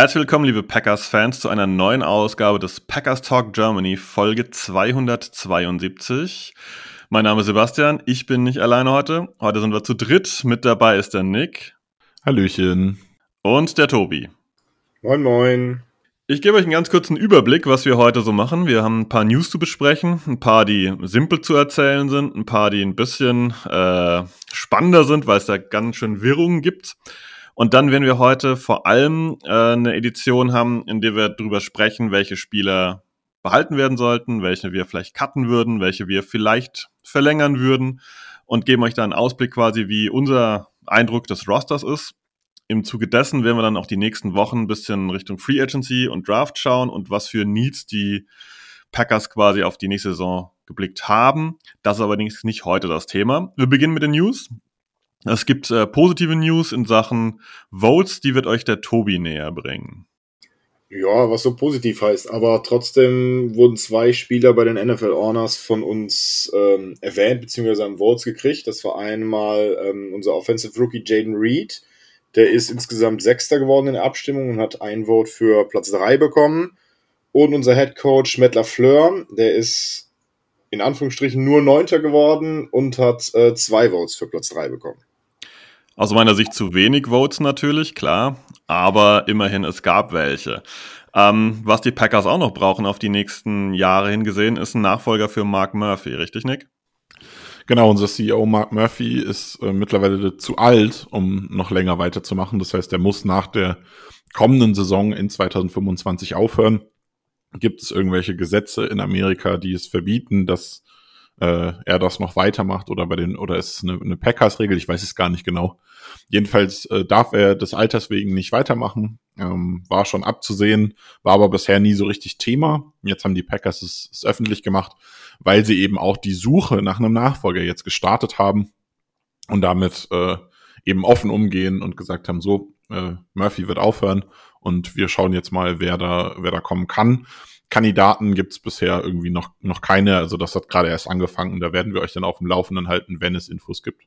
Herzlich willkommen, liebe Packers-Fans, zu einer neuen Ausgabe des Packers Talk Germany, Folge 272. Mein Name ist Sebastian, ich bin nicht alleine heute. Heute sind wir zu dritt. Mit dabei ist der Nick Hallöchen. und der Tobi. Moin, moin. Ich gebe euch einen ganz kurzen Überblick, was wir heute so machen. Wir haben ein paar News zu besprechen, ein paar, die simpel zu erzählen sind, ein paar, die ein bisschen äh, spannender sind, weil es da ganz schön Wirrungen gibt. Und dann werden wir heute vor allem äh, eine Edition haben, in der wir darüber sprechen, welche Spieler behalten werden sollten, welche wir vielleicht cutten würden, welche wir vielleicht verlängern würden und geben euch da einen Ausblick quasi, wie unser Eindruck des Rosters ist. Im Zuge dessen werden wir dann auch die nächsten Wochen ein bisschen Richtung Free Agency und Draft schauen und was für Needs die Packers quasi auf die nächste Saison geblickt haben. Das ist allerdings nicht heute das Thema. Wir beginnen mit den News. Es gibt äh, positive News in Sachen Votes, die wird euch der Tobi näher bringen. Ja, was so positiv heißt, aber trotzdem wurden zwei Spieler bei den NFL Honors von uns ähm, erwähnt, beziehungsweise haben Votes gekriegt. Das war einmal ähm, unser Offensive Rookie Jaden Reed. Der ist insgesamt Sechster geworden in der Abstimmung und hat ein Vote für Platz drei bekommen. Und unser Head Coach Matt LaFleur, der ist in Anführungsstrichen nur Neunter geworden und hat äh, zwei Votes für Platz drei bekommen. Aus meiner Sicht zu wenig Votes natürlich, klar, aber immerhin es gab welche. Ähm, was die Packers auch noch brauchen auf die nächsten Jahre hingesehen, ist ein Nachfolger für Mark Murphy, richtig, Nick? Genau, unser CEO Mark Murphy ist äh, mittlerweile zu alt, um noch länger weiterzumachen. Das heißt, er muss nach der kommenden Saison in 2025 aufhören. Gibt es irgendwelche Gesetze in Amerika, die es verbieten, dass äh, er das noch weitermacht oder bei den oder ist es eine, eine Packers-Regel? Ich weiß es gar nicht genau. Jedenfalls äh, darf er des Alters wegen nicht weitermachen. Ähm, war schon abzusehen, war aber bisher nie so richtig Thema. Jetzt haben die Packers es, es öffentlich gemacht, weil sie eben auch die Suche nach einem Nachfolger jetzt gestartet haben und damit äh, eben offen umgehen und gesagt haben, so, äh, Murphy wird aufhören und wir schauen jetzt mal, wer da, wer da kommen kann. Kandidaten gibt's bisher irgendwie noch, noch keine, also das hat gerade erst angefangen und da werden wir euch dann auf dem Laufenden halten, wenn es Infos gibt.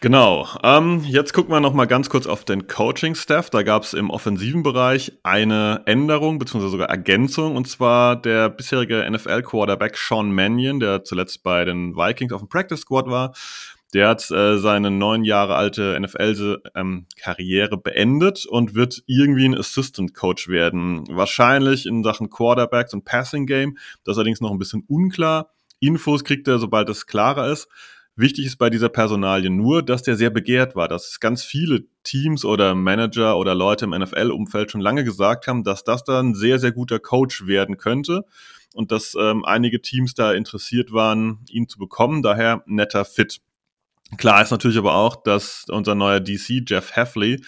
Genau. Ähm, jetzt gucken wir noch mal ganz kurz auf den Coaching-Staff. Da gab es im offensiven Bereich eine Änderung beziehungsweise sogar Ergänzung und zwar der bisherige NFL-Quarterback Sean Mannion, der zuletzt bei den Vikings auf dem Practice Squad war. Der hat äh, seine neun Jahre alte NFL-Karriere beendet und wird irgendwie ein Assistant Coach werden. Wahrscheinlich in Sachen Quarterbacks und Passing Game. Das ist allerdings noch ein bisschen unklar. Infos kriegt er, sobald es klarer ist. Wichtig ist bei dieser Personalie nur, dass der sehr begehrt war, dass ganz viele Teams oder Manager oder Leute im NFL-Umfeld schon lange gesagt haben, dass das da ein sehr, sehr guter Coach werden könnte und dass ähm, einige Teams da interessiert waren, ihn zu bekommen. Daher netter Fit. Klar ist natürlich aber auch, dass unser neuer DC, Jeff Heffley,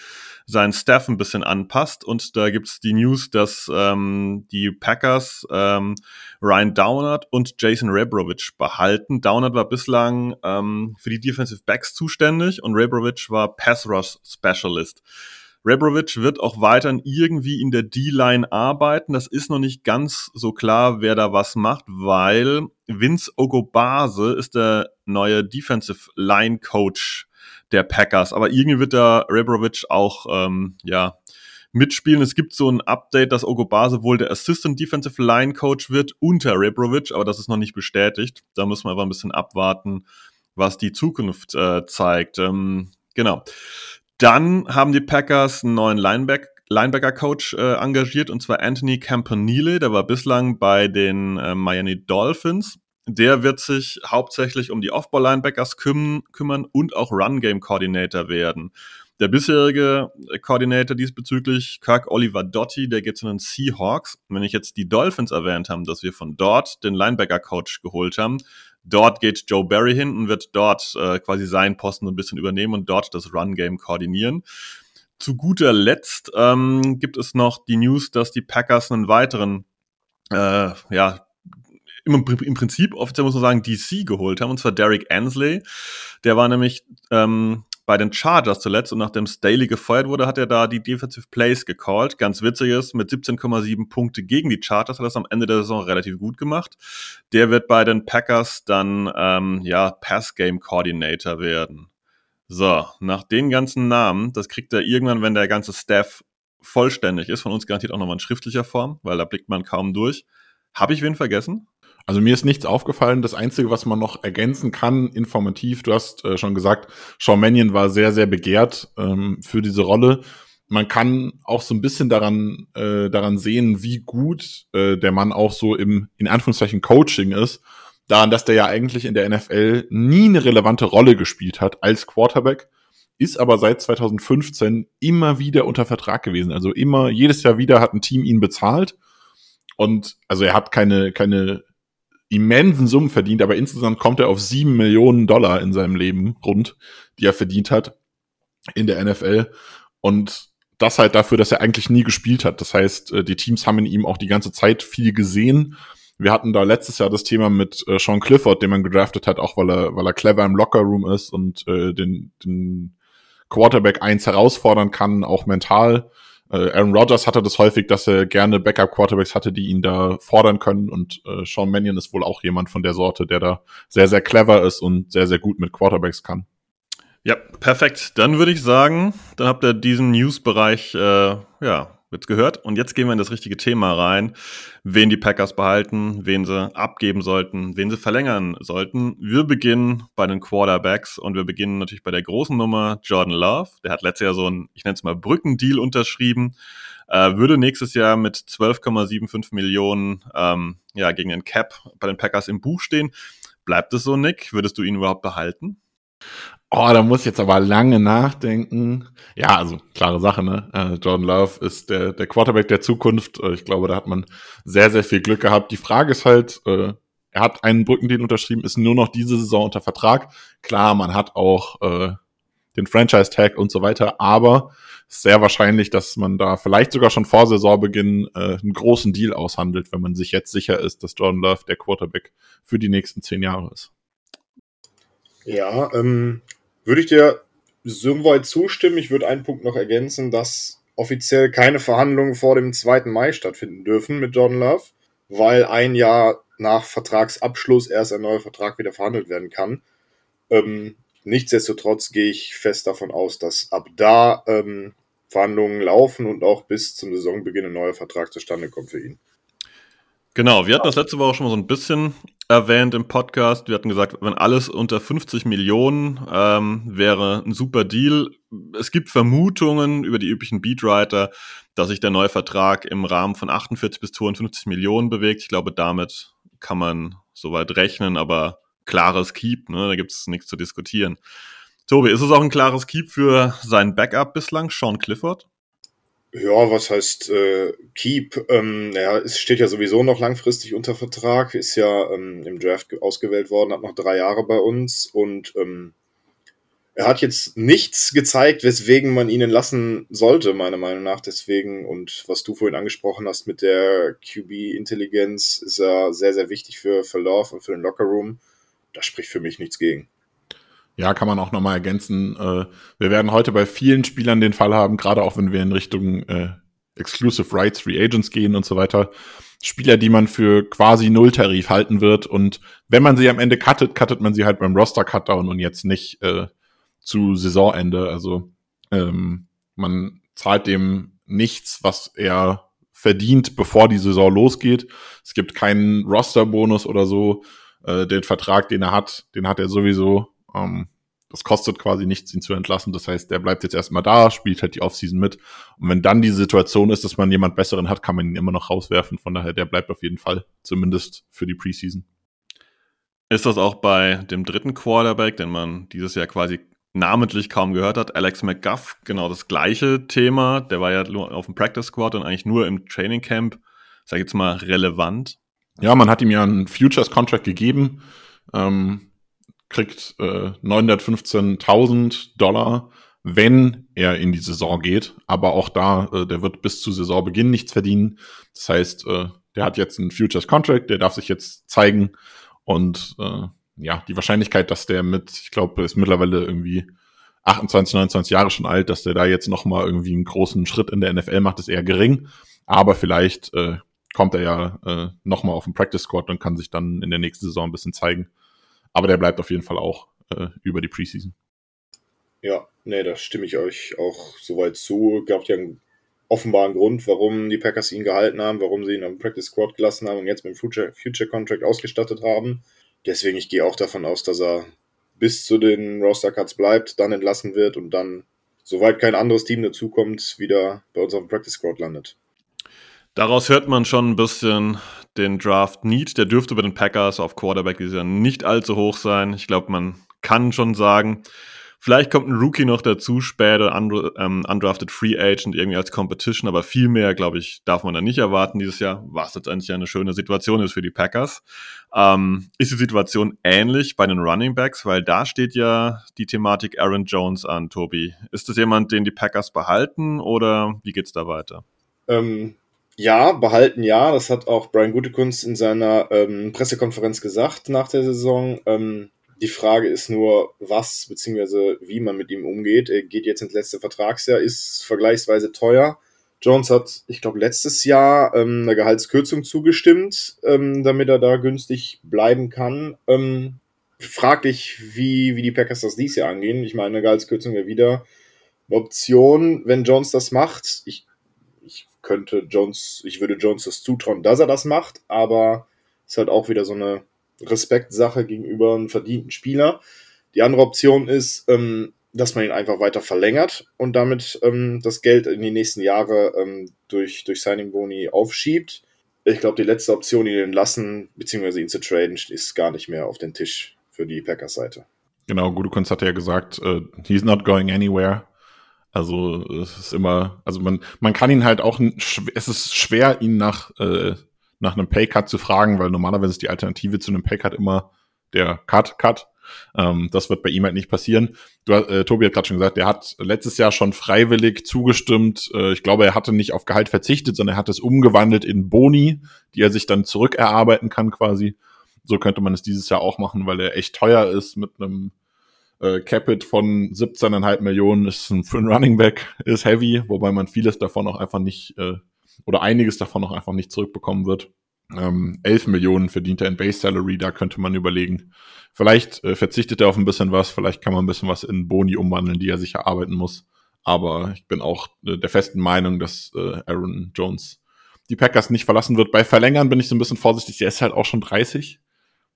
seinen Staff ein bisschen anpasst. Und da gibt's die News, dass ähm, die Packers ähm, Ryan Downard und Jason Rebrovich behalten. Downard war bislang ähm, für die Defensive Backs zuständig und Rebrovich war Pass Rush Specialist. Rebrovich wird auch weiterhin irgendwie in der D-Line arbeiten. Das ist noch nicht ganz so klar, wer da was macht, weil Vince Ogobase ist der neue Defensive Line Coach der Packers. Aber irgendwie wird da Rebrovich auch, ähm, ja, mitspielen. Es gibt so ein Update, dass Ogobase wohl der Assistant Defensive Line Coach wird unter Rebrovich, aber das ist noch nicht bestätigt. Da müssen wir einfach ein bisschen abwarten, was die Zukunft äh, zeigt. Ähm, genau. Dann haben die Packers einen neuen Lineback Linebacker-Coach äh, engagiert, und zwar Anthony Campanile. Der war bislang bei den äh, Miami Dolphins. Der wird sich hauptsächlich um die Off-Ball-Linebackers küm kümmern und auch Run-Game-Coordinator werden. Der bisherige Koordinator diesbezüglich, Kirk Oliver Dotti, der geht zu den Seahawks. Wenn ich jetzt die Dolphins erwähnt haben, dass wir von dort den Linebacker-Coach geholt haben, dort geht Joe Barry hin und wird dort äh, quasi seinen Posten ein bisschen übernehmen und dort das Run-Game koordinieren. Zu guter Letzt ähm, gibt es noch die News, dass die Packers einen weiteren äh, ja, im, im Prinzip offiziell muss man sagen, DC geholt haben, und zwar Derek Ansley. Der war nämlich ähm, bei den Chargers zuletzt und nachdem Staley gefeuert wurde, hat er da die Defensive Plays gecallt. Ganz witzig ist, mit 17,7 Punkte gegen die Chargers hat er das am Ende der Saison relativ gut gemacht. Der wird bei den Packers dann ähm, ja Pass Game Coordinator werden. So, nach den ganzen Namen, das kriegt er irgendwann, wenn der ganze Staff vollständig ist, von uns garantiert auch nochmal in schriftlicher Form, weil da blickt man kaum durch. Habe ich wen vergessen? Also mir ist nichts aufgefallen. Das Einzige, was man noch ergänzen kann, informativ, du hast äh, schon gesagt, Sean Mannion war sehr, sehr begehrt ähm, für diese Rolle. Man kann auch so ein bisschen daran, äh, daran sehen, wie gut äh, der Mann auch so im, in Anführungszeichen, Coaching ist. Daran, dass der ja eigentlich in der NFL nie eine relevante Rolle gespielt hat als Quarterback, ist aber seit 2015 immer wieder unter Vertrag gewesen. Also immer, jedes Jahr wieder hat ein Team ihn bezahlt. Und also er hat keine, keine immensen Summen verdient, aber insgesamt kommt er auf sieben Millionen Dollar in seinem Leben rund, die er verdient hat in der NFL. Und das halt dafür, dass er eigentlich nie gespielt hat. Das heißt, äh, die Teams haben in ihm auch die ganze Zeit viel gesehen. Wir hatten da letztes Jahr das Thema mit äh, Sean Clifford, den man gedraftet hat, auch weil er, weil er clever im Lockerroom ist und äh, den, den Quarterback eins herausfordern kann, auch mental. Äh, Aaron Rodgers hatte das häufig, dass er gerne Backup-Quarterbacks hatte, die ihn da fordern können. Und äh, Sean Mannion ist wohl auch jemand von der Sorte, der da sehr, sehr clever ist und sehr, sehr gut mit Quarterbacks kann. Ja, perfekt. Dann würde ich sagen, dann habt ihr diesen News-Bereich äh, ja, wird's gehört. Und jetzt gehen wir in das richtige Thema rein. Wen die Packers behalten, wen sie abgeben sollten, wen sie verlängern sollten. Wir beginnen bei den Quarterbacks und wir beginnen natürlich bei der großen Nummer Jordan Love. Der hat letztes Jahr so ein, ich nenne es mal Brückendeal unterschrieben. Äh, würde nächstes Jahr mit 12,75 Millionen ähm, ja, gegen den Cap bei den Packers im Buch stehen. Bleibt es so, Nick? Würdest du ihn überhaupt behalten? Oh, da muss ich jetzt aber lange nachdenken. Ja, also klare Sache, ne? Äh, Jordan Love ist der, der Quarterback der Zukunft. Äh, ich glaube, da hat man sehr, sehr viel Glück gehabt. Die Frage ist halt, äh, er hat einen Brückendeal unterschrieben, ist nur noch diese Saison unter Vertrag. Klar, man hat auch äh, den Franchise-Tag und so weiter, aber sehr wahrscheinlich, dass man da vielleicht sogar schon vor Saisonbeginn äh, einen großen Deal aushandelt, wenn man sich jetzt sicher ist, dass Jordan Love der Quarterback für die nächsten zehn Jahre ist. Ja, ähm, würde ich dir soweit zustimmen. Ich würde einen Punkt noch ergänzen, dass offiziell keine Verhandlungen vor dem 2. Mai stattfinden dürfen mit Jordan Love, weil ein Jahr nach Vertragsabschluss erst ein neuer Vertrag wieder verhandelt werden kann. Ähm, nichtsdestotrotz gehe ich fest davon aus, dass ab da ähm, Verhandlungen laufen und auch bis zum Saisonbeginn ein neuer Vertrag zustande kommt für ihn. Genau, wir hatten das letzte Woche schon mal so ein bisschen erwähnt im Podcast. Wir hatten gesagt, wenn alles unter 50 Millionen ähm, wäre ein super Deal. Es gibt Vermutungen über die üblichen Beatwriter, dass sich der neue Vertrag im Rahmen von 48 bis 52 Millionen bewegt. Ich glaube, damit kann man soweit rechnen, aber klares Keep, ne? da gibt es nichts zu diskutieren. Tobi, ist es auch ein klares Keep für seinen Backup bislang, Sean Clifford? Ja, was heißt äh, Keep? Ähm, ja, es steht ja sowieso noch langfristig unter Vertrag, ist ja ähm, im Draft ausgewählt worden, hat noch drei Jahre bei uns und ähm, er hat jetzt nichts gezeigt, weswegen man ihn lassen sollte, meiner Meinung nach. Deswegen, und was du vorhin angesprochen hast mit der QB-Intelligenz, ist er sehr, sehr wichtig für, für Love und für den Lockerroom. Da spricht für mich nichts gegen. Ja, kann man auch nochmal ergänzen. Äh, wir werden heute bei vielen Spielern den Fall haben, gerade auch wenn wir in Richtung äh, Exclusive Rights, Free Agents gehen und so weiter. Spieler, die man für quasi Nulltarif halten wird. Und wenn man sie am Ende cuttet, cuttet man sie halt beim Roster-Cutdown und jetzt nicht äh, zu Saisonende. Also ähm, man zahlt dem nichts, was er verdient, bevor die Saison losgeht. Es gibt keinen Roster-Bonus oder so. Äh, den Vertrag, den er hat, den hat er sowieso ähm, das kostet quasi nichts, ihn zu entlassen. Das heißt, der bleibt jetzt erstmal da, spielt halt die Offseason mit. Und wenn dann die Situation ist, dass man jemand Besseren hat, kann man ihn immer noch rauswerfen. Von daher, der bleibt auf jeden Fall, zumindest für die Preseason. Ist das auch bei dem dritten Quarterback, den man dieses Jahr quasi namentlich kaum gehört hat, Alex McGuff, genau das gleiche Thema. Der war ja nur auf dem Practice Squad und eigentlich nur im Training Camp, sag ich jetzt mal, relevant. Ja, man hat ihm ja einen Futures Contract gegeben. Ähm, kriegt äh, 915.000 Dollar, wenn er in die Saison geht. Aber auch da, äh, der wird bis zu Saisonbeginn nichts verdienen. Das heißt, äh, der hat jetzt einen Futures Contract, der darf sich jetzt zeigen und äh, ja, die Wahrscheinlichkeit, dass der mit, ich glaube, ist mittlerweile irgendwie 28, 29 Jahre schon alt, dass der da jetzt nochmal irgendwie einen großen Schritt in der NFL macht, ist eher gering. Aber vielleicht äh, kommt er ja äh, nochmal auf den Practice Squad und kann sich dann in der nächsten Saison ein bisschen zeigen. Aber der bleibt auf jeden Fall auch äh, über die Preseason. Ja, nee, da stimme ich euch auch soweit zu. Gab ja einen offenbaren Grund, warum die Packers ihn gehalten haben, warum sie ihn am Practice Squad gelassen haben und jetzt mit dem Future, Future Contract ausgestattet haben. Deswegen, ich gehe auch davon aus, dass er bis zu den Roster Cuts bleibt, dann entlassen wird und dann, soweit kein anderes Team dazukommt, wieder bei unserem Practice Squad landet. Daraus hört man schon ein bisschen den Draft Need. Der dürfte bei den Packers auf Quarterback dieses Jahr nicht allzu hoch sein. Ich glaube, man kann schon sagen, Vielleicht kommt ein Rookie noch dazu, später ähm, undrafted Free Agent irgendwie als Competition, aber viel mehr, glaube ich, darf man da nicht erwarten dieses Jahr, was letztendlich eine schöne Situation ist für die Packers. Ähm, ist die Situation ähnlich bei den Running Backs, weil da steht ja die Thematik Aaron Jones an, Tobi. Ist das jemand, den die Packers behalten oder wie geht's da weiter? Ähm, ja, behalten ja. Das hat auch Brian Gutekunst in seiner ähm, Pressekonferenz gesagt nach der Saison. Ähm, die Frage ist nur, was bzw. wie man mit ihm umgeht. Er geht jetzt ins letzte Vertragsjahr, ist vergleichsweise teuer. Jones hat, ich glaube, letztes Jahr ähm, eine Gehaltskürzung zugestimmt, ähm, damit er da günstig bleiben kann. Ähm, fraglich, wie, wie die Packers das dieses Jahr angehen. Ich meine, eine Gehaltskürzung wäre wieder eine Option, wenn Jones das macht. Ich könnte Jones, ich würde Jones das zutrauen, dass er das macht, aber es ist halt auch wieder so eine Respektsache gegenüber einem verdienten Spieler. Die andere Option ist, ähm, dass man ihn einfach weiter verlängert und damit ähm, das Geld in die nächsten Jahre ähm, durch, durch Signing Boni aufschiebt. Ich glaube, die letzte Option, ihn entlassen bzw. ihn zu traden, ist gar nicht mehr auf den Tisch für die Packers-Seite. Genau, Gutekunst hat ja gesagt, uh, he's not going anywhere. Also es ist immer, also man, man kann ihn halt auch, es ist schwer, ihn nach äh, nach einem Paycut zu fragen, weil normalerweise ist die Alternative zu einem Paycut immer der Cut-Cut. Ähm, das wird bei ihm halt nicht passieren. Du, äh, Tobi hat gerade schon gesagt, er hat letztes Jahr schon freiwillig zugestimmt. Äh, ich glaube, er hatte nicht auf Gehalt verzichtet, sondern er hat es umgewandelt in Boni, die er sich dann zurückerarbeiten kann quasi. So könnte man es dieses Jahr auch machen, weil er echt teuer ist mit einem äh, Capit von 17,5 Millionen ist ein, für einen Running Back ist heavy, wobei man vieles davon auch einfach nicht äh, oder einiges davon auch einfach nicht zurückbekommen wird. Ähm, 11 Millionen verdient er in Base Salary, da könnte man überlegen. Vielleicht äh, verzichtet er auf ein bisschen was, vielleicht kann man ein bisschen was in Boni umwandeln, die er sich erarbeiten muss. Aber ich bin auch äh, der festen Meinung, dass äh, Aaron Jones die Packers nicht verlassen wird. Bei Verlängern bin ich so ein bisschen vorsichtig. Er ist halt auch schon 30.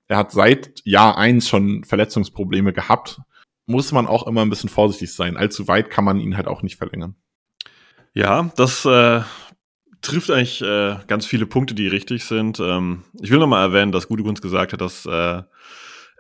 Er hat seit Jahr eins schon Verletzungsprobleme gehabt. Muss man auch immer ein bisschen vorsichtig sein. Allzu weit kann man ihn halt auch nicht verlängern. Ja, das äh, trifft eigentlich äh, ganz viele Punkte, die richtig sind. Ähm, ich will nochmal erwähnen, dass Gute Kunst gesagt hat, dass äh,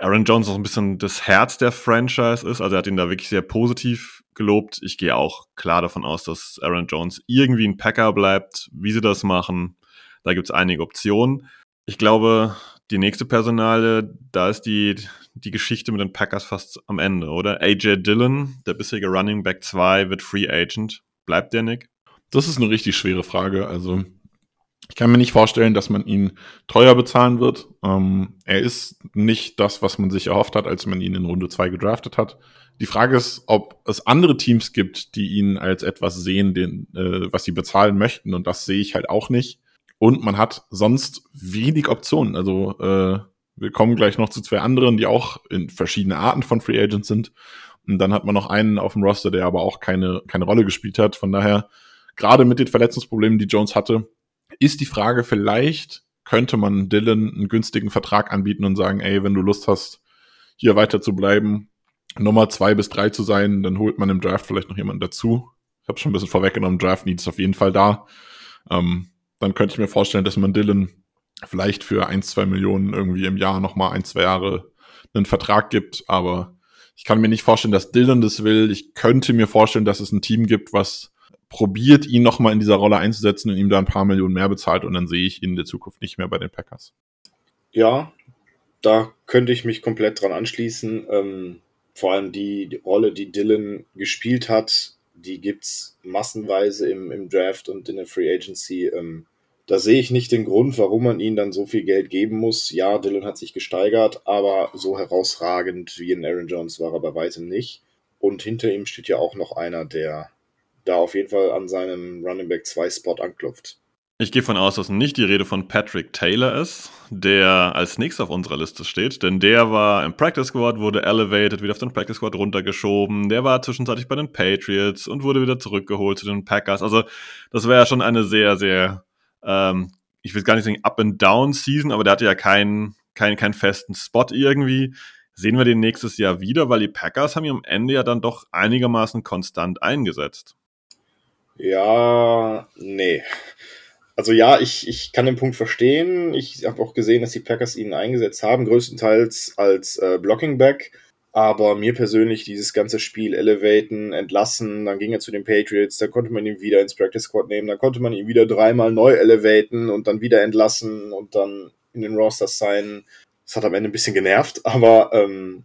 Aaron Jones noch ein bisschen das Herz der Franchise ist. Also er hat ihn da wirklich sehr positiv gelobt. Ich gehe auch klar davon aus, dass Aaron Jones irgendwie ein Packer bleibt. Wie sie das machen, da gibt es einige Optionen. Ich glaube, die nächste Personale, da ist die, die Geschichte mit den Packers fast am Ende, oder? AJ Dillon, der bisherige Running Back 2, wird Free Agent. Bleibt der, Nick? Das ist eine richtig schwere Frage. Also ich kann mir nicht vorstellen, dass man ihn teuer bezahlen wird. Ähm, er ist nicht das, was man sich erhofft hat, als man ihn in Runde 2 gedraftet hat. Die Frage ist, ob es andere Teams gibt, die ihn als etwas sehen, den, äh, was sie bezahlen möchten. Und das sehe ich halt auch nicht. Und man hat sonst wenig Optionen. Also äh, wir kommen gleich noch zu zwei anderen, die auch in verschiedene Arten von Free Agents sind. Und dann hat man noch einen auf dem Roster, der aber auch keine, keine Rolle gespielt hat. Von daher gerade mit den Verletzungsproblemen, die Jones hatte, ist die Frage, vielleicht könnte man Dylan einen günstigen Vertrag anbieten und sagen, ey, wenn du Lust hast, hier weiter zu bleiben, Nummer zwei bis drei zu sein, dann holt man im Draft vielleicht noch jemanden dazu. Ich habe schon ein bisschen vorweggenommen, Draft Needs auf jeden Fall da. Ähm, dann könnte ich mir vorstellen, dass man Dylan vielleicht für ein, zwei Millionen irgendwie im Jahr nochmal ein, zwei Jahre einen Vertrag gibt, aber ich kann mir nicht vorstellen, dass Dylan das will. Ich könnte mir vorstellen, dass es ein Team gibt, was probiert, ihn nochmal in dieser Rolle einzusetzen und ihm da ein paar Millionen mehr bezahlt und dann sehe ich ihn in der Zukunft nicht mehr bei den Packers. Ja, da könnte ich mich komplett dran anschließen. Ähm, vor allem die, Rolle, die Dylan gespielt hat, die gibt es massenweise im, im Draft und in der Free Agency. Ähm, Da sehe ich nicht den Grund, warum man ihnen dann so viel Geld geben muss. Ja, Dylan hat sich gesteigert, aber so herausragend wie in Aaron Jones war er bei weitem nicht. Und hinter ihm steht ja auch noch einer, der da auf jeden Fall an seinem Running Back 2 Spot anklopft. Ich gehe von aus, dass nicht die Rede von Patrick Taylor ist, der als nächstes auf unserer Liste steht, denn der war im Practice Squad, wurde elevated, wieder auf den Practice Squad runtergeschoben, der war zwischenzeitlich bei den Patriots und wurde wieder zurückgeholt zu den Packers. Also das wäre schon eine sehr, sehr, ähm, ich will gar nicht sagen Up-and-Down-Season, aber der hatte ja keinen, keinen, keinen festen Spot irgendwie. Sehen wir den nächstes Jahr wieder, weil die Packers haben ihn am Ende ja dann doch einigermaßen konstant eingesetzt. Ja, nee. Also ja, ich, ich kann den Punkt verstehen. Ich habe auch gesehen, dass die Packers ihn eingesetzt haben, größtenteils als äh, Blocking Back. Aber mir persönlich dieses ganze Spiel elevaten, entlassen, dann ging er zu den Patriots, dann konnte man ihn wieder ins Practice Squad nehmen, dann konnte man ihn wieder dreimal neu elevaten und dann wieder entlassen und dann in den Rosters sein. Das hat am Ende ein bisschen genervt, aber ähm,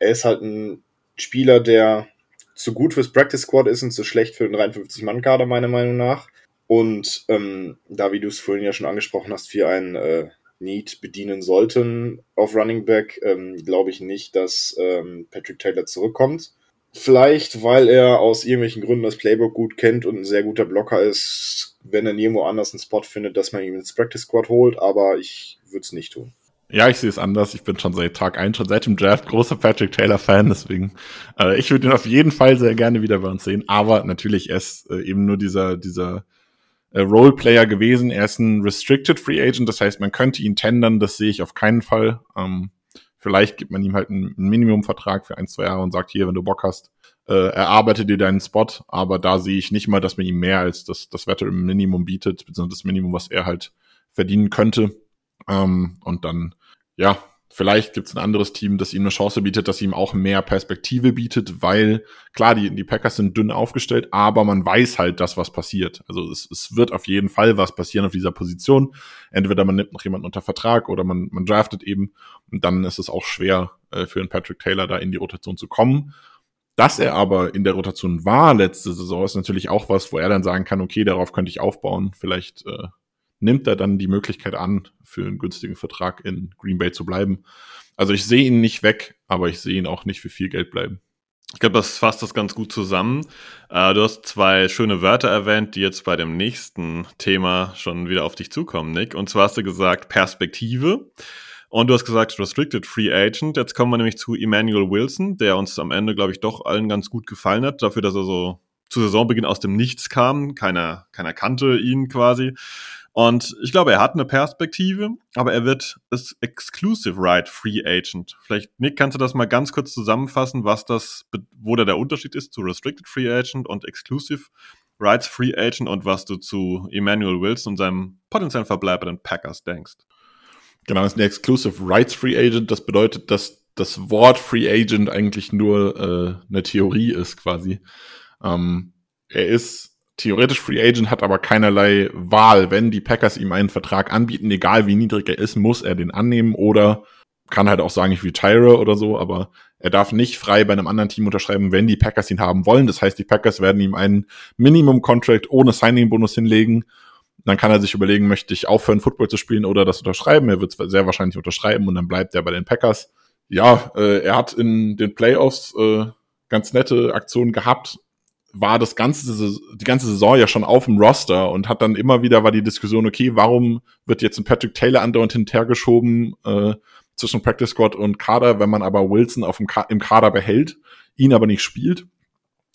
er ist halt ein Spieler, der zu gut fürs Practice Squad ist und zu schlecht für den 53-Mann-Kader, meiner Meinung nach. Und ähm, da, wie du es vorhin ja schon angesprochen hast, wir ein äh, Need bedienen sollten auf Running Back, ähm, glaube ich nicht, dass ähm, Patrick Taylor zurückkommt. Vielleicht, weil er aus irgendwelchen Gründen das Playbook gut kennt und ein sehr guter Blocker ist, wenn er nirgendwo anders einen Spot findet, dass man ihn ins Practice Squad holt, aber ich würde es nicht tun. Ja, ich sehe es anders. Ich bin schon seit Tag 1, schon seit dem Draft großer Patrick Taylor-Fan, deswegen äh, ich würde ihn auf jeden Fall sehr gerne wieder bei uns sehen. Aber natürlich er ist äh, eben nur dieser, dieser äh, Roleplayer gewesen. Er ist ein Restricted Free Agent, das heißt, man könnte ihn tendern, das sehe ich auf keinen Fall. Ähm, vielleicht gibt man ihm halt einen, Minimumvertrag für ein, zwei Jahre und sagt, hier, wenn du Bock hast, äh, erarbeite dir deinen Spot, aber da sehe ich nicht mal, dass man ihm mehr als das, das Veteran Minimum bietet, beziehungsweise das Minimum, was er halt verdienen könnte. Ähm, und dann, ja, Vielleicht gibt es ein anderes Team, das ihm eine Chance bietet, das ihm auch mehr Perspektive bietet, weil klar, die, die Packers sind dünn aufgestellt, aber man weiß halt, dass was passiert. Also es, es wird auf jeden Fall was passieren auf dieser Position. Entweder man nimmt noch jemanden unter Vertrag oder man, man draftet eben. Und dann ist es auch schwer äh, für einen Patrick Taylor da in die Rotation zu kommen. Dass er aber in der Rotation war letzte Saison, ist natürlich auch was, wo er dann sagen kann, okay, darauf könnte ich aufbauen. Vielleicht äh, nimmt er dann die Möglichkeit an, für einen günstigen Vertrag in Green Bay zu bleiben. Also ich sehe ihn nicht weg, aber ich sehe ihn auch nicht für viel Geld bleiben. Ich glaube, das fasst das ganz gut zusammen. Äh, du hast zwei schöne Wörter erwähnt, die jetzt bei dem nächsten Thema schon wieder auf dich zukommen, Nick. Und zwar hast du gesagt Perspektive. Und du hast gesagt Restricted Free Agent. Jetzt kommen wir nämlich zu Emmanuel Wilson, der uns am Ende, glaube ich, doch allen ganz gut gefallen hat, dafür, dass er so zu Saisonbeginn aus dem Nichts kam. Keiner, keiner kannte ihn quasi. Und ich glaube, er hat eine Perspektive, aber er wird das Exclusive Right Free Agent. Vielleicht, Nick, kannst du das mal ganz kurz zusammenfassen, was das, wo da der Unterschied ist zu Restricted Free Agent und Exclusive Rights Free Agent und was du zu Emmanuel Wilson und seinem potenziellen Verbleib bei den Packers denkst? Genau, das ist ein Exclusive Rights Free Agent. Das bedeutet, dass das Wort Free Agent eigentlich nur äh, eine Theorie ist, quasi. Ähm, er ist theoretisch Free Agent, hat aber keinerlei Wahl. Wenn die Packers ihm einen Vertrag anbieten, egal wie niedrig er ist, muss er den annehmen oder kann halt auch sagen, ich retire oder so, aber er darf nicht frei bei einem anderen Team unterschreiben, wenn die Packers ihn haben wollen. Das heißt, die Packers werden ihm einen Minimum-Contract ohne Signing-Bonus hinlegen. Dann kann er sich überlegen, möchte ich aufhören, Football zu spielen oder das unterschreiben. Er wird es sehr wahrscheinlich unterschreiben und dann bleibt er bei den Packers. Ja, äh, er hat in den Playoffs äh, ganz nette Aktionen gehabt, war das ganze, die ganze Saison ja schon auf dem Roster und hat dann immer wieder war die Diskussion, okay, warum wird jetzt ein Patrick Taylor andauernd hinterhergeschoben äh, zwischen Practice Squad und Kader, wenn man aber Wilson auf dem im Kader behält, ihn aber nicht spielt.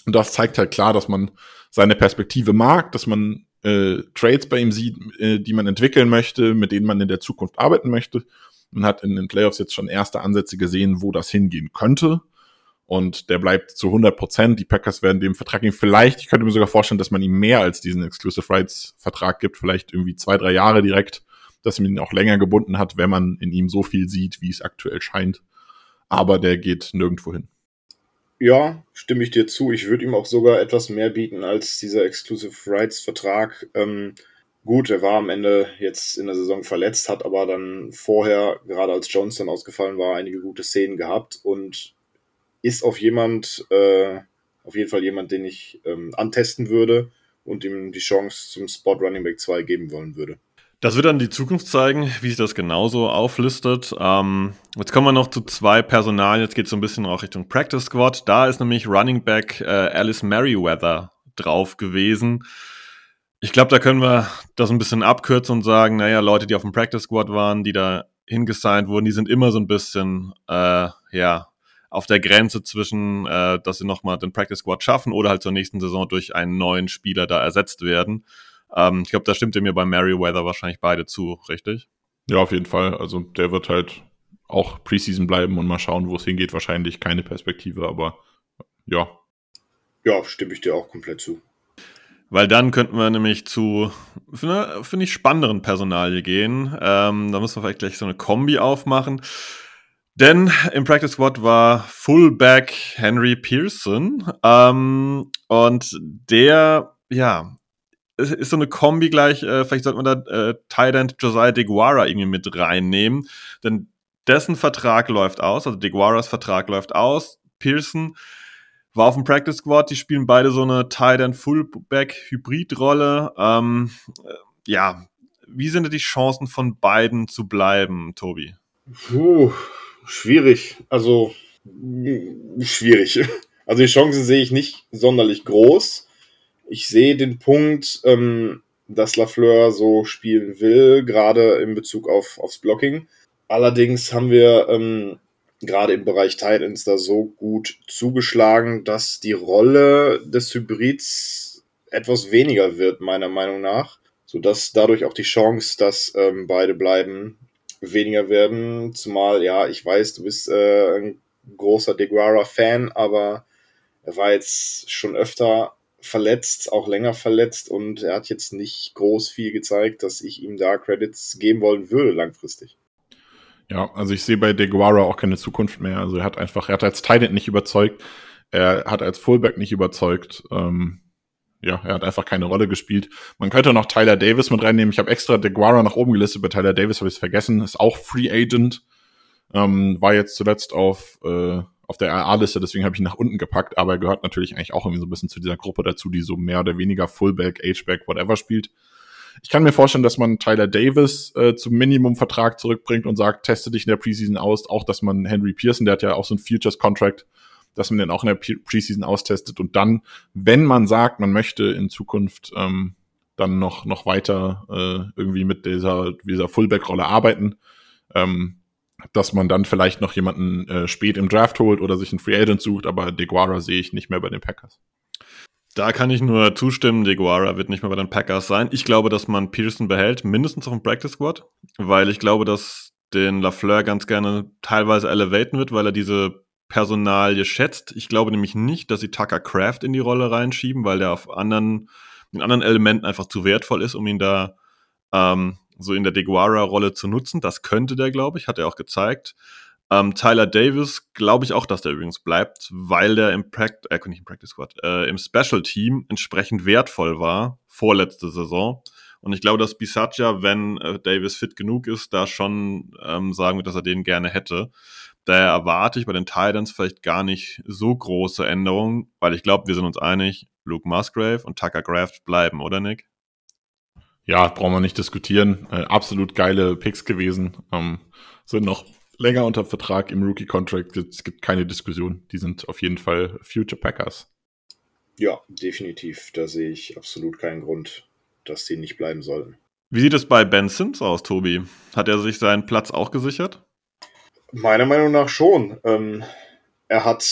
Und das zeigt halt klar, dass man seine Perspektive mag, dass man äh, Trades bei ihm sieht, äh, die man entwickeln möchte, mit denen man in der Zukunft arbeiten möchte. Man hat in den Playoffs jetzt schon erste Ansätze gesehen, wo das hingehen könnte und der bleibt zu 100 Prozent. Die Packers werden dem Vertrag geben. Vielleicht, ich könnte mir sogar vorstellen, dass man ihm mehr als diesen Exclusive Rights Vertrag gibt, vielleicht irgendwie zwei, drei Jahre direkt, dass man ihn auch länger gebunden hat, wenn man in ihm so viel sieht, wie es aktuell scheint. Aber der geht nirgendwo hin. Ja, stimme ich dir zu. Ich würde ihm auch sogar etwas mehr bieten als dieser Exclusive Rights Vertrag. Ähm, gut, er war am Ende jetzt in der Saison verletzt, hat aber dann vorher, gerade als Johnson ausgefallen war, einige gute Szenen gehabt und ist auf jemand, äh, auf jeden Fall jemand, den ich ähm, antesten würde und ihm die Chance zum Spot Running Back 2 geben wollen würde. Das wird dann die Zukunft zeigen, wie sich das genauso auflistet. Ähm, jetzt kommen wir noch zu zwei Personalien. Jetzt geht es so ein bisschen auch Richtung Practice Squad. Da ist nämlich Running Back äh, Alice Merriweather drauf gewesen. Ich glaube, da können wir das ein bisschen abkürzen und sagen, naja, Leute, die auf dem Practice Squad waren, die da hingesigned wurden, die sind immer so ein bisschen, äh, ja, auf der Grenze zwischen, äh, dass sie nochmal den Practice Squad schaffen oder halt zur nächsten Saison durch einen neuen Spieler da ersetzt werden. Ähm, ich glaube, da stimmt ihr mir bei Merriweather wahrscheinlich beide zu, richtig? Ja, auf jeden Fall. Also der wird halt auch Preseason bleiben und mal schauen, wo es hingeht. Wahrscheinlich keine Perspektive, aber ja. Ja, stimme ich dir auch komplett zu. Weil dann könnten wir nämlich zu, finde ich, spannenderen Personalie gehen. Ähm, da müssen wir vielleicht gleich so eine Kombi aufmachen. Denn im Practice Squad war Fullback Henry Pearson. Ähm, und der, ja, ist so eine Kombi gleich, äh, vielleicht sollte man da äh, Thailand Josiah DeGuara irgendwie mit reinnehmen, denn dessen Vertrag läuft aus, also DeGuaras Vertrag läuft aus. Pearson war auf dem Practice Squad, die spielen beide so eine Tight Fullback Hybridrolle. Ähm, äh, ja, wie sind die Chancen von beiden zu bleiben, Tobi? Puh, schwierig. Also schwierig. Also die Chancen sehe ich nicht sonderlich groß ich sehe den Punkt, ähm, dass Lafleur so spielen will, gerade in Bezug auf, aufs Blocking. Allerdings haben wir ähm, gerade im Bereich Titans da so gut zugeschlagen, dass die Rolle des Hybrids etwas weniger wird, meiner Meinung nach. Sodass dadurch auch die Chance, dass ähm, beide bleiben, weniger werden. Zumal, ja, ich weiß, du bist äh, ein großer DeGuara-Fan, aber er war jetzt schon öfter verletzt, auch länger verletzt und er hat jetzt nicht groß viel gezeigt, dass ich ihm da Credits geben wollen würde langfristig. Ja, also ich sehe bei DeGuara auch keine Zukunft mehr. Also er hat einfach, er hat als Titan nicht überzeugt, er hat als Fullback nicht überzeugt. Ähm, ja, er hat einfach keine Rolle gespielt. Man könnte noch Tyler Davis mit reinnehmen. Ich habe extra DeGuara nach oben gelistet. Bei Tyler Davis habe ich es vergessen. Ist auch Free Agent. Ähm, war jetzt zuletzt auf äh, auf der RA-Liste, deswegen habe ich ihn nach unten gepackt, aber er gehört natürlich eigentlich auch irgendwie so ein bisschen zu dieser Gruppe dazu, die so mehr oder weniger Fullback, H-Back, whatever spielt. Ich kann mir vorstellen, dass man Tyler Davis äh, zum Minimum-Vertrag zurückbringt und sagt, teste dich in der Preseason aus. Auch, dass man Henry Pearson, der hat ja auch so ein Futures-Contract, dass man den auch in der Preseason austestet und dann, wenn man sagt, man möchte in Zukunft ähm, dann noch, noch weiter äh, irgendwie mit dieser, dieser Fullback-Rolle arbeiten, ähm, dass man dann vielleicht noch jemanden äh, spät im Draft holt oder sich einen Free Agent sucht, aber DeGuara sehe ich nicht mehr bei den Packers. Da kann ich nur zustimmen, DeGuara wird nicht mehr bei den Packers sein. Ich glaube, dass man Pearson behält, mindestens auf dem Practice Squad, weil ich glaube, dass den Lafleur ganz gerne teilweise elevaten wird, weil er diese Personalie schätzt. Ich glaube nämlich nicht, dass sie Tucker Craft in die Rolle reinschieben, weil der auf anderen, in anderen Elementen einfach zu wertvoll ist, um ihn da ähm, so in der DeGuara-Rolle zu nutzen. Das könnte der, glaube ich, hat er auch gezeigt. Ähm, Tyler Davis glaube ich auch, dass der übrigens bleibt, weil der im Practice, äh, nicht im Practice Squad, äh, im Special Team entsprechend wertvoll war, vorletzte Saison. Und ich glaube, dass Bisaccia, wenn äh, Davis fit genug ist, da schon ähm, sagen wird, dass er den gerne hätte. Daher erwarte ich bei den Titans vielleicht gar nicht so große Änderungen, weil ich glaube, wir sind uns einig, Luke Musgrave und Tucker Graft bleiben, oder Nick? ja, brauchen wir nicht diskutieren. Äh, absolut geile Picks gewesen. Ähm, sind noch länger unter Vertrag im Rookie-Contract. Es gibt keine Diskussion. Die sind auf jeden Fall Future Packers. Ja, definitiv. Da sehe ich absolut keinen Grund, dass die nicht bleiben sollten. Wie sieht es bei Ben Sims aus, Tobi? Hat er sich seinen Platz auch gesichert? Meiner Meinung nach schon. Ähm, er hat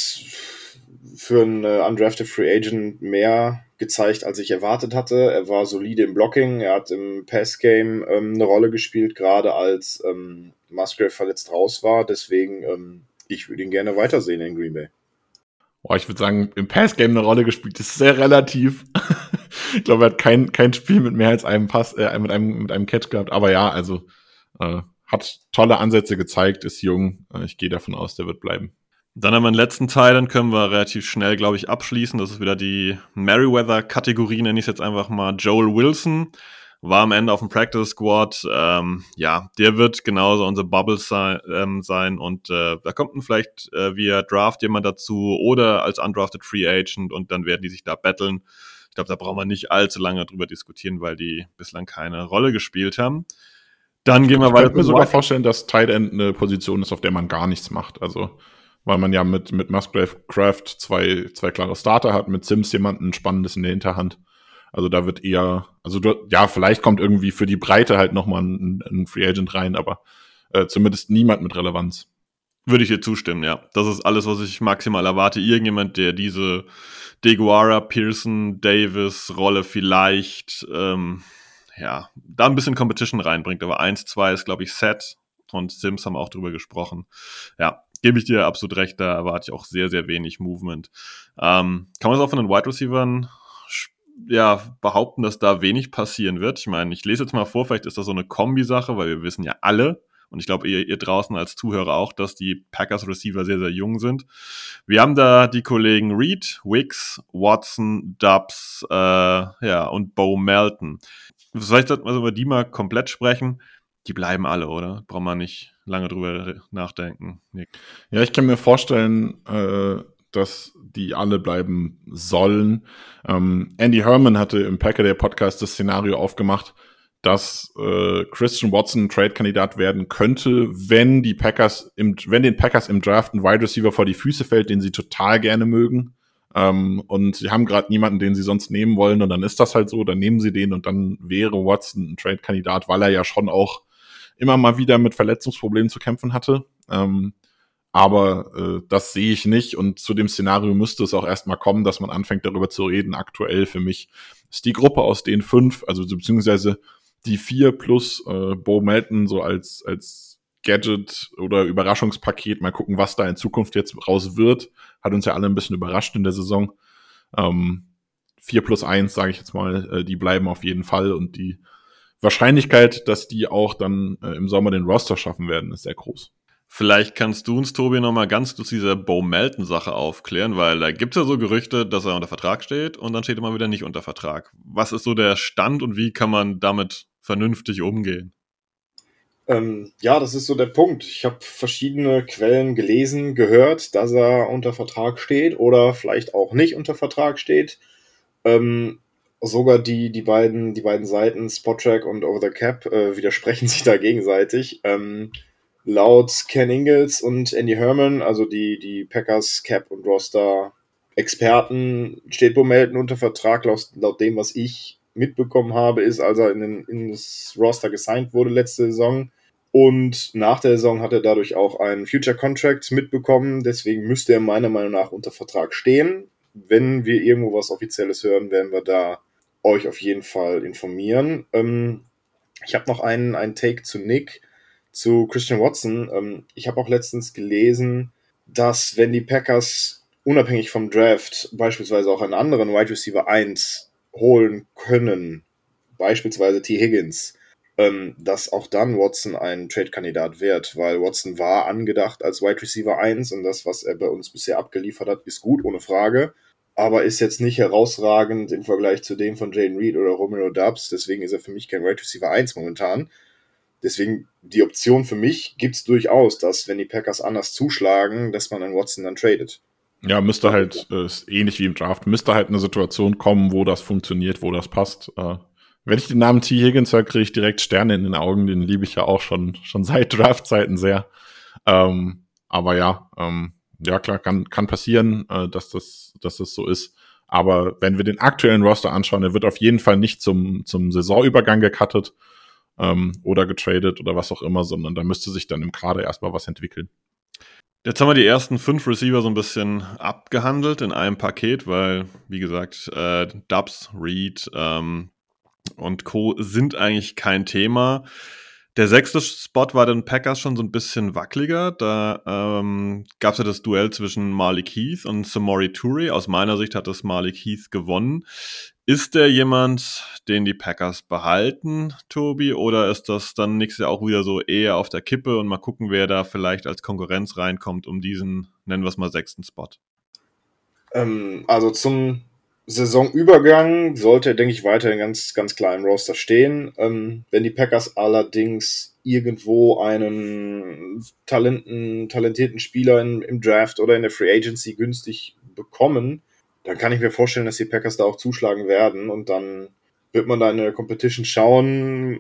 für einen äh, undrafted Free Agent mehr gezeigt, als ich erwartet hatte. Er war solide im Blocking, er hat im Passgame ähm, eine Rolle gespielt, gerade als ähm, Musgrave verletzt raus war. Deswegen, ähm, ich würde ihn gerne weitersehen in Green Bay. Boah, ich würde sagen, im Passgame eine Rolle gespielt, das ist sehr relativ. ich glaube, er hat kein, kein Spiel mit mehr als einem Pass, äh, mit einem, mit einem Catch gehabt. Aber ja, also äh, hat tolle Ansätze gezeigt, ist jung. Äh, ich gehe davon aus, der wird bleiben. Dann haben wir den letzten Teil, dann können wir relativ schnell, glaube ich, abschließen. Das ist wieder die Meriwether-Kategorie, nenne ich es jetzt einfach mal. Joel Wilson war am Ende auf dem Practice Squad. Ähm, ja, der wird genauso unser Bubble sein, ähm, sein und äh, da kommt dann vielleicht äh, via Draft jemand dazu oder als undrafted Free Agent und dann werden die sich da battlen. Ich glaube, da brauchen wir nicht allzu lange drüber diskutieren, weil die bislang keine Rolle gespielt haben. Dann gehen wir ich weiter. Ich könnte mir sogar vorstellen, dass Tight End eine Position ist, auf der man gar nichts macht. Also, weil man ja mit, mit Musgrave Craft zwei, zwei klare Starter hat, mit Sims jemanden Spannendes in der Hinterhand. Also da wird eher, also du, ja, vielleicht kommt irgendwie für die Breite halt nochmal ein, ein Free Agent rein, aber äh, zumindest niemand mit Relevanz. Würde ich dir zustimmen, ja. Das ist alles, was ich maximal erwarte. Irgendjemand, der diese Deguara, Pearson, Davis Rolle vielleicht, ähm, ja, da ein bisschen Competition reinbringt. Aber 1, 2 ist, glaube ich, Set und Sims haben auch drüber gesprochen. Ja, gebe ich dir absolut recht, da erwarte ich auch sehr, sehr wenig Movement. Ähm, kann man es auch von den Wide Receivern ja, behaupten, dass da wenig passieren wird? Ich meine, ich lese jetzt mal vor, vielleicht ist das so eine Kombi-Sache, weil wir wissen ja alle, und ich glaube, ihr, ihr draußen als Zuhörer auch, dass die Packers Receiver sehr, sehr jung sind. Wir haben da die Kollegen Reed, Wicks, Watson, Dubs äh, ja, und Bo Melton. Vielleicht sollten wir über die mal komplett sprechen. Die bleiben alle, oder? Braucht man nicht lange drüber nachdenken. Nick. Ja, ich kann mir vorstellen, äh, dass die alle bleiben sollen. Ähm, Andy Herman hatte im Packer der Podcast das Szenario aufgemacht, dass äh, Christian Watson Trade-Kandidat werden könnte, wenn die Packers im, wenn den Packers im Draft ein Wide Receiver vor die Füße fällt, den sie total gerne mögen. Ähm, und sie haben gerade niemanden, den sie sonst nehmen wollen, und dann ist das halt so, dann nehmen sie den und dann wäre Watson ein Trade-Kandidat, weil er ja schon auch immer mal wieder mit Verletzungsproblemen zu kämpfen hatte. Ähm, aber äh, das sehe ich nicht und zu dem Szenario müsste es auch erstmal kommen, dass man anfängt darüber zu reden. Aktuell für mich ist die Gruppe aus den fünf, also beziehungsweise die vier plus äh, Bo Melton so als, als Gadget oder Überraschungspaket. Mal gucken, was da in Zukunft jetzt raus wird. Hat uns ja alle ein bisschen überrascht in der Saison. Ähm, 4 plus 1, sage ich jetzt mal, äh, die bleiben auf jeden Fall und die Wahrscheinlichkeit, dass die auch dann äh, im Sommer den Roster schaffen werden, ist sehr groß. Vielleicht kannst du uns, Tobi, nochmal ganz durch diese Bo Melton-Sache aufklären, weil da gibt es ja so Gerüchte, dass er unter Vertrag steht und dann steht er mal wieder nicht unter Vertrag. Was ist so der Stand und wie kann man damit vernünftig umgehen? Ähm, ja, das ist so der Punkt. Ich habe verschiedene Quellen gelesen, gehört, dass er unter Vertrag steht oder vielleicht auch nicht unter Vertrag steht. Ähm, sogar die, die, beiden, die beiden Seiten, Spottrack und Over the Cap, äh, widersprechen sich da gegenseitig. Ähm, laut Ken Ingalls und Andy Herman, also die, die Packers Cap und Roster Experten, steht Bo Melton unter Vertrag. Laut, laut dem, was ich mitbekommen habe, ist, als er in, den, in das Roster gesigned wurde letzte Saison. Und nach der Saison hat er dadurch auch einen Future Contract mitbekommen. Deswegen müsste er meiner Meinung nach unter Vertrag stehen. Wenn wir irgendwo was Offizielles hören, werden wir da euch auf jeden Fall informieren. Ähm, ich habe noch einen, einen Take zu Nick zu Christian Watson. Ähm, ich habe auch letztens gelesen, dass wenn die Packers unabhängig vom Draft beispielsweise auch einen anderen Wide Receiver 1 holen können, beispielsweise T. Higgins, ähm, dass auch dann Watson ein Trade-Kandidat wird, weil Watson war angedacht als Wide Receiver 1 und das, was er bei uns bisher abgeliefert hat, ist gut, ohne Frage, aber ist jetzt nicht herausragend im Vergleich zu dem von Jane Reed oder Romero Dubs, deswegen ist er für mich kein Wide Receiver 1 momentan. Deswegen die Option für mich gibt es durchaus, dass wenn die Packers anders zuschlagen, dass man einen Watson dann tradet. Ja, müsste halt, äh, ist ähnlich wie im Draft, müsste halt eine Situation kommen, wo das funktioniert, wo das passt. Äh, wenn ich den Namen T. Higgins höre, kriege ich direkt Sterne in den Augen, den liebe ich ja auch schon, schon seit Draftzeiten sehr. Ähm, aber ja, ähm, ja klar, kann, kann passieren, äh, dass, das, dass das so ist. Aber wenn wir den aktuellen Roster anschauen, der wird auf jeden Fall nicht zum, zum Saisonübergang gecuttet ähm, oder getradet oder was auch immer, sondern da müsste sich dann im Kader erstmal was entwickeln. Jetzt haben wir die ersten fünf Receiver so ein bisschen abgehandelt in einem Paket, weil, wie gesagt, äh, Dubs, Reed ähm, und Co. sind eigentlich kein Thema. Der sechste Spot war den Packers schon so ein bisschen wackeliger. Da ähm, gab es ja das Duell zwischen Malik Heath und Samori Toure. Aus meiner Sicht hat das Malik Heath gewonnen. Ist der jemand, den die Packers behalten, Tobi, oder ist das dann nächstes Jahr auch wieder so eher auf der Kippe und mal gucken, wer da vielleicht als Konkurrenz reinkommt um diesen, nennen wir es mal, sechsten Spot? Ähm, also zum Saisonübergang sollte denke ich, weiterhin ganz, ganz klar im Roster stehen. Ähm, wenn die Packers allerdings irgendwo einen talenten, talentierten Spieler in, im Draft oder in der Free Agency günstig bekommen, dann kann ich mir vorstellen, dass die Packers da auch zuschlagen werden und dann wird man da in der Competition schauen,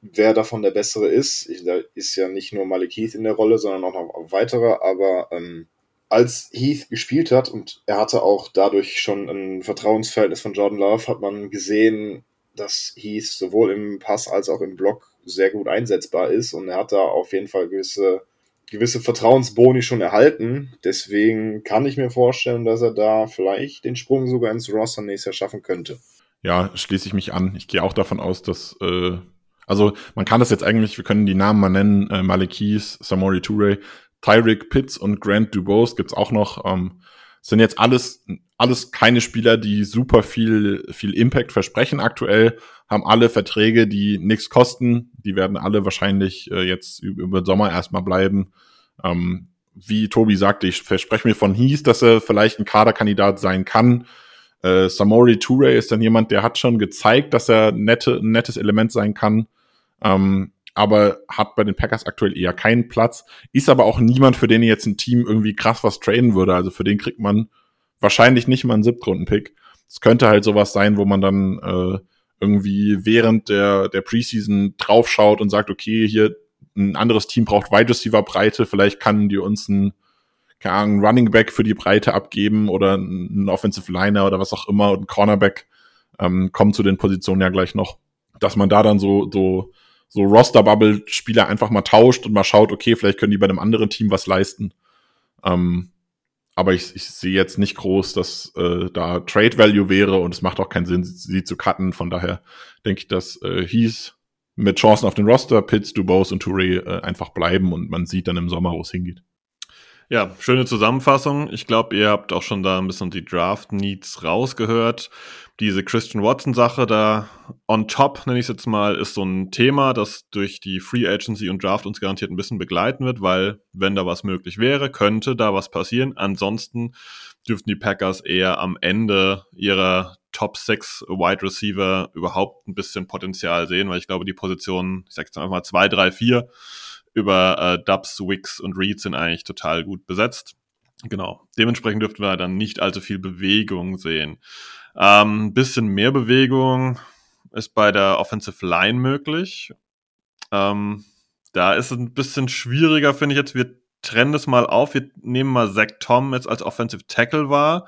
wer davon der bessere ist. Ich, da ist ja nicht nur Malik Heath in der Rolle, sondern auch noch weitere, aber ähm, als Heath gespielt hat und er hatte auch dadurch schon ein Vertrauensverhältnis von Jordan Love, hat man gesehen, dass Heath sowohl im Pass als auch im Block sehr gut einsetzbar ist und er hat da auf jeden Fall gewisse, gewisse Vertrauensboni schon erhalten. Deswegen kann ich mir vorstellen, dass er da vielleicht den Sprung sogar ins Roster nächstes Jahr schaffen könnte. Ja, schließe ich mich an. Ich gehe auch davon aus, dass äh, also man kann das jetzt eigentlich, wir können die Namen mal nennen, äh, Malekis, Samori Toure, Tyreek Pitts und Grant Dubose gibt's auch noch. Ähm, sind jetzt alles, alles keine Spieler, die super viel, viel Impact versprechen aktuell, haben alle Verträge, die nichts kosten. Die werden alle wahrscheinlich äh, jetzt über den Sommer erstmal bleiben. Ähm, wie Tobi sagte, ich verspreche mir von Hies, dass er vielleicht ein Kaderkandidat sein kann. Äh, Samori Toure ist dann jemand, der hat schon gezeigt, dass er nette, ein nettes Element sein kann. Ähm, aber hat bei den Packers aktuell eher keinen Platz. Ist aber auch niemand, für den jetzt ein Team irgendwie krass was trainen würde. Also für den kriegt man wahrscheinlich nicht mal einen Siebtrunden-Pick. Es könnte halt sowas sein, wo man dann äh, irgendwie während der, der Preseason draufschaut und sagt, okay, hier ein anderes Team braucht Wide Receiver Breite, vielleicht kann die uns ein, keine Ahnung, Running Back für die Breite abgeben oder ein Offensive Liner oder was auch immer und ein Cornerback ähm, kommen zu den Positionen ja gleich noch, dass man da dann so, so so Roster-Bubble-Spieler einfach mal tauscht und mal schaut, okay, vielleicht können die bei einem anderen Team was leisten. Ähm, aber ich, ich sehe jetzt nicht groß, dass äh, da Trade Value wäre und es macht auch keinen Sinn, sie zu cutten. Von daher denke ich, dass äh, Heath mit Chancen auf den Roster, Pitts, Dubose und Touré äh, einfach bleiben und man sieht dann im Sommer, wo es hingeht. Ja, schöne Zusammenfassung. Ich glaube, ihr habt auch schon da ein bisschen die Draft-Needs rausgehört. Diese Christian Watson-Sache da on top, nenne ich es jetzt mal, ist so ein Thema, das durch die Free Agency und Draft uns garantiert ein bisschen begleiten wird, weil wenn da was möglich wäre, könnte da was passieren. Ansonsten dürften die Packers eher am Ende ihrer Top 6 Wide Receiver überhaupt ein bisschen Potenzial sehen, weil ich glaube, die Positionen, ich sag jetzt einfach mal 2, 3, 4, über äh, Dubs, Wicks und Reed sind eigentlich total gut besetzt. Genau. Dementsprechend dürften wir dann nicht allzu viel Bewegung sehen. Ähm, bisschen mehr Bewegung ist bei der Offensive Line möglich. Ähm, da ist es ein bisschen schwieriger, finde ich jetzt. Wir trennen das mal auf. Wir nehmen mal Zach Tom jetzt als Offensive Tackle wahr.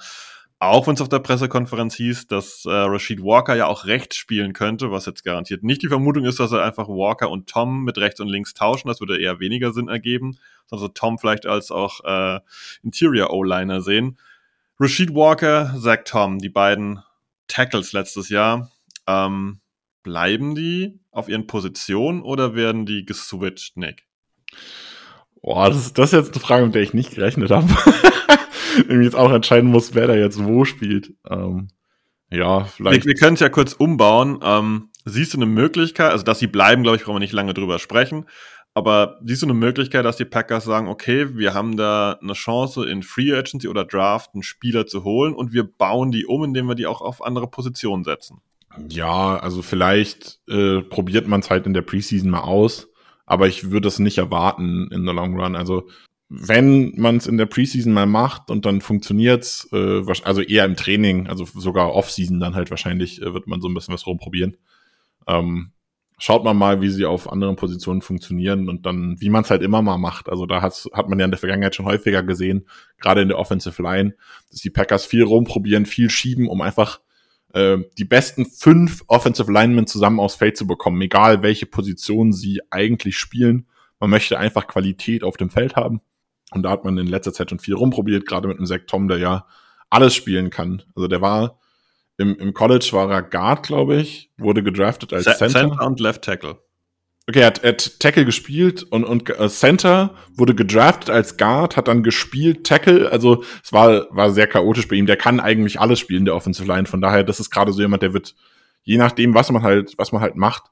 Auch wenn es auf der Pressekonferenz hieß, dass äh, Rashid Walker ja auch rechts spielen könnte, was jetzt garantiert nicht die Vermutung ist, dass er einfach Walker und Tom mit rechts und links tauschen. Das würde eher weniger Sinn ergeben. Also Tom vielleicht als auch äh, Interior O-Liner sehen. Rashid Walker, Zach Tom, die beiden Tackles letztes Jahr. Ähm, bleiben die auf ihren Positionen oder werden die geswitcht, Nick? Boah, das, das ist jetzt eine Frage, mit der ich nicht gerechnet habe. irgendwie jetzt auch entscheiden muss, wer da jetzt wo spielt. Ähm, ja, vielleicht. Wir, wir können es ja kurz umbauen. Ähm, siehst du eine Möglichkeit, also dass sie bleiben, glaube ich, brauchen wir nicht lange drüber sprechen. Aber siehst du eine Möglichkeit, dass die Packers sagen, okay, wir haben da eine Chance in Free Agency oder Draft einen Spieler zu holen und wir bauen die um, indem wir die auch auf andere Positionen setzen? Ja, also vielleicht äh, probiert man es halt in der Preseason mal aus, aber ich würde es nicht erwarten in the long run. Also wenn man es in der Preseason mal macht und dann funktioniert's, äh, also eher im Training, also sogar Offseason dann halt wahrscheinlich äh, wird man so ein bisschen was rumprobieren. Ähm, schaut man mal, wie sie auf anderen Positionen funktionieren und dann, wie man es halt immer mal macht. Also da hat's, hat man ja in der Vergangenheit schon häufiger gesehen, gerade in der Offensive Line, dass die Packers viel rumprobieren, viel schieben, um einfach äh, die besten fünf Offensive Linemen zusammen aufs Feld zu bekommen, egal welche Position sie eigentlich spielen. Man möchte einfach Qualität auf dem Feld haben. Und da hat man in letzter Zeit schon viel rumprobiert, gerade mit einem Zach Tom, der ja alles spielen kann. Also der war im, im College war er Guard, glaube ich, wurde gedraftet als Center. Center und Left Tackle. Okay, er hat, er hat Tackle gespielt und, und äh, Center wurde gedraftet als Guard, hat dann gespielt Tackle. Also es war, war sehr chaotisch bei ihm. Der kann eigentlich alles spielen, der Offensive Line. Von daher, das ist gerade so jemand, der wird, je nachdem, was man halt, was man halt macht,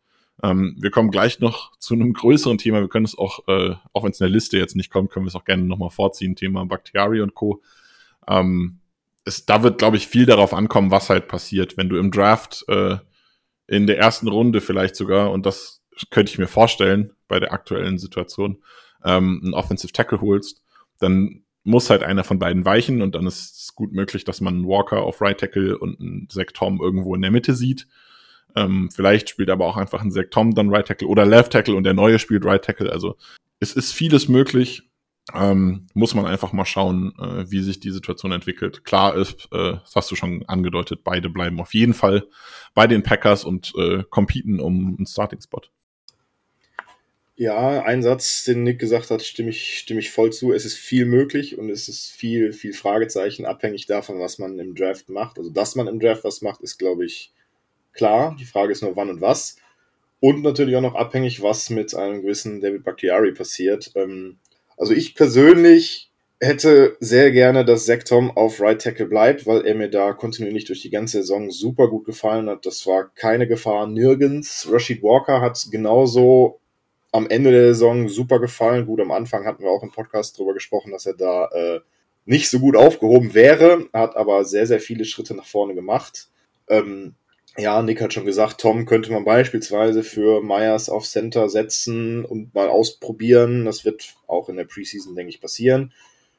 ähm, wir kommen gleich noch zu einem größeren Thema. Wir können es auch, äh, auch wenn es in der Liste jetzt nicht kommt, können wir es auch gerne nochmal vorziehen. Thema Bakhtiari und Co. Ähm, es, da wird, glaube ich, viel darauf ankommen, was halt passiert. Wenn du im Draft äh, in der ersten Runde vielleicht sogar, und das könnte ich mir vorstellen bei der aktuellen Situation, ähm, einen Offensive Tackle holst, dann muss halt einer von beiden weichen und dann ist es gut möglich, dass man einen Walker auf Right Tackle und einen Zach Tom irgendwo in der Mitte sieht. Ähm, vielleicht spielt aber auch einfach ein Zach Tom dann Right Tackle oder Left Tackle und der neue spielt Right Tackle. Also es ist vieles möglich. Ähm, muss man einfach mal schauen, äh, wie sich die Situation entwickelt. Klar ist, äh, das hast du schon angedeutet, beide bleiben auf jeden Fall bei den Packers und äh, competen um einen Starting-Spot. Ja, ein Satz, den Nick gesagt hat, stimme ich, stimme ich voll zu. Es ist viel möglich und es ist viel, viel Fragezeichen, abhängig davon, was man im Draft macht. Also, dass man im Draft was macht, ist, glaube ich, klar. Die Frage ist nur, wann und was. Und natürlich auch noch abhängig, was mit einem gewissen David Bakhtiari passiert. Ähm, also, ich persönlich hätte sehr gerne, dass Zach Tom auf Right Tackle bleibt, weil er mir da kontinuierlich durch die ganze Saison super gut gefallen hat. Das war keine Gefahr nirgends. Rashid Walker hat genauso am Ende der Saison super gefallen. Gut, am Anfang hatten wir auch im Podcast darüber gesprochen, dass er da äh, nicht so gut aufgehoben wäre, hat aber sehr, sehr viele Schritte nach vorne gemacht. Ähm, ja, Nick hat schon gesagt, Tom könnte man beispielsweise für Myers auf Center setzen und mal ausprobieren. Das wird auch in der Preseason, denke ich, passieren.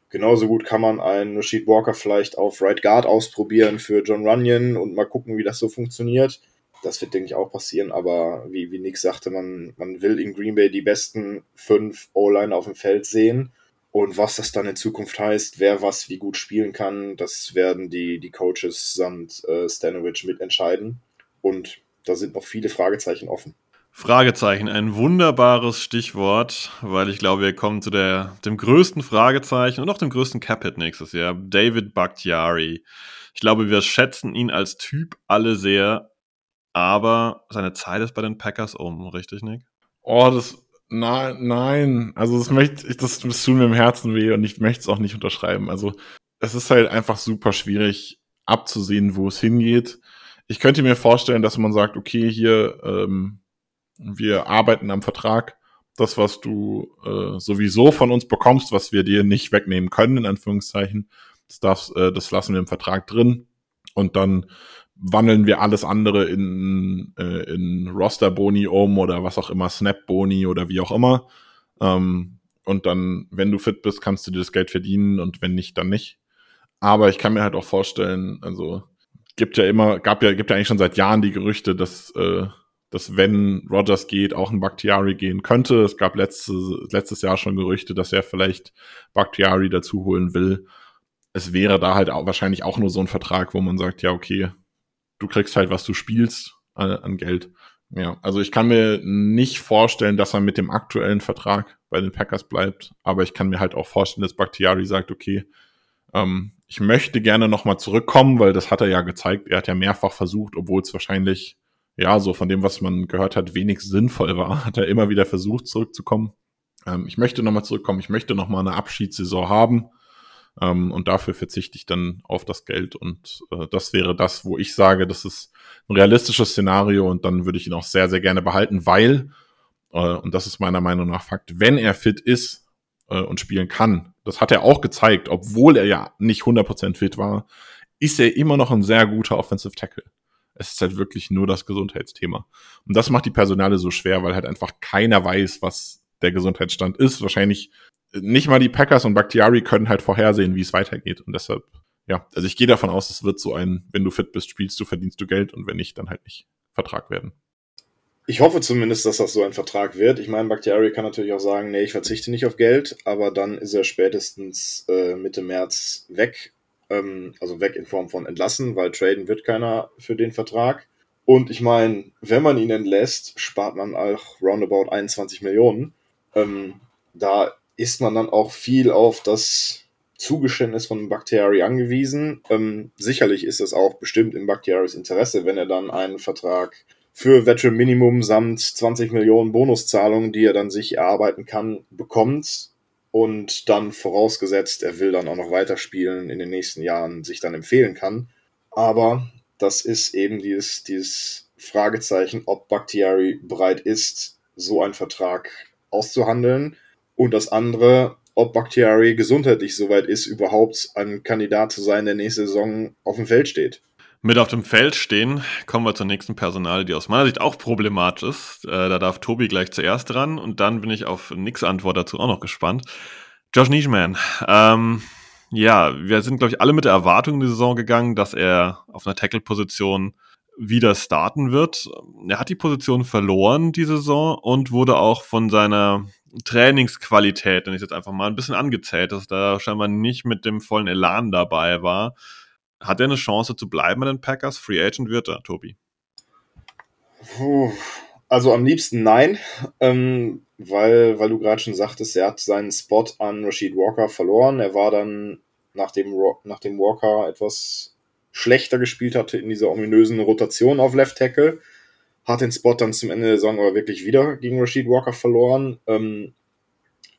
Genauso gut kann man einen Rashid Walker vielleicht auf Right Guard ausprobieren für John Runyon und mal gucken, wie das so funktioniert das wird, denke ich, auch passieren. Aber wie, wie Nick sagte, man, man will in Green Bay die besten fünf O-Line auf dem Feld sehen. Und was das dann in Zukunft heißt, wer was wie gut spielen kann, das werden die, die Coaches samt äh, Stanovic mitentscheiden. Und da sind noch viele Fragezeichen offen. Fragezeichen, ein wunderbares Stichwort, weil ich glaube, wir kommen zu der, dem größten Fragezeichen und auch dem größten Capit nächstes Jahr. David Bakhtiari. Ich glaube, wir schätzen ihn als Typ alle sehr, aber seine Zeit ist bei den Packers um, richtig, Nick? Oh, das, nein, nein. Also das möchte ich, das, das tut mir im Herzen weh und ich möchte es auch nicht unterschreiben. Also es ist halt einfach super schwierig abzusehen, wo es hingeht. Ich könnte mir vorstellen, dass man sagt, okay, hier, ähm, wir arbeiten am Vertrag. Das, was du äh, sowieso von uns bekommst, was wir dir nicht wegnehmen können, in Anführungszeichen, das, darfst, äh, das lassen wir im Vertrag drin. Und dann wandeln wir alles andere in, äh, in Roster-Boni um oder was auch immer, Snap-Boni oder wie auch immer. Ähm, und dann, wenn du fit bist, kannst du dir das Geld verdienen und wenn nicht, dann nicht. Aber ich kann mir halt auch vorstellen, also gibt ja immer, gab ja, gibt ja eigentlich schon seit Jahren die Gerüchte, dass, äh, dass wenn Rogers geht, auch ein Bakhtiari gehen könnte. Es gab letzte, letztes Jahr schon Gerüchte, dass er vielleicht Bakhtiari dazu holen will. Es wäre da halt auch wahrscheinlich auch nur so ein Vertrag, wo man sagt, ja, okay, du kriegst halt, was du spielst an, an Geld. Ja, also ich kann mir nicht vorstellen, dass er mit dem aktuellen Vertrag bei den Packers bleibt, aber ich kann mir halt auch vorstellen, dass Bakhtiari sagt, okay, ähm, ich möchte gerne nochmal zurückkommen, weil das hat er ja gezeigt. Er hat ja mehrfach versucht, obwohl es wahrscheinlich, ja, so von dem, was man gehört hat, wenig sinnvoll war, hat er immer wieder versucht, zurückzukommen. Ähm, ich möchte nochmal zurückkommen, ich möchte nochmal eine Abschiedssaison haben. Ähm, und dafür verzichte ich dann auf das Geld. Und äh, das wäre das, wo ich sage, das ist ein realistisches Szenario und dann würde ich ihn auch sehr, sehr gerne behalten, weil, äh, und das ist meiner Meinung nach Fakt, wenn er fit ist äh, und spielen kann, das hat er auch gezeigt, obwohl er ja nicht 100% fit war, ist er immer noch ein sehr guter Offensive Tackle. Es ist halt wirklich nur das Gesundheitsthema. Und das macht die Personale so schwer, weil halt einfach keiner weiß, was der Gesundheitsstand ist. Wahrscheinlich nicht mal die Packers und Bakhtiari können halt vorhersehen, wie es weitergeht. Und deshalb, ja, also ich gehe davon aus, es wird so ein, wenn du fit bist, spielst du, verdienst du Geld und wenn nicht, dann halt nicht Vertrag werden. Ich hoffe zumindest, dass das so ein Vertrag wird. Ich meine, Bakhtiari kann natürlich auch sagen, nee, ich verzichte nicht auf Geld, aber dann ist er spätestens äh, Mitte März weg. Ähm, also weg in Form von entlassen, weil traden wird keiner für den Vertrag. Und ich meine, wenn man ihn entlässt, spart man auch roundabout 21 Millionen. Ähm, da ist man dann auch viel auf das Zugeständnis von Bakhtiari angewiesen. Ähm, sicherlich ist es auch bestimmt in Bakhtiaris Interesse, wenn er dann einen Vertrag für Veteran Minimum samt 20 Millionen Bonuszahlungen, die er dann sich erarbeiten kann, bekommt. Und dann vorausgesetzt, er will dann auch noch weiterspielen in den nächsten Jahren, sich dann empfehlen kann. Aber das ist eben dieses, dieses Fragezeichen, ob Bakhtiari bereit ist, so einen Vertrag auszuhandeln und das andere, ob Bakhtiari gesundheitlich soweit ist, überhaupt ein Kandidat zu sein, der nächste Saison auf dem Feld steht. Mit auf dem Feld stehen, kommen wir zur nächsten Personal, die aus meiner Sicht auch problematisch ist. Äh, da darf Tobi gleich zuerst dran und dann bin ich auf Nix Antwort dazu auch noch gespannt. Josh Nischman. Ähm, ja, wir sind, glaube ich, alle mit der Erwartung in die Saison gegangen, dass er auf einer Tackle-Position wieder starten wird. Er hat die Position verloren die Saison und wurde auch von seiner Trainingsqualität, wenn ich jetzt einfach mal ein bisschen angezählt, dass da scheinbar nicht mit dem vollen Elan dabei war. Hat er eine Chance zu bleiben bei den Packers? Free Agent wird er, Tobi? Also am liebsten nein, ähm, weil, weil du gerade schon sagtest, er hat seinen Spot an Rashid Walker verloren. Er war dann, nachdem, nachdem Walker etwas schlechter gespielt hatte in dieser ominösen Rotation auf Left Tackle, hat den Spot dann zum Ende der Saison aber wirklich wieder gegen Rashid Walker verloren. Ähm,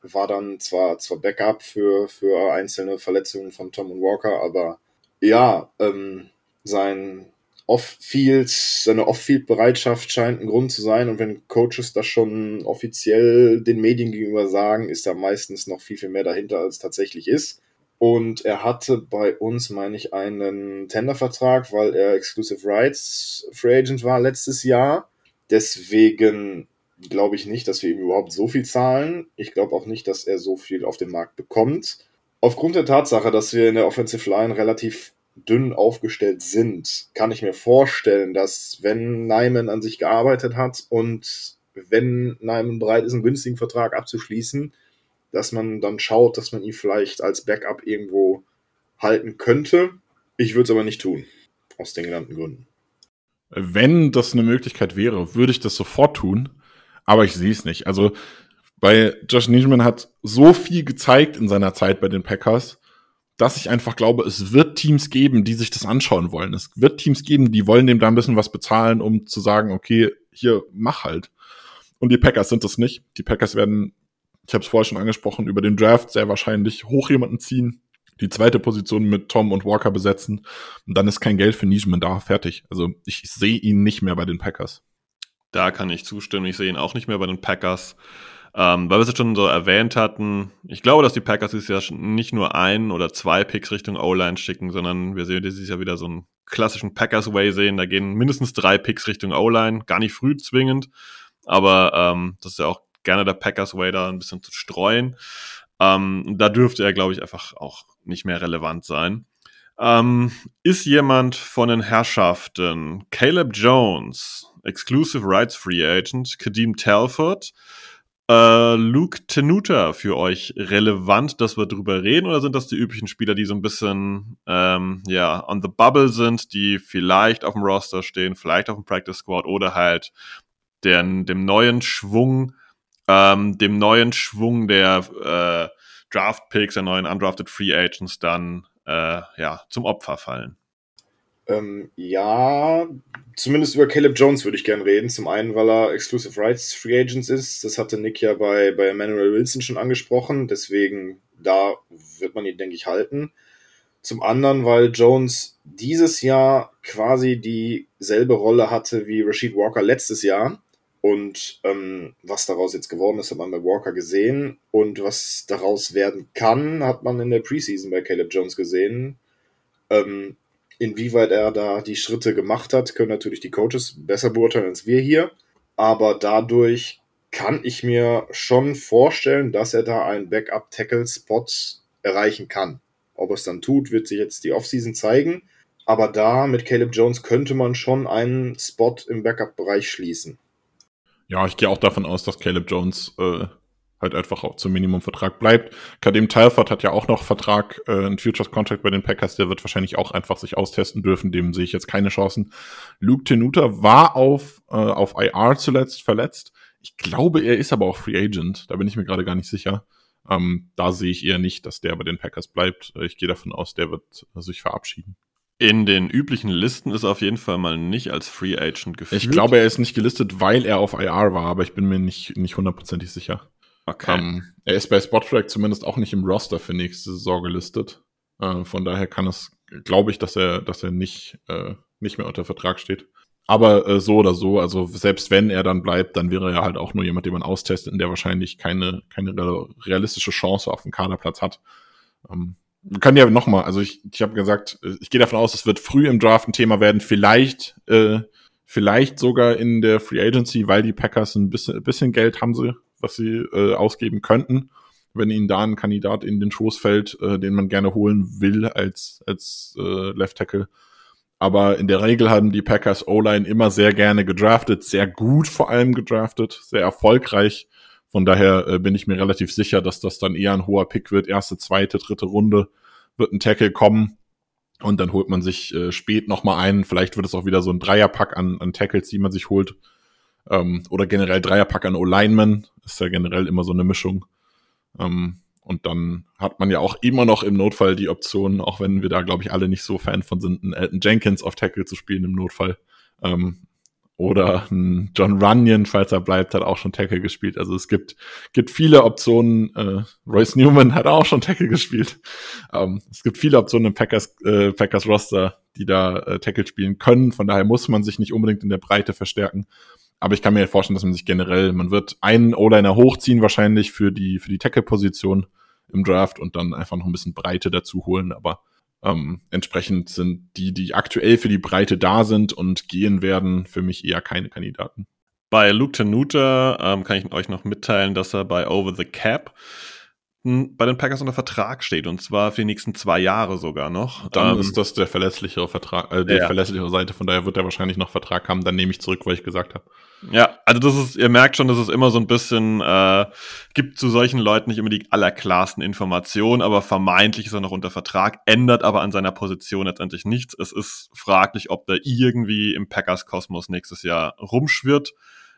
war dann zwar, zwar Backup für, für einzelne Verletzungen von Tom und Walker, aber ja, ähm, sein Off-Field, seine Off-Field-Bereitschaft scheint ein Grund zu sein. Und wenn Coaches das schon offiziell den Medien gegenüber sagen, ist da meistens noch viel, viel mehr dahinter, als tatsächlich ist. Und er hatte bei uns, meine ich, einen Tendervertrag, weil er Exclusive Rights Free Agent war letztes Jahr. Deswegen glaube ich nicht, dass wir ihm überhaupt so viel zahlen. Ich glaube auch nicht, dass er so viel auf dem Markt bekommt. Aufgrund der Tatsache, dass wir in der Offensive Line relativ dünn aufgestellt sind, kann ich mir vorstellen, dass wenn Nyman an sich gearbeitet hat und wenn Nyman bereit ist, einen günstigen Vertrag abzuschließen, dass man dann schaut, dass man ihn vielleicht als Backup irgendwo halten könnte. Ich würde es aber nicht tun, aus den genannten Gründen. Wenn das eine Möglichkeit wäre, würde ich das sofort tun, aber ich sehe es nicht. Also bei Josh Nijman hat so viel gezeigt in seiner Zeit bei den Packers, dass ich einfach glaube, es wird Teams geben, die sich das anschauen wollen. Es wird Teams geben, die wollen dem da ein bisschen was bezahlen, um zu sagen, okay, hier, mach halt. Und die Packers sind das nicht. Die Packers werden, ich habe es vorher schon angesprochen, über den Draft sehr wahrscheinlich hoch jemanden ziehen, die zweite Position mit Tom und Walker besetzen. Und dann ist kein Geld für Nijman da, fertig. Also ich sehe ihn nicht mehr bei den Packers. Da kann ich zustimmen. Ich sehe ihn auch nicht mehr bei den Packers. Ähm, weil wir es schon so erwähnt hatten, ich glaube, dass die Packers dieses Jahr nicht nur ein oder zwei Picks Richtung O-Line schicken, sondern wir sehen dieses Jahr wieder so einen klassischen Packers-Way sehen. Da gehen mindestens drei Picks Richtung O-Line, gar nicht früh zwingend, aber ähm, das ist ja auch gerne der Packers-Way, da ein bisschen zu streuen. Ähm, da dürfte er, glaube ich, einfach auch nicht mehr relevant sein. Ähm, ist jemand von den Herrschaften Caleb Jones, Exclusive Rights Free Agent, Kadeem Telford, äh, Luke Tenuta für euch relevant, dass wir drüber reden, oder sind das die üblichen Spieler, die so ein bisschen ähm, ja on the bubble sind, die vielleicht auf dem Roster stehen, vielleicht auf dem Practice Squad oder halt den, dem neuen Schwung, ähm, dem neuen Schwung der äh, Draft Picks, der neuen undrafted Free Agents dann äh, ja zum Opfer fallen? Ähm, ja, zumindest über Caleb Jones würde ich gerne reden. Zum einen, weil er Exclusive Rights Free Agents ist. Das hatte Nick ja bei, bei Emmanuel Wilson schon angesprochen. Deswegen, da wird man ihn, denke ich, halten. Zum anderen, weil Jones dieses Jahr quasi dieselbe Rolle hatte wie Rashid Walker letztes Jahr. Und ähm, was daraus jetzt geworden ist, hat man bei Walker gesehen. Und was daraus werden kann, hat man in der Preseason bei Caleb Jones gesehen. Ähm, Inwieweit er da die Schritte gemacht hat, können natürlich die Coaches besser beurteilen als wir hier. Aber dadurch kann ich mir schon vorstellen, dass er da einen Backup-Tackle-Spot erreichen kann. Ob er es dann tut, wird sich jetzt die Offseason zeigen. Aber da mit Caleb Jones könnte man schon einen Spot im Backup-Bereich schließen. Ja, ich gehe auch davon aus, dass Caleb Jones äh, halt einfach auch zum Minimumvertrag bleibt. Kadim Talford hat ja auch noch Vertrag, äh, ein Futures Contract bei den Packers, der wird wahrscheinlich auch einfach sich austesten dürfen, dem sehe ich jetzt keine Chancen. Luke Tenuta war auf, äh, auf IR zuletzt verletzt. Ich glaube, er ist aber auch Free Agent, da bin ich mir gerade gar nicht sicher. Ähm, da sehe ich eher nicht, dass der bei den Packers bleibt. Ich gehe davon aus, der wird sich verabschieden. In den üblichen Listen ist er auf jeden Fall mal nicht als Free Agent geführt. Ich glaube, er ist nicht gelistet, weil er auf IR war, aber ich bin mir nicht, nicht hundertprozentig sicher. Okay. Ähm, er ist bei Spottrack zumindest auch nicht im Roster für nächste Saison gelistet. Uh, von daher kann es, glaube ich, dass er, dass er nicht, uh, nicht mehr unter Vertrag steht. Aber uh, so oder so, also selbst wenn er dann bleibt, dann wäre er halt auch nur jemand, den man austestet und der wahrscheinlich keine, keine realistische Chance auf dem Kaderplatz hat. Um, man kann ja nochmal, also ich, ich habe gesagt, ich gehe davon aus, es wird früh im Draft ein Thema werden, vielleicht, äh, vielleicht sogar in der Free Agency, weil die Packers ein bisschen, bisschen Geld haben sie was sie äh, ausgeben könnten. wenn ihnen da ein Kandidat in den Schoß fällt, äh, den man gerne holen will als, als äh, Left Tackle. Aber in der Regel haben die Packers O-Line immer sehr gerne gedraftet, sehr gut vor allem gedraftet, sehr erfolgreich. Von daher äh, bin ich mir relativ sicher, dass das dann eher ein hoher Pick wird. Erste, zweite, dritte Runde wird ein Tackle kommen. Und dann holt man sich äh, spät nochmal einen. Vielleicht wird es auch wieder so ein Dreierpack an, an Tackles, die man sich holt. Ähm, oder generell Dreierpack an O-Linemen. Ist ja generell immer so eine Mischung. Ähm, und dann hat man ja auch immer noch im Notfall die Option, auch wenn wir da, glaube ich, alle nicht so Fan von sind, einen Elton Jenkins auf Tackle zu spielen im Notfall. Ähm, oder ein John Runyon, falls er bleibt, hat auch schon Tackle gespielt. Also es gibt, gibt viele Optionen. Äh, Royce Newman hat auch schon Tackle gespielt. Ähm, es gibt viele Optionen im Packers, äh, Packers Roster, die da äh, Tackle spielen können. Von daher muss man sich nicht unbedingt in der Breite verstärken. Aber ich kann mir vorstellen, dass man sich generell, man wird einen O-Liner hochziehen wahrscheinlich für die, für die Tackle-Position im Draft und dann einfach noch ein bisschen Breite dazu holen. Aber ähm, entsprechend sind die, die aktuell für die Breite da sind und gehen werden, für mich eher keine Kandidaten. Bei Luke Tenuta ähm, kann ich euch noch mitteilen, dass er bei Over the Cap bei den Packers unter Vertrag steht und zwar für die nächsten zwei Jahre sogar noch. Dann ähm, ist das der verlässlichere Vertrag, äh, die ja. verlässlichere Seite, von daher wird er wahrscheinlich noch Vertrag haben, dann nehme ich zurück, was ich gesagt habe. Ja, also das ist, ihr merkt schon, dass es immer so ein bisschen, äh, gibt zu solchen Leuten nicht immer die allerklarsten Informationen, aber vermeintlich ist er noch unter Vertrag, ändert aber an seiner Position letztendlich nichts. Es ist fraglich, ob der irgendwie im Packers-Kosmos nächstes Jahr rumschwirrt,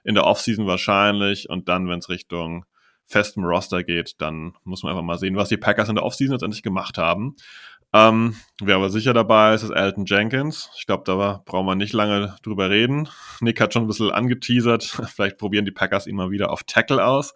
in der Offseason wahrscheinlich und dann, wenn es Richtung festem Roster geht, dann muss man einfach mal sehen, was die Packers in der Offseason letztendlich gemacht haben. Ähm, wer aber sicher dabei ist, ist Elton Jenkins. Ich glaube, da brauchen wir nicht lange drüber reden. Nick hat schon ein bisschen angeteasert. Vielleicht probieren die Packers ihn mal wieder auf Tackle aus.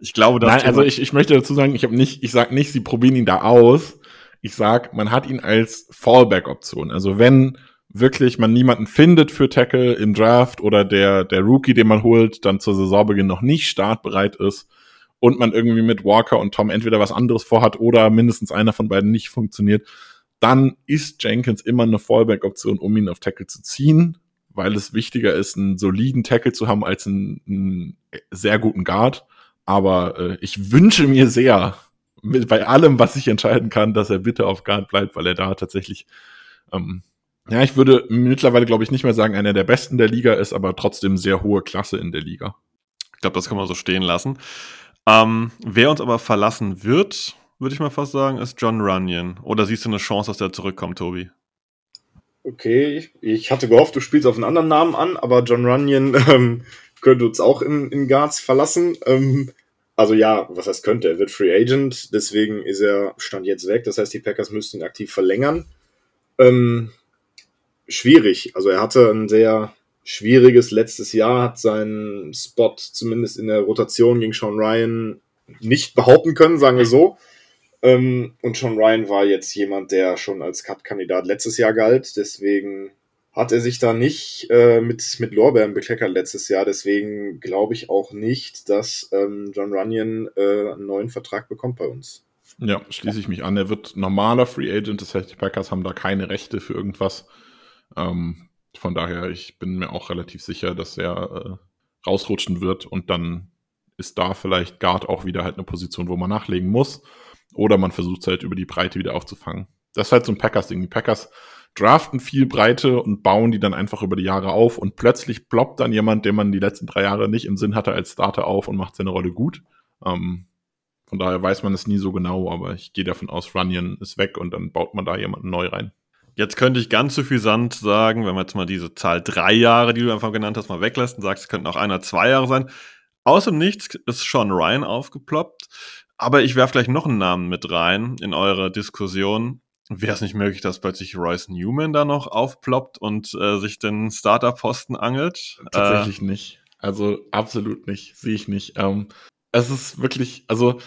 Ich glaube, dass. Nein, also ich, ich möchte dazu sagen, ich habe nicht, ich sage nicht, sie probieren ihn da aus. Ich sag, man hat ihn als Fallback-Option. Also wenn wirklich man niemanden findet für Tackle im Draft oder der, der Rookie, den man holt, dann zur Saisonbeginn noch nicht startbereit ist, und man irgendwie mit Walker und Tom entweder was anderes vorhat oder mindestens einer von beiden nicht funktioniert, dann ist Jenkins immer eine Fallback-Option, um ihn auf Tackle zu ziehen, weil es wichtiger ist, einen soliden Tackle zu haben als einen, einen sehr guten Guard. Aber äh, ich wünsche mir sehr, mit, bei allem, was ich entscheiden kann, dass er bitte auf Guard bleibt, weil er da tatsächlich, ähm, ja, ich würde mittlerweile, glaube ich, nicht mehr sagen, einer der besten der Liga ist, aber trotzdem sehr hohe Klasse in der Liga. Ich glaube, das kann man so stehen lassen. Ähm, wer uns aber verlassen wird, würde ich mal fast sagen, ist John Runyon. Oder siehst du eine Chance, dass der zurückkommt, Tobi? Okay, ich hatte gehofft, du spielst auf einen anderen Namen an, aber John Runyon ähm, könnte uns auch in, in Guards verlassen. Ähm, also ja, was heißt könnte? Er wird Free Agent, deswegen ist er Stand jetzt weg. Das heißt, die Packers müssten ihn aktiv verlängern. Ähm, schwierig. Also er hatte ein sehr schwieriges letztes Jahr, hat seinen Spot zumindest in der Rotation gegen Sean Ryan nicht behaupten können, sagen wir so. Ähm, und Sean Ryan war jetzt jemand, der schon als Cut-Kandidat letztes Jahr galt, deswegen hat er sich da nicht äh, mit, mit Lorbeeren bekleckert letztes Jahr. Deswegen glaube ich auch nicht, dass ähm, John Runyon äh, einen neuen Vertrag bekommt bei uns. Ja, schließe ich mich an. Er wird normaler Free Agent, das heißt, die Packers haben da keine Rechte für irgendwas. Ähm, von daher, ich bin mir auch relativ sicher, dass er äh, rausrutschen wird und dann ist da vielleicht Guard auch wieder halt eine Position, wo man nachlegen muss. Oder man versucht es halt über die Breite wieder aufzufangen. Das ist halt so ein Packers-Ding. Die Packers draften viel Breite und bauen die dann einfach über die Jahre auf und plötzlich ploppt dann jemand, den man die letzten drei Jahre nicht im Sinn hatte, als Starter auf und macht seine Rolle gut. Ähm, von daher weiß man es nie so genau, aber ich gehe davon aus, Runyon ist weg und dann baut man da jemanden neu rein. Jetzt könnte ich ganz suffisant sagen, wenn man jetzt mal diese Zahl drei Jahre, die du einfach genannt hast, mal weglässt und sagst, es könnten auch einer zwei Jahre sein. Aus dem Nichts ist Sean Ryan aufgeploppt. Aber ich werfe gleich noch einen Namen mit rein in eure Diskussion. Wäre es nicht möglich, dass plötzlich Royce Newman da noch aufploppt und äh, sich den Starter-Posten angelt? Tatsächlich äh, nicht. Also absolut nicht. Sehe ich nicht. Ähm, es ist wirklich, also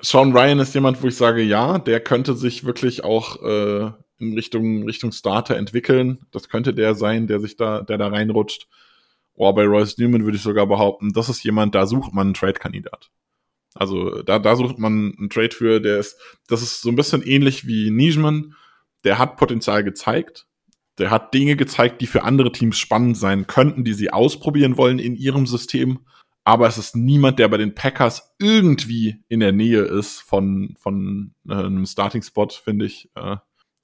Sean Ryan ist jemand, wo ich sage, ja, der könnte sich wirklich auch äh, in Richtung, Richtung Starter entwickeln. Das könnte der sein, der sich da, der da reinrutscht. Oh, bei Royce Newman würde ich sogar behaupten, das ist jemand, da sucht man einen Trade-Kandidat. Also da, da sucht man einen Trade für, der ist, das ist so ein bisschen ähnlich wie Nijman. Der hat Potenzial gezeigt. Der hat Dinge gezeigt, die für andere Teams spannend sein könnten, die sie ausprobieren wollen in ihrem System. aber es ist niemand, der bei den Packers irgendwie in der Nähe ist von, von äh, einem Starting-Spot, finde ich. Äh,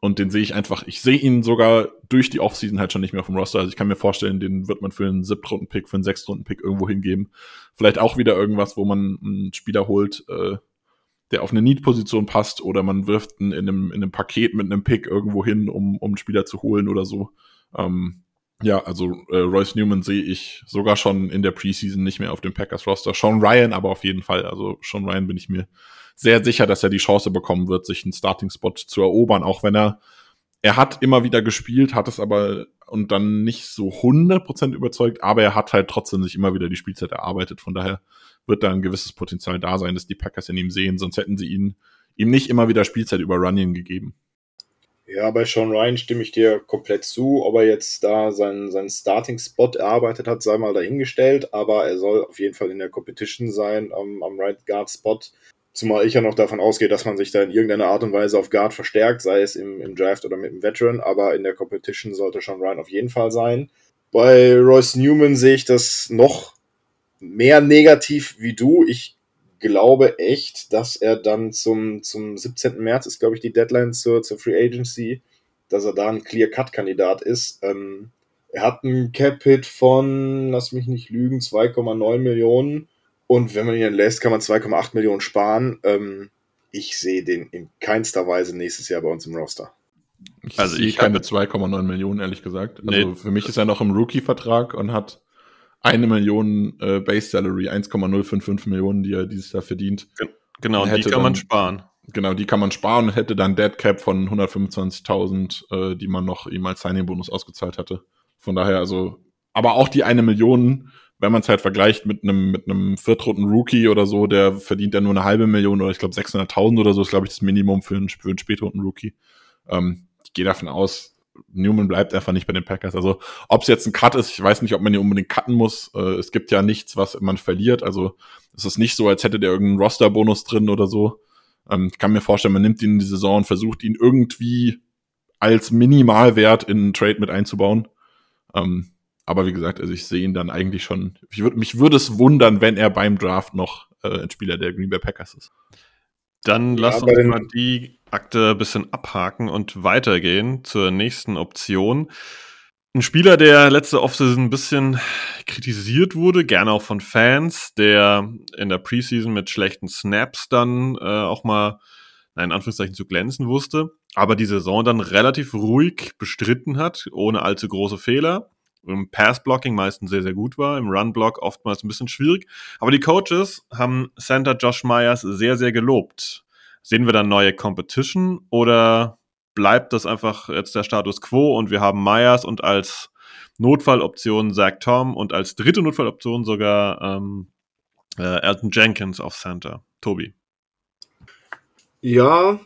und den sehe ich einfach, ich sehe ihn sogar durch die Offseason halt schon nicht mehr auf dem Roster. Also ich kann mir vorstellen, den wird man für einen Siebtrunden-Pick, für einen Sechstrunden-Pick irgendwo hingeben. Vielleicht auch wieder irgendwas, wo man einen Spieler holt, äh, der auf eine Need-Position passt, oder man wirft ihn in einem, in einem Paket mit einem Pick irgendwo hin, um, um einen Spieler zu holen oder so. Ähm, ja, also äh, Royce Newman sehe ich sogar schon in der Preseason nicht mehr auf dem Packers-Roster. Sean Ryan aber auf jeden Fall. Also Sean Ryan bin ich mir sehr sicher, dass er die Chance bekommen wird, sich einen Starting-Spot zu erobern, auch wenn er er hat immer wieder gespielt, hat es aber und dann nicht so 100% überzeugt, aber er hat halt trotzdem sich immer wieder die Spielzeit erarbeitet. Von daher wird da ein gewisses Potenzial da sein, dass die Packers in ihm sehen, sonst hätten sie ihn ihm nicht immer wieder Spielzeit über Running gegeben. Ja, bei Sean Ryan stimme ich dir komplett zu. Ob er jetzt da seinen, seinen Starting-Spot erarbeitet hat, sei mal dahingestellt. Aber er soll auf jeden Fall in der Competition sein am, am Right Guard-Spot. Zumal ich ja noch davon ausgehe, dass man sich da in irgendeiner Art und Weise auf Guard verstärkt, sei es im, im Draft oder mit dem Veteran. Aber in der Competition sollte Sean Ryan auf jeden Fall sein. Bei Royce Newman sehe ich das noch mehr negativ wie du. Ich glaube echt, dass er dann zum, zum 17. März ist, glaube ich, die Deadline zur, zur Free Agency, dass er da ein Clear-Cut-Kandidat ist. Ähm, er hat einen Cap-Hit von, lass mich nicht lügen, 2,9 Millionen. Und wenn man ihn entlässt, kann man 2,8 Millionen sparen. Ähm, ich sehe den in keinster Weise nächstes Jahr bei uns im Roster. Ich also sehe keine 2,9 Millionen, ehrlich gesagt. Also nee. für mich ist er noch im Rookie-Vertrag und hat eine Million äh, Base Salary, 1,055 Millionen, die er dieses Jahr verdient. Genau, die kann dann, man sparen. Genau, die kann man sparen und hätte dann Dead Cap von 125.000, äh, die man noch ihm als Signing-Bonus ausgezahlt hatte. Von daher also, aber auch die eine Million, wenn man es halt vergleicht mit einem mit einem viertrunden Rookie oder so, der verdient ja nur eine halbe Million oder ich glaube 600.000 oder so, ist glaube ich das Minimum für einen, für einen spätrunden Rookie. Ähm, ich gehe davon aus, Newman bleibt einfach nicht bei den Packers. Also ob es jetzt ein Cut ist, ich weiß nicht, ob man ihn unbedingt cutten muss. Äh, es gibt ja nichts, was man verliert. Also es ist nicht so, als hätte der irgendeinen Roster-Bonus drin oder so. Ähm, ich kann mir vorstellen, man nimmt ihn in die Saison und versucht ihn irgendwie als Minimalwert in einen Trade mit einzubauen. Ähm, aber wie gesagt, also ich sehe ihn dann eigentlich schon. Ich würd, mich würde es wundern, wenn er beim Draft noch äh, ein Spieler der Green Bay Packers ist. Dann lass ja, uns mal die Akte ein bisschen abhaken und weitergehen zur nächsten Option. Ein Spieler, der letzte Offseason ein bisschen kritisiert wurde, gerne auch von Fans, der in der Preseason mit schlechten Snaps dann äh, auch mal, in Anführungszeichen, zu glänzen wusste, aber die Saison dann relativ ruhig bestritten hat, ohne allzu große Fehler. Im Pass-Blocking meistens sehr, sehr gut war, im Run-Block oftmals ein bisschen schwierig. Aber die Coaches haben Center Josh Myers sehr, sehr gelobt. Sehen wir dann neue Competition oder bleibt das einfach jetzt der Status quo und wir haben Myers und als Notfalloption Zach Tom und als dritte Notfalloption sogar ähm, äh, Elton Jenkins auf Center. Tobi. Ja,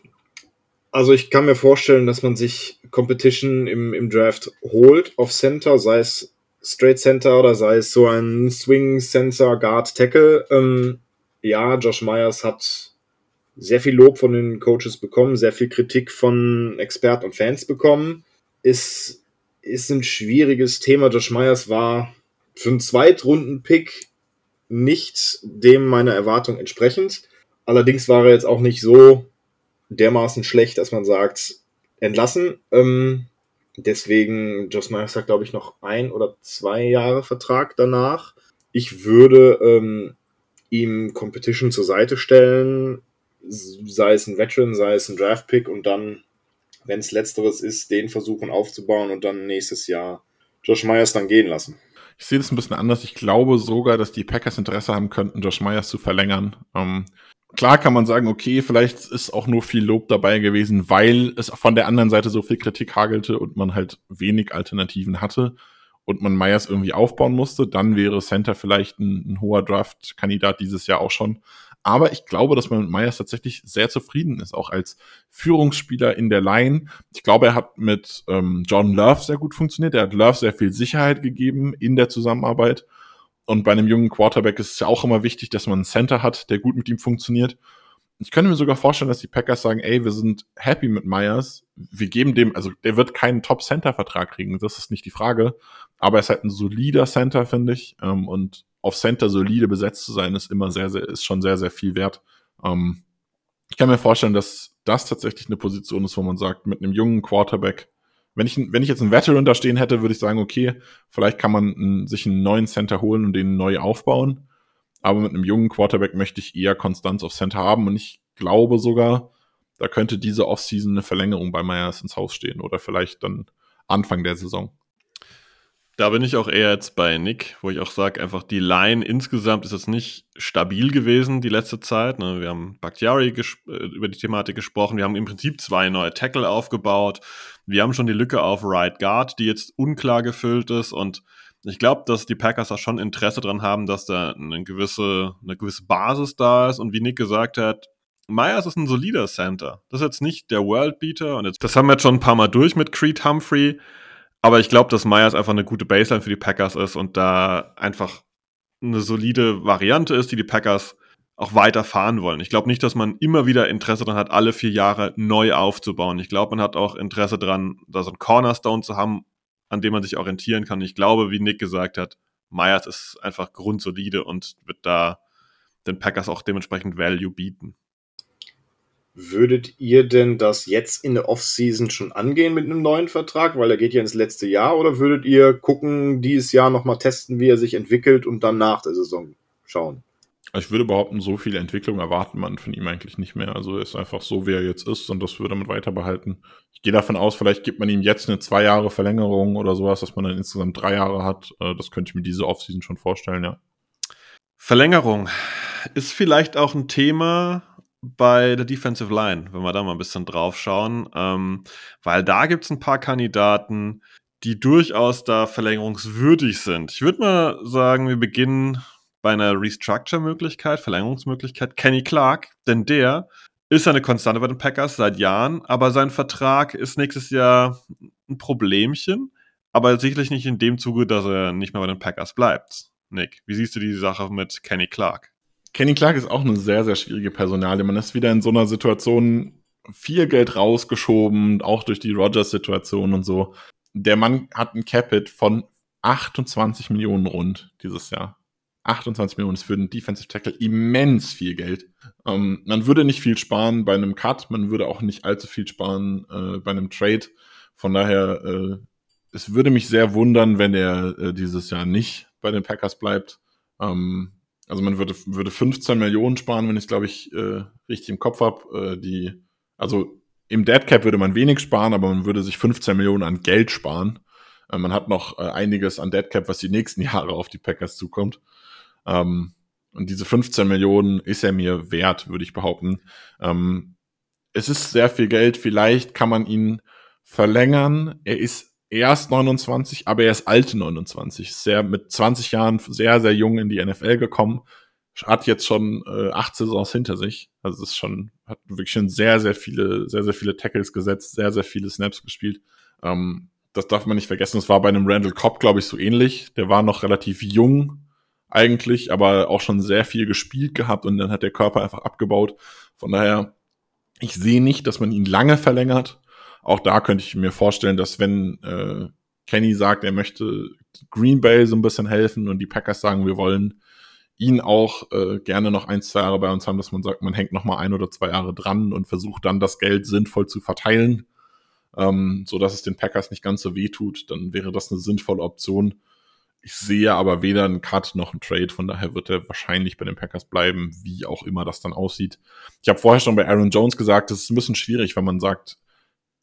also ich kann mir vorstellen, dass man sich Competition im, im Draft holt auf Center, sei es Straight Center oder sei es so ein Swing Center Guard Tackle. Ähm, ja, Josh Myers hat sehr viel Lob von den Coaches bekommen, sehr viel Kritik von Experten und Fans bekommen. Ist, ist ein schwieriges Thema. Josh Myers war für einen Zweitrunden-Pick nicht dem meiner Erwartung entsprechend. Allerdings war er jetzt auch nicht so dermaßen schlecht, dass man sagt, entlassen. Ähm, deswegen, Josh Myers hat, glaube ich, noch ein oder zwei Jahre Vertrag danach. Ich würde ähm, ihm Competition zur Seite stellen, sei es ein Veteran, sei es ein Draft-Pick und dann, wenn es letzteres ist, den versuchen aufzubauen und dann nächstes Jahr Josh Myers dann gehen lassen. Ich sehe das ein bisschen anders. Ich glaube sogar, dass die Packers Interesse haben könnten, Josh Myers zu verlängern. Ähm, klar kann man sagen, okay, vielleicht ist auch nur viel Lob dabei gewesen, weil es von der anderen Seite so viel Kritik hagelte und man halt wenig Alternativen hatte und man Myers irgendwie aufbauen musste. Dann wäre Center vielleicht ein, ein hoher Draft-Kandidat dieses Jahr auch schon. Aber ich glaube, dass man mit Myers tatsächlich sehr zufrieden ist, auch als Führungsspieler in der Line. Ich glaube, er hat mit ähm, John Love sehr gut funktioniert. Er hat Love sehr viel Sicherheit gegeben in der Zusammenarbeit. Und bei einem jungen Quarterback ist es ja auch immer wichtig, dass man einen Center hat, der gut mit ihm funktioniert. Ich könnte mir sogar vorstellen, dass die Packers sagen, ey, wir sind happy mit Myers. Wir geben dem, also der wird keinen Top-Center-Vertrag kriegen, das ist nicht die Frage. Aber er ist halt ein solider Center, finde ich. Ähm, und auf Center solide besetzt zu sein, ist immer sehr, sehr, ist schon sehr, sehr viel wert. Ähm, ich kann mir vorstellen, dass das tatsächlich eine Position ist, wo man sagt, mit einem jungen Quarterback, wenn ich, wenn ich jetzt einen Veteran da stehen hätte, würde ich sagen, okay, vielleicht kann man einen, sich einen neuen Center holen und den neu aufbauen. Aber mit einem jungen Quarterback möchte ich eher Konstanz auf Center haben und ich glaube sogar, da könnte diese Offseason eine Verlängerung bei Myers ins Haus stehen oder vielleicht dann Anfang der Saison. Da bin ich auch eher jetzt bei Nick, wo ich auch sage, einfach die Line insgesamt ist jetzt nicht stabil gewesen die letzte Zeit. Ne? Wir haben Bakhtiari äh, über die Thematik gesprochen. Wir haben im Prinzip zwei neue Tackle aufgebaut. Wir haben schon die Lücke auf Right Guard, die jetzt unklar gefüllt ist. Und ich glaube, dass die Packers da schon Interesse dran haben, dass da eine gewisse, eine gewisse Basis da ist. Und wie Nick gesagt hat, Myers ist ein solider Center. Das ist jetzt nicht der Worldbeater. Und jetzt, das haben wir jetzt schon ein paar Mal durch mit Creed Humphrey. Aber ich glaube, dass Myers einfach eine gute Baseline für die Packers ist und da einfach eine solide Variante ist, die die Packers auch weiter fahren wollen. Ich glaube nicht, dass man immer wieder Interesse daran hat, alle vier Jahre neu aufzubauen. Ich glaube, man hat auch Interesse daran, da so ein Cornerstone zu haben, an dem man sich orientieren kann. Ich glaube, wie Nick gesagt hat, Myers ist einfach grundsolide und wird da den Packers auch dementsprechend Value bieten. Würdet ihr denn das jetzt in der Offseason schon angehen mit einem neuen Vertrag, weil er geht ja ins letzte Jahr, oder würdet ihr gucken, dieses Jahr nochmal testen, wie er sich entwickelt und dann nach der Saison schauen? Ich würde behaupten, so viel Entwicklung erwartet man von ihm eigentlich nicht mehr. Also er ist einfach so, wie er jetzt ist und das würde man weiter behalten. Ich gehe davon aus, vielleicht gibt man ihm jetzt eine zwei Jahre Verlängerung oder sowas, dass man dann insgesamt drei Jahre hat. Äh, das könnte ich mir diese Offseason schon vorstellen, ja. Verlängerung ist vielleicht auch ein Thema, bei der Defensive Line, wenn wir da mal ein bisschen drauf schauen, ähm, weil da gibt es ein paar Kandidaten, die durchaus da verlängerungswürdig sind. Ich würde mal sagen, wir beginnen bei einer Restructure-Möglichkeit, Verlängerungsmöglichkeit, Kenny Clark, denn der ist eine Konstante bei den Packers seit Jahren, aber sein Vertrag ist nächstes Jahr ein Problemchen, aber sicherlich nicht in dem Zuge, dass er nicht mehr bei den Packers bleibt. Nick, wie siehst du die Sache mit Kenny Clark? Kenny Clark ist auch eine sehr, sehr schwierige Personalie. Man ist wieder in so einer Situation viel Geld rausgeschoben, auch durch die Rogers-Situation und so. Der Mann hat ein Capit von 28 Millionen rund dieses Jahr. 28 Millionen ist für einen Defensive Tackle immens viel Geld. Ähm, man würde nicht viel sparen bei einem Cut, man würde auch nicht allzu viel sparen äh, bei einem Trade. Von daher, äh, es würde mich sehr wundern, wenn er äh, dieses Jahr nicht bei den Packers bleibt. Ähm, also man würde, würde 15 Millionen sparen, wenn ich es, glaube ich, äh, richtig im Kopf habe. Äh, die, also im Deadcap würde man wenig sparen, aber man würde sich 15 Millionen an Geld sparen. Äh, man hat noch äh, einiges an Deadcap, was die nächsten Jahre auf die Packers zukommt. Ähm, und diese 15 Millionen ist er mir wert, würde ich behaupten. Ähm, es ist sehr viel Geld. Vielleicht kann man ihn verlängern. Er ist erst 29, aber er ist alte 29. Sehr mit 20 Jahren sehr, sehr jung in die NFL gekommen. Hat jetzt schon äh, acht Saisons hinter sich. Also ist schon, hat wirklich schon sehr, sehr viele, sehr, sehr viele Tackles gesetzt, sehr, sehr viele Snaps gespielt. Ähm, das darf man nicht vergessen. Das war bei einem Randall Cobb, glaube ich, so ähnlich. Der war noch relativ jung eigentlich, aber auch schon sehr viel gespielt gehabt und dann hat der Körper einfach abgebaut. Von daher, ich sehe nicht, dass man ihn lange verlängert auch da könnte ich mir vorstellen, dass wenn äh, Kenny sagt, er möchte Green Bay so ein bisschen helfen und die Packers sagen, wir wollen ihn auch äh, gerne noch ein, zwei Jahre bei uns haben, dass man sagt, man hängt noch mal ein oder zwei Jahre dran und versucht dann das Geld sinnvoll zu verteilen, ähm, so dass es den Packers nicht ganz so weh tut, dann wäre das eine sinnvolle Option. Ich sehe aber weder einen Cut noch einen Trade, von daher wird er wahrscheinlich bei den Packers bleiben, wie auch immer das dann aussieht. Ich habe vorher schon bei Aaron Jones gesagt, das ist ein bisschen schwierig, wenn man sagt,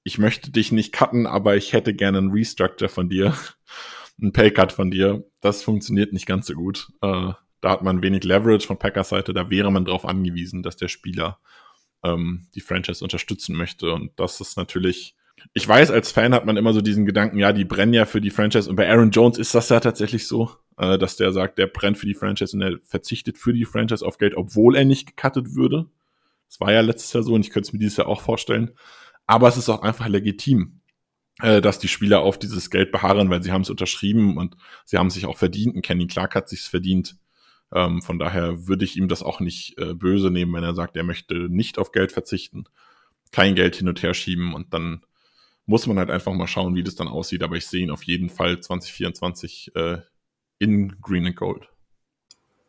ich möchte dich nicht cutten, aber ich hätte gerne einen Restructure von dir, einen Paycut von dir. Das funktioniert nicht ganz so gut. Äh, da hat man wenig Leverage von Packers Seite, da wäre man darauf angewiesen, dass der Spieler ähm, die Franchise unterstützen möchte. Und das ist natürlich, ich weiß, als Fan hat man immer so diesen Gedanken, ja, die brennen ja für die Franchise. Und bei Aaron Jones ist das ja tatsächlich so, äh, dass der sagt, der brennt für die Franchise und er verzichtet für die Franchise auf Geld, obwohl er nicht gecuttet würde. Das war ja letztes Jahr so und ich könnte es mir dieses Jahr auch vorstellen. Aber es ist auch einfach legitim, äh, dass die Spieler auf dieses Geld beharren, weil sie haben es unterschrieben und sie haben sich auch verdient. Und Kenny Clark hat sich's verdient. Ähm, von daher würde ich ihm das auch nicht äh, böse nehmen, wenn er sagt, er möchte nicht auf Geld verzichten, kein Geld hin und her schieben und dann muss man halt einfach mal schauen, wie das dann aussieht. Aber ich sehe ihn auf jeden Fall 2024 äh, in Green and Gold.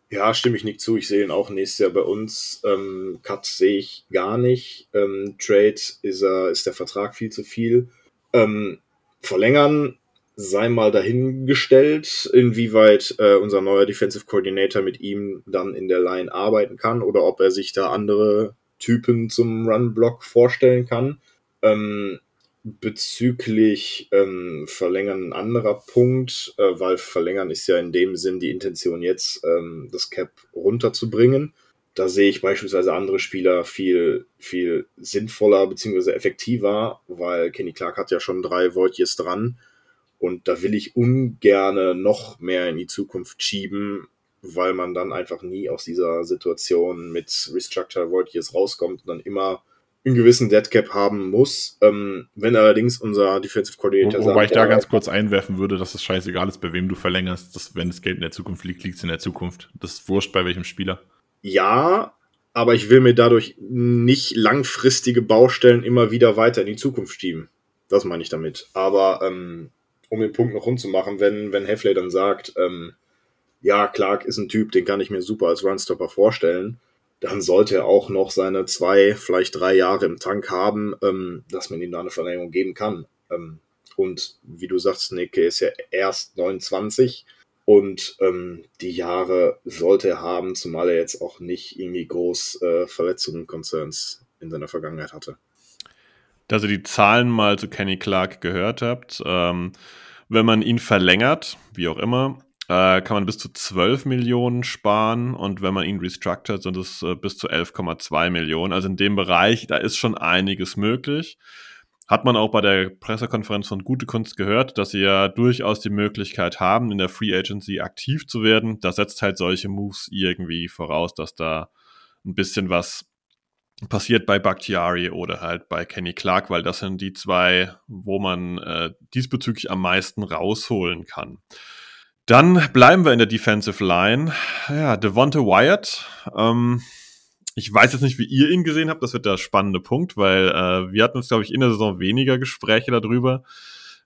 Ja, stimme ich nicht zu. Ich sehe ihn auch nächstes Jahr bei uns. Ähm, Cut sehe ich gar nicht. Ähm, Trade ist, er, ist der Vertrag viel zu viel. Ähm, verlängern sei mal dahingestellt, inwieweit äh, unser neuer Defensive Coordinator mit ihm dann in der Line arbeiten kann oder ob er sich da andere Typen zum Run-Block vorstellen kann. Ähm, bezüglich ähm, Verlängern ein anderer Punkt, äh, weil Verlängern ist ja in dem Sinn die Intention jetzt, ähm, das Cap runterzubringen. Da sehe ich beispielsweise andere Spieler viel, viel sinnvoller bzw. effektiver, weil Kenny Clark hat ja schon drei Voidjes dran und da will ich ungerne noch mehr in die Zukunft schieben, weil man dann einfach nie aus dieser Situation mit Restructure Voidjes rauskommt und dann immer einen gewissen Deadcap haben muss. Ähm, wenn allerdings unser Defensive Coordinator Wo, Wobei sagt, ich da ganz kurz einwerfen würde, dass es scheißegal ist, bei wem du verlängerst. Dass, wenn das Geld in der Zukunft liegt, liegt es in der Zukunft. Das ist wurscht bei welchem Spieler. Ja, aber ich will mir dadurch nicht langfristige Baustellen immer wieder weiter in die Zukunft schieben. Das meine ich damit. Aber ähm, um den Punkt noch rund zu machen, wenn, wenn Heffley dann sagt, ähm, ja, Clark ist ein Typ, den kann ich mir super als Runstopper vorstellen, dann sollte er auch noch seine zwei, vielleicht drei Jahre im Tank haben, ähm, dass man ihm da eine Verlängerung geben kann. Ähm, und wie du sagst, Nick, ist ja erst 29 und ähm, die Jahre sollte er haben, zumal er jetzt auch nicht irgendwie groß äh, Verletzungen, Concerns in seiner Vergangenheit hatte. Dass ihr die Zahlen mal zu Kenny Clark gehört habt, ähm, wenn man ihn verlängert, wie auch immer, äh, kann man bis zu 12 Millionen sparen und wenn man ihn restructured, sind es äh, bis zu 11,2 Millionen. Also in dem Bereich, da ist schon einiges möglich. Hat man auch bei der Pressekonferenz von Gute Kunst gehört, dass sie ja durchaus die Möglichkeit haben, in der Free Agency aktiv zu werden. Da setzt halt solche Moves irgendwie voraus, dass da ein bisschen was passiert bei Bakhtiari oder halt bei Kenny Clark, weil das sind die zwei, wo man äh, diesbezüglich am meisten rausholen kann. Dann bleiben wir in der Defensive Line. Ja, Devonta Wyatt. Ähm, ich weiß jetzt nicht, wie ihr ihn gesehen habt. Das wird der spannende Punkt, weil äh, wir hatten uns, glaube ich, in der Saison weniger Gespräche darüber.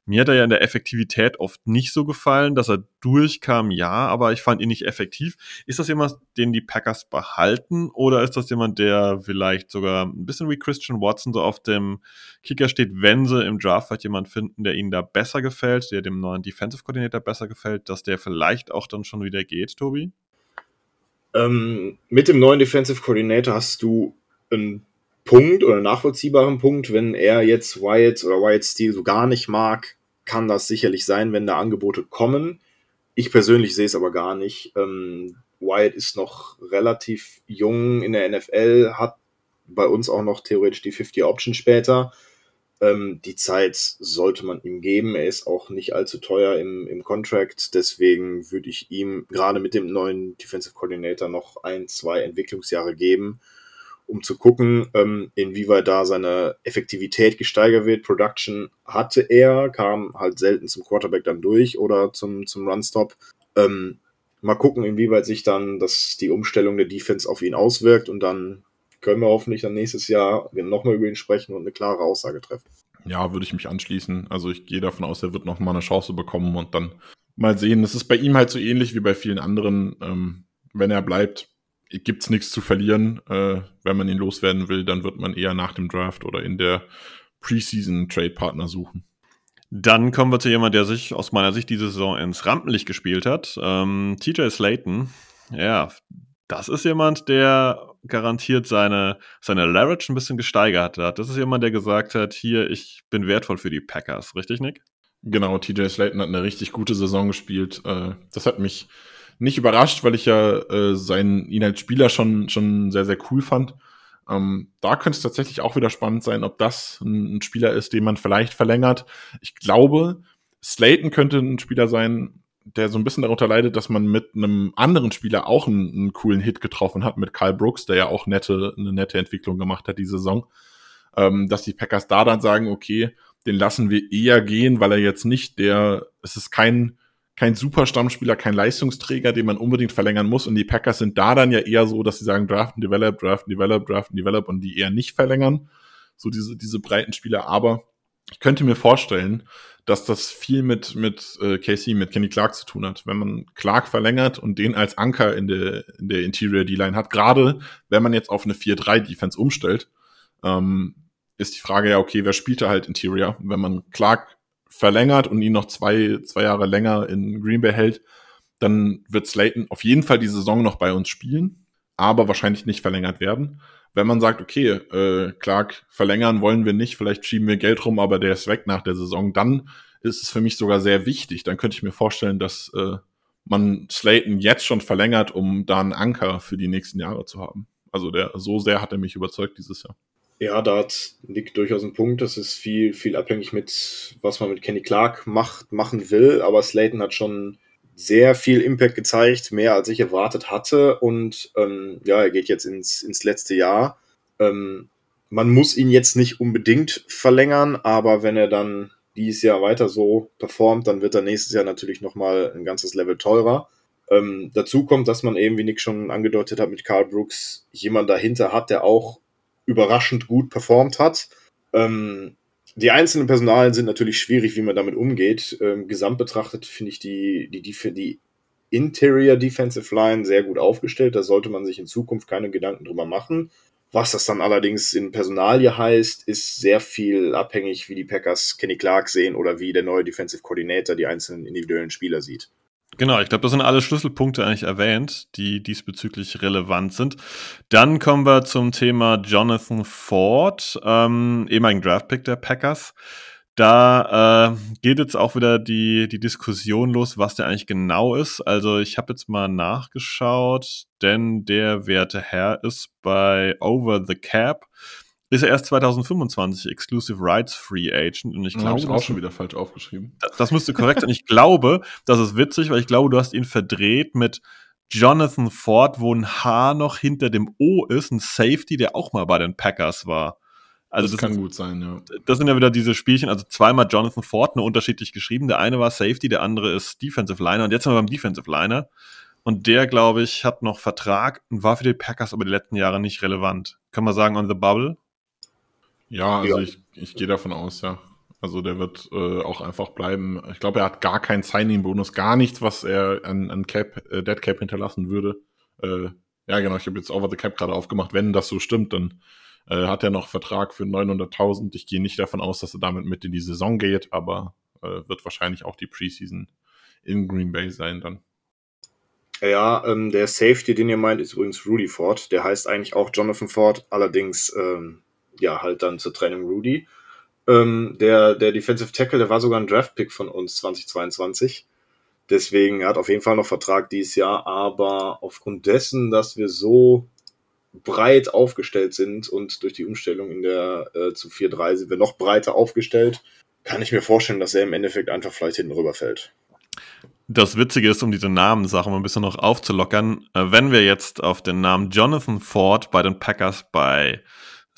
Mir hat er ja in der Effektivität oft nicht so gefallen, dass er durchkam, ja, aber ich fand ihn nicht effektiv. Ist das jemand, den die Packers behalten oder ist das jemand, der vielleicht sogar ein bisschen wie Christian Watson so auf dem Kicker steht, wenn sie im Draft vielleicht jemand finden, der ihnen da besser gefällt, der dem neuen Defensive Coordinator besser gefällt, dass der vielleicht auch dann schon wieder geht, Tobi? Ähm, mit dem neuen Defensive Coordinator hast du einen Punkt oder nachvollziehbaren Punkt, wenn er jetzt Wyatt oder Wyatt Steel so gar nicht mag, kann das sicherlich sein, wenn da Angebote kommen. Ich persönlich sehe es aber gar nicht. Ähm, Wyatt ist noch relativ jung in der NFL, hat bei uns auch noch theoretisch die 50 Option später. Ähm, die Zeit sollte man ihm geben. Er ist auch nicht allzu teuer im, im Contract. Deswegen würde ich ihm gerade mit dem neuen Defensive Coordinator noch ein, zwei Entwicklungsjahre geben um zu gucken, ähm, inwieweit da seine Effektivität gesteigert wird. Production hatte er, kam halt selten zum Quarterback dann durch oder zum, zum Runstop. Ähm, mal gucken, inwieweit sich dann das, die Umstellung der Defense auf ihn auswirkt und dann können wir hoffentlich dann nächstes Jahr nochmal über ihn sprechen und eine klare Aussage treffen. Ja, würde ich mich anschließen. Also ich gehe davon aus, er wird nochmal eine Chance bekommen und dann mal sehen. Es ist bei ihm halt so ähnlich wie bei vielen anderen. Ähm, wenn er bleibt, gibt es nichts zu verlieren. Äh, wenn man ihn loswerden will, dann wird man eher nach dem Draft oder in der Preseason Trade Partner suchen. Dann kommen wir zu jemandem, der sich aus meiner Sicht diese Saison ins Rampenlicht gespielt hat. Ähm, TJ Slayton. Ja, das ist jemand, der garantiert seine, seine Leverage ein bisschen gesteigert hat. Das ist jemand, der gesagt hat, hier, ich bin wertvoll für die Packers. Richtig, Nick? Genau, TJ Slayton hat eine richtig gute Saison gespielt. Äh, das hat mich nicht überrascht, weil ich ja äh, seinen, ihn als Spieler schon, schon sehr, sehr cool fand. Ähm, da könnte es tatsächlich auch wieder spannend sein, ob das ein, ein, Spieler ist, den man vielleicht verlängert. Ich glaube, Slayton könnte ein Spieler sein, der so ein bisschen darunter leidet, dass man mit einem anderen Spieler auch einen, einen coolen Hit getroffen hat, mit Kyle Brooks, der ja auch nette, eine nette Entwicklung gemacht hat diese Saison. Ähm, dass die Packers da dann sagen, okay, den lassen wir eher gehen, weil er jetzt nicht der, es ist kein kein super Stammspieler, kein Leistungsträger, den man unbedingt verlängern muss. Und die Packers sind da dann ja eher so, dass sie sagen, draften, develop, draften, develop, draften, develop und die eher nicht verlängern. So diese, diese breiten Spieler. Aber ich könnte mir vorstellen, dass das viel mit, mit äh, Casey, mit Kenny Clark zu tun hat. Wenn man Clark verlängert und den als Anker in der, in der Interior D-Line hat, gerade wenn man jetzt auf eine 4-3-Defense umstellt, ähm, ist die Frage ja, okay, wer spielt da halt Interior? Wenn man Clark verlängert und ihn noch zwei, zwei Jahre länger in Green Bay hält, dann wird Slayton auf jeden Fall die Saison noch bei uns spielen, aber wahrscheinlich nicht verlängert werden. Wenn man sagt, okay, äh, Clark verlängern wollen wir nicht, vielleicht schieben wir Geld rum, aber der ist weg nach der Saison, dann ist es für mich sogar sehr wichtig. Dann könnte ich mir vorstellen, dass äh, man Slayton jetzt schon verlängert, um da einen Anker für die nächsten Jahre zu haben. Also der so sehr hat er mich überzeugt dieses Jahr. Ja, da hat Nick durchaus einen Punkt. Das ist viel, viel abhängig mit, was man mit Kenny Clark macht, machen will. Aber Slayton hat schon sehr viel Impact gezeigt, mehr als ich erwartet hatte. Und ähm, ja, er geht jetzt ins, ins letzte Jahr. Ähm, man muss ihn jetzt nicht unbedingt verlängern, aber wenn er dann dieses Jahr weiter so performt, dann wird er nächstes Jahr natürlich nochmal ein ganzes Level teurer. Ähm, dazu kommt, dass man eben, wie Nick schon angedeutet hat, mit Carl Brooks jemand dahinter hat, der auch überraschend gut performt hat. Ähm, die einzelnen Personalien sind natürlich schwierig, wie man damit umgeht. Ähm, gesamt betrachtet finde ich die, die, die, die Interior Defensive Line sehr gut aufgestellt. Da sollte man sich in Zukunft keine Gedanken drüber machen. Was das dann allerdings in Personalie heißt, ist sehr viel abhängig, wie die Packers Kenny Clark sehen oder wie der neue Defensive Coordinator die einzelnen individuellen Spieler sieht. Genau, ich glaube, das sind alle Schlüsselpunkte eigentlich erwähnt, die diesbezüglich relevant sind. Dann kommen wir zum Thema Jonathan Ford, ähm, ehemaligen Draftpick der Packers. Da äh, geht jetzt auch wieder die, die Diskussion los, was der eigentlich genau ist. Also ich habe jetzt mal nachgeschaut, denn der werte Herr ist bei Over the Cap ist er erst 2025 Exclusive Rights Free Agent. Und ich glaube, ich auch schon wieder falsch aufgeschrieben. Das, das müsste korrekt sein. Ich glaube, das ist witzig, weil ich glaube, du hast ihn verdreht mit Jonathan Ford, wo ein H noch hinter dem O ist, ein Safety, der auch mal bei den Packers war. Also das, das kann ist, gut sein, ja. Das sind ja wieder diese Spielchen, also zweimal Jonathan Ford, nur unterschiedlich geschrieben. Der eine war Safety, der andere ist Defensive Liner und jetzt sind wir beim Defensive Liner. Und der, glaube ich, hat noch Vertrag und war für die Packers aber die letzten Jahre nicht relevant. Kann man sagen, on the bubble? Ja, also ja. ich, ich gehe davon aus, ja. Also der wird äh, auch einfach bleiben. Ich glaube, er hat gar keinen Signing-Bonus, gar nichts, was er an, an Cap, äh, Dead Cap hinterlassen würde. Äh, ja, genau, ich habe jetzt Over the Cap gerade aufgemacht. Wenn das so stimmt, dann äh, hat er noch Vertrag für 900.000. Ich gehe nicht davon aus, dass er damit mit in die Saison geht, aber äh, wird wahrscheinlich auch die Preseason in Green Bay sein dann. Ja, ähm, der Safety, den ihr meint, ist übrigens Rudy Ford. Der heißt eigentlich auch Jonathan Ford, allerdings ähm, ja, halt dann zur Trennung Rudy. Ähm, der, der Defensive Tackle, der war sogar ein Draft-Pick von uns 2022. Deswegen, er hat auf jeden Fall noch Vertrag dieses Jahr, aber aufgrund dessen, dass wir so breit aufgestellt sind und durch die Umstellung in der äh, zu 4-3 sind wir noch breiter aufgestellt, kann ich mir vorstellen, dass er im Endeffekt einfach vielleicht hinten rüberfällt. Das Witzige ist, um diese Namensache mal ein bisschen noch aufzulockern, äh, wenn wir jetzt auf den Namen Jonathan Ford bei den Packers bei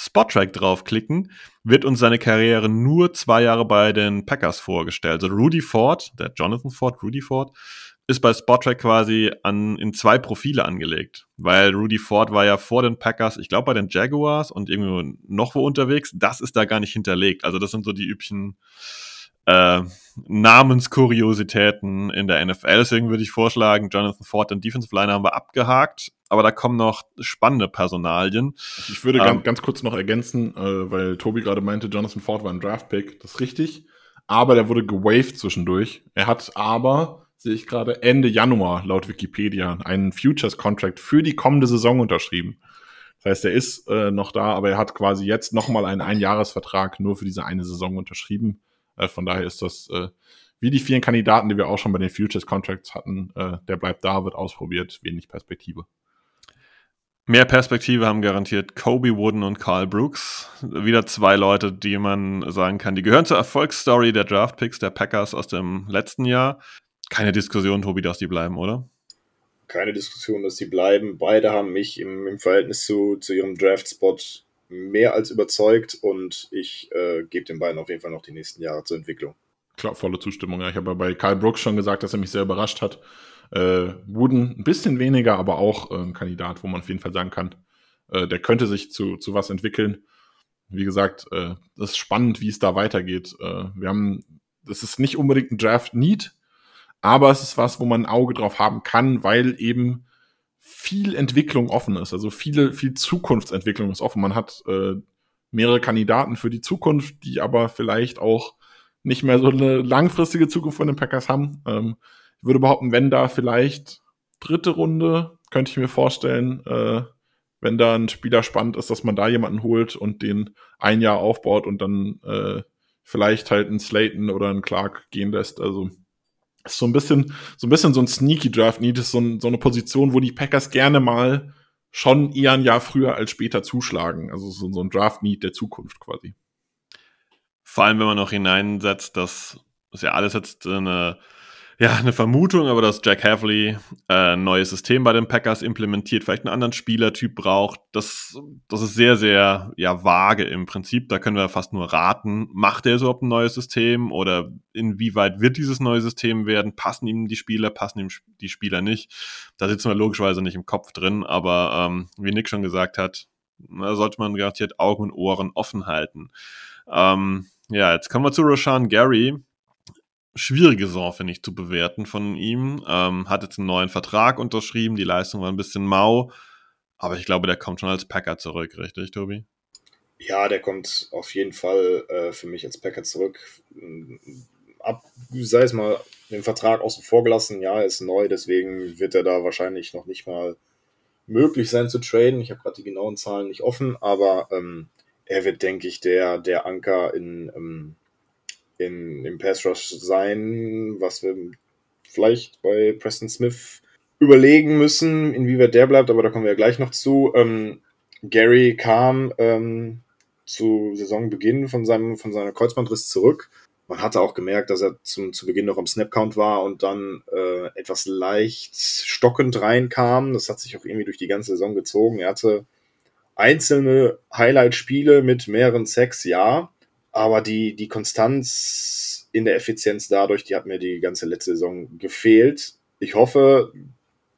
Spottrack draufklicken, wird uns seine Karriere nur zwei Jahre bei den Packers vorgestellt. Also Rudy Ford, der Jonathan Ford, Rudy Ford, ist bei Spottrack quasi an, in zwei Profile angelegt. Weil Rudy Ford war ja vor den Packers, ich glaube bei den Jaguars und irgendwo noch wo unterwegs. Das ist da gar nicht hinterlegt. Also das sind so die üblichen äh, Namenskuriositäten in der NFL. Deswegen würde ich vorschlagen, Jonathan Ford, den Defensive Liner haben wir abgehakt aber da kommen noch spannende Personalien. Ich würde ähm, ganz, ganz kurz noch ergänzen, äh, weil Tobi gerade meinte, Jonathan Ford war ein Draft-Pick. Das ist richtig. Aber der wurde gewaved zwischendurch. Er hat aber, sehe ich gerade, Ende Januar laut Wikipedia einen Futures-Contract für die kommende Saison unterschrieben. Das heißt, er ist äh, noch da, aber er hat quasi jetzt nochmal einen Einjahresvertrag nur für diese eine Saison unterschrieben. Äh, von daher ist das äh, wie die vielen Kandidaten, die wir auch schon bei den Futures Contracts hatten, äh, der bleibt da, wird ausprobiert, wenig Perspektive. Mehr Perspektive haben garantiert Kobe Wooden und Carl Brooks. Wieder zwei Leute, die man sagen kann, die gehören zur Erfolgsstory der Draftpicks der Packers aus dem letzten Jahr. Keine Diskussion, Tobi, dass die bleiben, oder? Keine Diskussion, dass die bleiben. Beide haben mich im, im Verhältnis zu, zu ihrem Draftspot mehr als überzeugt und ich äh, gebe den beiden auf jeden Fall noch die nächsten Jahre zur Entwicklung. Klar, volle Zustimmung. Ja, ich habe ja bei Carl Brooks schon gesagt, dass er mich sehr überrascht hat äh, Wooden ein bisschen weniger, aber auch äh, ein Kandidat, wo man auf jeden Fall sagen kann, äh, der könnte sich zu, zu was entwickeln. Wie gesagt, äh, das ist spannend, wie es da weitergeht. Äh, wir haben das ist nicht unbedingt ein Draft-Need, aber es ist was, wo man ein Auge drauf haben kann, weil eben viel Entwicklung offen ist. Also viele, viel Zukunftsentwicklung ist offen. Man hat äh, mehrere Kandidaten für die Zukunft, die aber vielleicht auch nicht mehr so eine langfristige Zukunft von den Packers haben. Ähm, ich würde behaupten, wenn da vielleicht dritte Runde, könnte ich mir vorstellen, äh, wenn da ein Spieler spannend ist, dass man da jemanden holt und den ein Jahr aufbaut und dann äh, vielleicht halt einen Slayton oder einen Clark gehen lässt. Also ist so ein bisschen, so ein bisschen so ein sneaky Draft Need ist so, ein, so eine Position, wo die Packers gerne mal schon eher ein Jahr früher als später zuschlagen. Also so, so ein Draft Need der Zukunft quasi. Vor allem, wenn man noch hineinsetzt, dass das ja alles jetzt eine ja, eine Vermutung, aber dass Jack Havley äh, ein neues System bei den Packers implementiert, vielleicht einen anderen Spielertyp braucht, das, das ist sehr, sehr ja, vage im Prinzip. Da können wir fast nur raten, macht er überhaupt ein neues System oder inwieweit wird dieses neue System werden? Passen ihm die Spieler, passen ihm die Spieler nicht? Da sitzen wir logischerweise nicht im Kopf drin, aber ähm, wie Nick schon gesagt hat, sollte man garantiert Augen und Ohren offen halten. Ähm, ja, jetzt kommen wir zu Rashan Gary schwierige Saison, finde ich, zu bewerten von ihm. Ähm, hat jetzt einen neuen Vertrag unterschrieben, die Leistung war ein bisschen mau, aber ich glaube, der kommt schon als Packer zurück, richtig, Tobi? Ja, der kommt auf jeden Fall äh, für mich als Packer zurück. Ab, sei es mal, den Vertrag außen vor gelassen, ja, er ist neu, deswegen wird er da wahrscheinlich noch nicht mal möglich sein zu traden. Ich habe gerade die genauen Zahlen nicht offen, aber ähm, er wird, denke ich, der, der Anker in, ähm, in, im Pass Rush sein, was wir vielleicht bei Preston Smith überlegen müssen, inwieweit der bleibt, aber da kommen wir ja gleich noch zu. Ähm, Gary kam ähm, zu Saisonbeginn von seinem von seiner Kreuzbandriss zurück. Man hatte auch gemerkt, dass er zum, zu Beginn noch am Snapcount war und dann äh, etwas leicht stockend reinkam. Das hat sich auch irgendwie durch die ganze Saison gezogen. Er hatte einzelne Highlight-Spiele mit mehreren Sacks, ja, aber die, die Konstanz in der Effizienz dadurch, die hat mir die ganze letzte Saison gefehlt. Ich hoffe,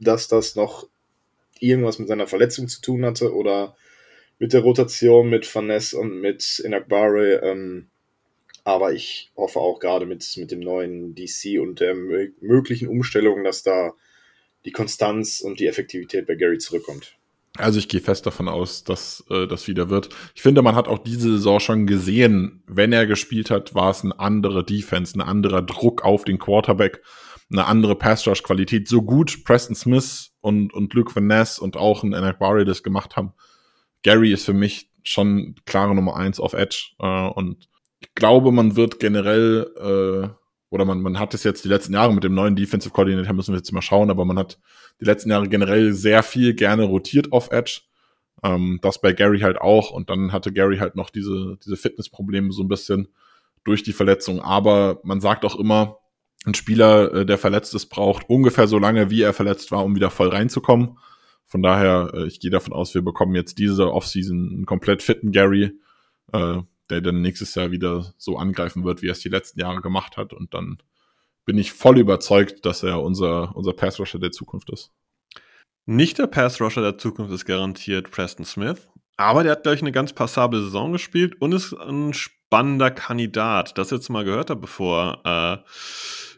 dass das noch irgendwas mit seiner Verletzung zu tun hatte oder mit der Rotation mit Vaness und mit Inakbare. Ähm, aber ich hoffe auch gerade mit, mit dem neuen DC und der möglichen Umstellung, dass da die Konstanz und die Effektivität bei Gary zurückkommt. Also ich gehe fest davon aus, dass äh, das wieder wird. Ich finde, man hat auch diese Saison schon gesehen, wenn er gespielt hat, war es eine andere Defense, ein anderer Druck auf den Quarterback, eine andere Pass-Rush-Qualität. So gut Preston Smith und, und Luke Van Ness und auch ein Enak Barry das gemacht haben. Gary ist für mich schon klare Nummer eins auf Edge. Äh, und ich glaube, man wird generell äh, oder man, man hat es jetzt die letzten Jahre mit dem neuen Defensive Coordinator, müssen wir jetzt mal schauen, aber man hat die letzten Jahre generell sehr viel gerne rotiert auf Edge. Ähm, das bei Gary halt auch. Und dann hatte Gary halt noch diese, diese Fitnessprobleme so ein bisschen durch die Verletzung. Aber man sagt auch immer, ein Spieler, äh, der verletzt ist, braucht ungefähr so lange, wie er verletzt war, um wieder voll reinzukommen. Von daher, äh, ich gehe davon aus, wir bekommen jetzt diese Offseason einen komplett fitten Gary. Äh, der dann nächstes Jahr wieder so angreifen wird, wie er es die letzten Jahre gemacht hat. Und dann bin ich voll überzeugt, dass er unser, unser Pass-Rusher der Zukunft ist. Nicht der Pass-Rusher der Zukunft ist garantiert Preston Smith, aber der hat, glaube ich, eine ganz passable Saison gespielt und ist ein spannender Kandidat. Das jetzt mal gehört habe, bevor äh,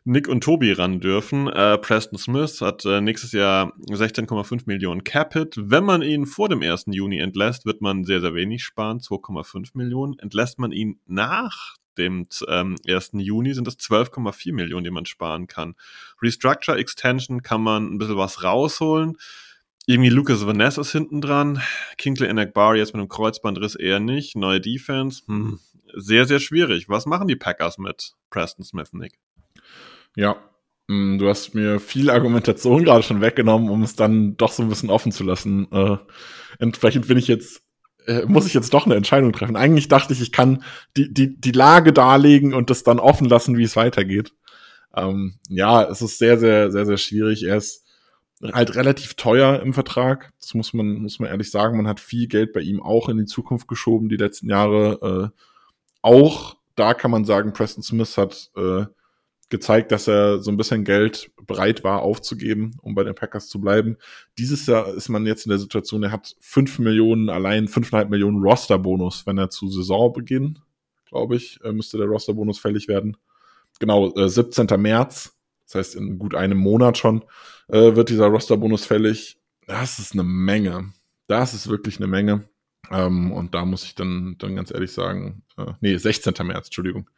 Nick und Tobi ran dürfen. Äh, Preston Smith hat äh, nächstes Jahr 16,5 Millionen Capit. Wenn man ihn vor dem 1. Juni entlässt, wird man sehr, sehr wenig sparen, 2,5 Millionen. Entlässt man ihn nach dem ähm, 1. Juni sind es 12,4 Millionen, die man sparen kann. Restructure Extension kann man ein bisschen was rausholen. Irgendwie Lucas Vanessa ist hinten dran. Kinkley Enakbar jetzt mit einem Kreuzbandriss eher nicht. Neue Defense. Hm. Sehr, sehr schwierig. Was machen die Packers mit Preston Smith, Nick? Ja, mm, du hast mir viel Argumentation gerade schon weggenommen, um es dann doch so ein bisschen offen zu lassen. Äh, entsprechend bin ich jetzt äh, muss ich jetzt doch eine Entscheidung treffen. Eigentlich dachte ich, ich kann die, die, die Lage darlegen und das dann offen lassen, wie es weitergeht. Ähm, ja, es ist sehr, sehr, sehr, sehr schwierig. Er ist halt relativ teuer im Vertrag. Das muss man, muss man ehrlich sagen. Man hat viel Geld bei ihm auch in die Zukunft geschoben, die letzten Jahre. Äh, auch da kann man sagen, Preston Smith hat äh, gezeigt, dass er so ein bisschen Geld bereit war aufzugeben, um bei den Packers zu bleiben. Dieses Jahr ist man jetzt in der Situation, er hat fünf Millionen, allein fünfeinhalb Millionen Roster-Bonus, wenn er zu Saisonbeginn, glaube ich, äh, müsste der Roster-Bonus fällig werden. genau, äh, 17. März, das heißt in gut einem Monat schon, äh, wird dieser Rosterbonus fällig. Das ist eine Menge. Das ist wirklich eine Menge. Ähm, und da muss ich dann, dann ganz ehrlich sagen, äh, nee, 16. März, Entschuldigung.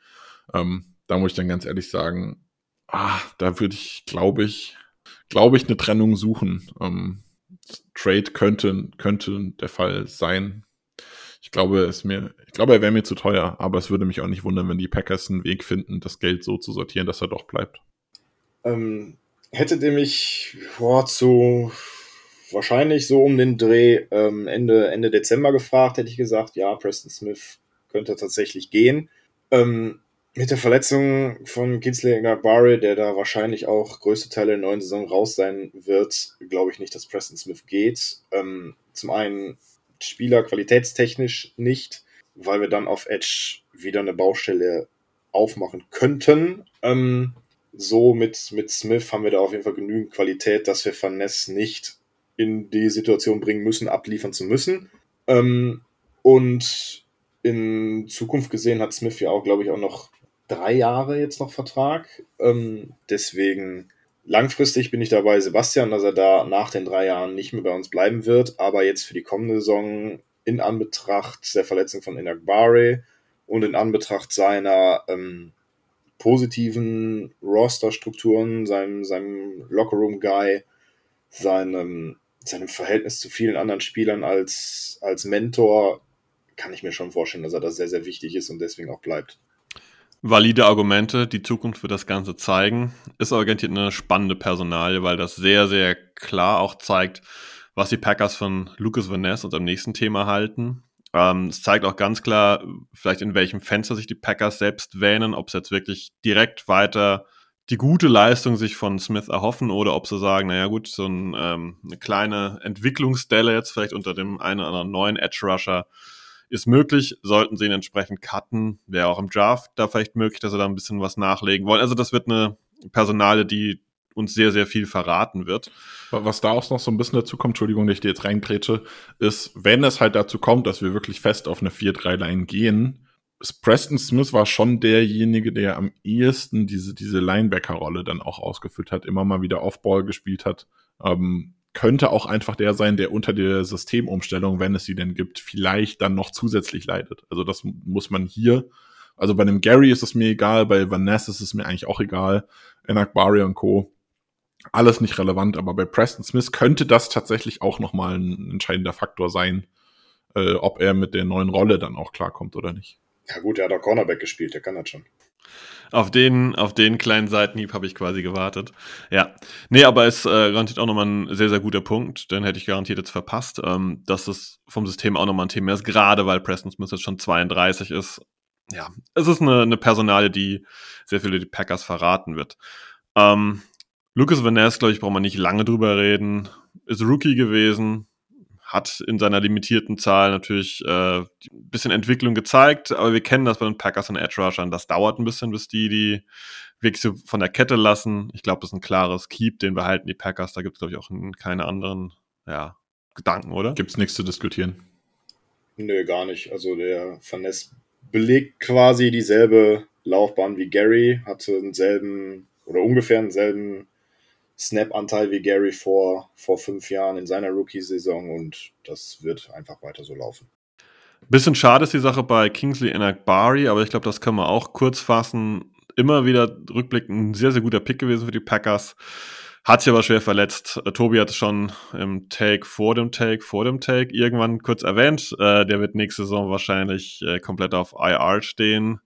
Ähm, da muss ich dann ganz ehrlich sagen, ah, da würde ich, glaube ich, glaube ich, eine Trennung suchen. Ähm, Trade könnte, könnte der Fall sein. Ich glaube, es mir, ich glaube, er wäre mir zu teuer, aber es würde mich auch nicht wundern, wenn die Packers einen Weg finden, das Geld so zu sortieren, dass er doch bleibt. Ähm, hättet ihr mich boah, zu wahrscheinlich so um den Dreh ähm, Ende, Ende Dezember gefragt, hätte ich gesagt, ja, Preston Smith könnte tatsächlich gehen. Ähm, mit der Verletzung von Kinsley Barry, der da wahrscheinlich auch größte Teile der neuen Saison raus sein wird, glaube ich nicht, dass Preston Smith geht. Ähm, zum einen Spieler qualitätstechnisch nicht, weil wir dann auf Edge wieder eine Baustelle aufmachen könnten. Ähm, so mit, mit Smith haben wir da auf jeden Fall genügend Qualität, dass wir Van Ness nicht in die Situation bringen müssen, abliefern zu müssen. Ähm, und in Zukunft gesehen hat Smith ja auch, glaube ich, auch noch drei Jahre jetzt noch Vertrag. Ähm, deswegen langfristig bin ich dabei, Sebastian, dass er da nach den drei Jahren nicht mehr bei uns bleiben wird. Aber jetzt für die kommende Saison in Anbetracht der Verletzung von Inakbare und in Anbetracht seiner ähm, positiven Roster-Strukturen, seinem, seinem Lockerroom-Guy, seinem, seinem Verhältnis zu vielen anderen Spielern als, als Mentor, kann ich mir schon vorstellen, dass er da sehr, sehr wichtig ist und deswegen auch bleibt. Valide Argumente, die Zukunft wird das Ganze zeigen. Ist orientiert eine spannende Personalie, weil das sehr, sehr klar auch zeigt, was die Packers von Lucas Van Ness, unserem nächsten Thema, halten. Ähm, es zeigt auch ganz klar, vielleicht in welchem Fenster sich die Packers selbst wähnen, ob es jetzt wirklich direkt weiter die gute Leistung sich von Smith erhoffen oder ob sie sagen, naja gut, so ein, ähm, eine kleine Entwicklungsstelle jetzt vielleicht unter dem einen oder anderen neuen Edge Rusher ist möglich, sollten sie ihn entsprechend cutten. Wäre auch im Draft da vielleicht möglich, dass sie da ein bisschen was nachlegen wollen. Also das wird eine Personale, die uns sehr, sehr viel verraten wird. Was da auch noch so ein bisschen dazu kommt, Entschuldigung, dass ich dir jetzt reingrätsche, ist, wenn es halt dazu kommt, dass wir wirklich fest auf eine 4-3-Line gehen, Preston Smith war schon derjenige, der am ehesten diese, diese Linebacker-Rolle dann auch ausgefüllt hat, immer mal wieder Off-Ball gespielt hat. Ähm, könnte auch einfach der sein, der unter der Systemumstellung, wenn es sie denn gibt, vielleicht dann noch zusätzlich leidet. Also das muss man hier, also bei einem Gary ist es mir egal, bei Vanessa ist es mir eigentlich auch egal, Enakbari und Co. Alles nicht relevant, aber bei Preston Smith könnte das tatsächlich auch nochmal ein entscheidender Faktor sein, äh, ob er mit der neuen Rolle dann auch klarkommt oder nicht. Ja gut, er hat auch Cornerback gespielt, der kann das schon. Auf den, auf den kleinen Seitenhieb habe ich quasi gewartet. Ja. Nee, aber es äh, garantiert auch nochmal ein sehr, sehr guter Punkt. Den hätte ich garantiert jetzt verpasst, ähm, dass das vom System auch nochmal ein Thema ist, gerade weil Preston Smith jetzt schon 32 ist. Ja, es ist eine, eine Personale, die sehr viele die Packers verraten wird. Ähm, Lucas Van glaube ich, braucht man nicht lange drüber reden. Ist Rookie gewesen, hat in seiner limitierten Zahl natürlich äh, ein bisschen Entwicklung gezeigt, aber wir kennen das bei den Packers und Edge Rushern. Das dauert ein bisschen, bis die die wirklich so von der Kette lassen. Ich glaube, das ist ein klares Keep, den behalten die Packers. Da gibt es, glaube ich, auch keine anderen ja, Gedanken, oder? Gibt es nichts zu diskutieren? Nö, gar nicht. Also der Vaness belegt quasi dieselbe Laufbahn wie Gary, hatte denselben oder ungefähr denselben Snap-Anteil wie Gary vor, vor fünf Jahren in seiner Rookie-Saison und das wird einfach weiter so laufen. Bisschen schade ist die Sache bei Kingsley Enakbari, aber ich glaube, das können wir auch kurz fassen. Immer wieder rückblickend ein sehr, sehr guter Pick gewesen für die Packers. Hat sich aber schwer verletzt. Äh, Tobi hat es schon im Take vor dem Take, vor dem Take irgendwann kurz erwähnt. Äh, der wird nächste Saison wahrscheinlich äh, komplett auf IR stehen.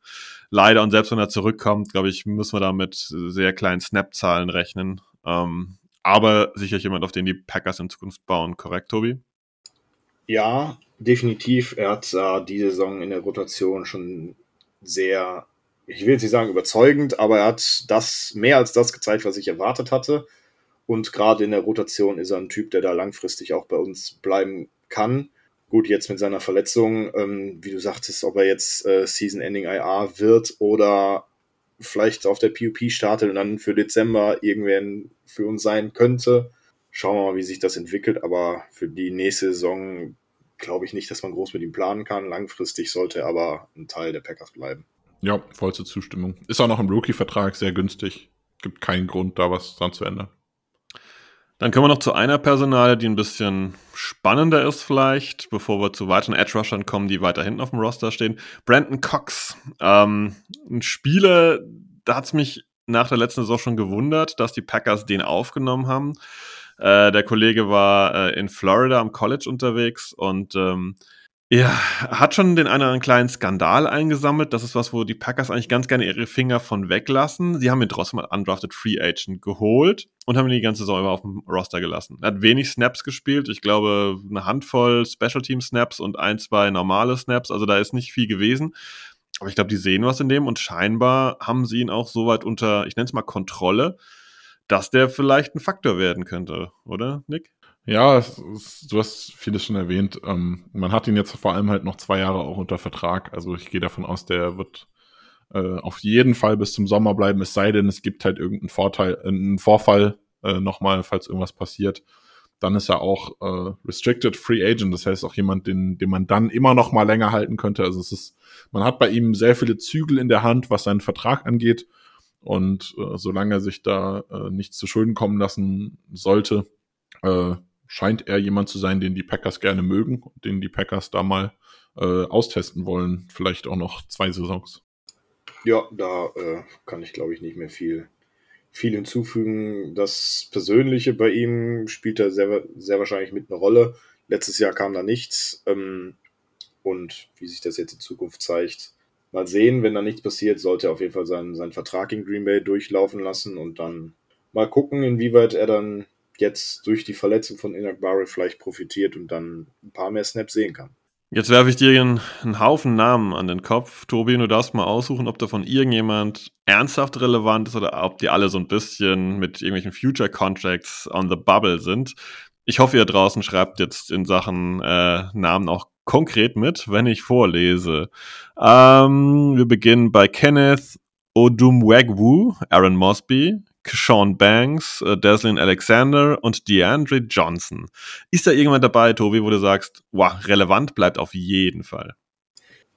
Leider und selbst wenn er zurückkommt, glaube ich, müssen wir da mit sehr kleinen Snap-Zahlen rechnen. Ähm, aber sicher jemand, auf den die Packers in Zukunft bauen, korrekt, Tobi? Ja, definitiv. Er hat äh, die Saison in der Rotation schon sehr, ich will jetzt nicht sagen überzeugend, aber er hat das mehr als das gezeigt, was ich erwartet hatte. Und gerade in der Rotation ist er ein Typ, der da langfristig auch bei uns bleiben kann. Gut, jetzt mit seiner Verletzung, ähm, wie du sagtest, ob er jetzt äh, Season-Ending IR wird oder vielleicht auf der PUP startet und dann für Dezember irgendwer für uns sein könnte. Schauen wir mal, wie sich das entwickelt. Aber für die nächste Saison glaube ich nicht, dass man groß mit ihm planen kann. Langfristig sollte er aber ein Teil der Packers bleiben. Ja, vollste Zustimmung. Ist auch noch im Rookie-Vertrag sehr günstig. Gibt keinen Grund, da was dran zu ändern. Dann kommen wir noch zu einer Personale, die ein bisschen spannender ist vielleicht, bevor wir zu weiteren Edge-Rushern kommen, die weiter hinten auf dem Roster stehen. Brandon Cox, ähm, ein Spieler, da hat es mich nach der letzten Saison schon gewundert, dass die Packers den aufgenommen haben. Äh, der Kollege war äh, in Florida am College unterwegs und ähm, ja, hat schon den einen oder anderen kleinen Skandal eingesammelt. Das ist was, wo die Packers eigentlich ganz gerne ihre Finger von weglassen. Sie haben ihn trotzdem mal undrafted Free Agent geholt und haben ihn die ganze Saison über auf dem Roster gelassen. Er hat wenig Snaps gespielt. Ich glaube, eine Handvoll Special Team Snaps und ein, zwei normale Snaps. Also da ist nicht viel gewesen. Aber ich glaube, die sehen was in dem und scheinbar haben sie ihn auch so weit unter, ich nenne es mal Kontrolle, dass der vielleicht ein Faktor werden könnte, oder, Nick? Ja, es, es, du hast vieles schon erwähnt. Ähm, man hat ihn jetzt vor allem halt noch zwei Jahre auch unter Vertrag. Also ich gehe davon aus, der wird äh, auf jeden Fall bis zum Sommer bleiben, es sei denn, es gibt halt irgendeinen Vorteil, äh, einen Vorfall äh, nochmal, falls irgendwas passiert. Dann ist er auch äh, Restricted Free Agent, das heißt auch jemand, den, den man dann immer noch mal länger halten könnte. Also es ist, man hat bei ihm sehr viele Zügel in der Hand, was seinen Vertrag angeht. Und äh, solange er sich da äh, nichts zu Schulden kommen lassen sollte, äh, scheint er jemand zu sein, den die Packers gerne mögen, den die Packers da mal äh, austesten wollen. Vielleicht auch noch zwei Saisons. Ja, da äh, kann ich, glaube ich, nicht mehr viel, viel hinzufügen. Das Persönliche bei ihm spielt da sehr, sehr wahrscheinlich mit einer Rolle. Letztes Jahr kam da nichts. Ähm, und wie sich das jetzt in Zukunft zeigt, mal sehen. Wenn da nichts passiert, sollte er auf jeden Fall seinen, seinen Vertrag in Green Bay durchlaufen lassen und dann mal gucken, inwieweit er dann jetzt durch die Verletzung von Inak Barre vielleicht profitiert und dann ein paar mehr Snaps sehen kann. Jetzt werfe ich dir einen, einen, Haufen Namen an den Kopf. Tobi, du darfst mal aussuchen, ob davon irgendjemand ernsthaft relevant ist oder ob die alle so ein bisschen mit irgendwelchen Future Contracts on the Bubble sind. Ich hoffe, ihr draußen schreibt jetzt in Sachen äh, Namen auch konkret mit, wenn ich vorlese. Ähm, wir beginnen bei Kenneth Odumwegwu, Aaron Mosby, Sean Banks, äh, Deslin Alexander und DeAndre Johnson. Ist da irgendjemand dabei, Tobi, wo du sagst, wow, relevant bleibt auf jeden Fall?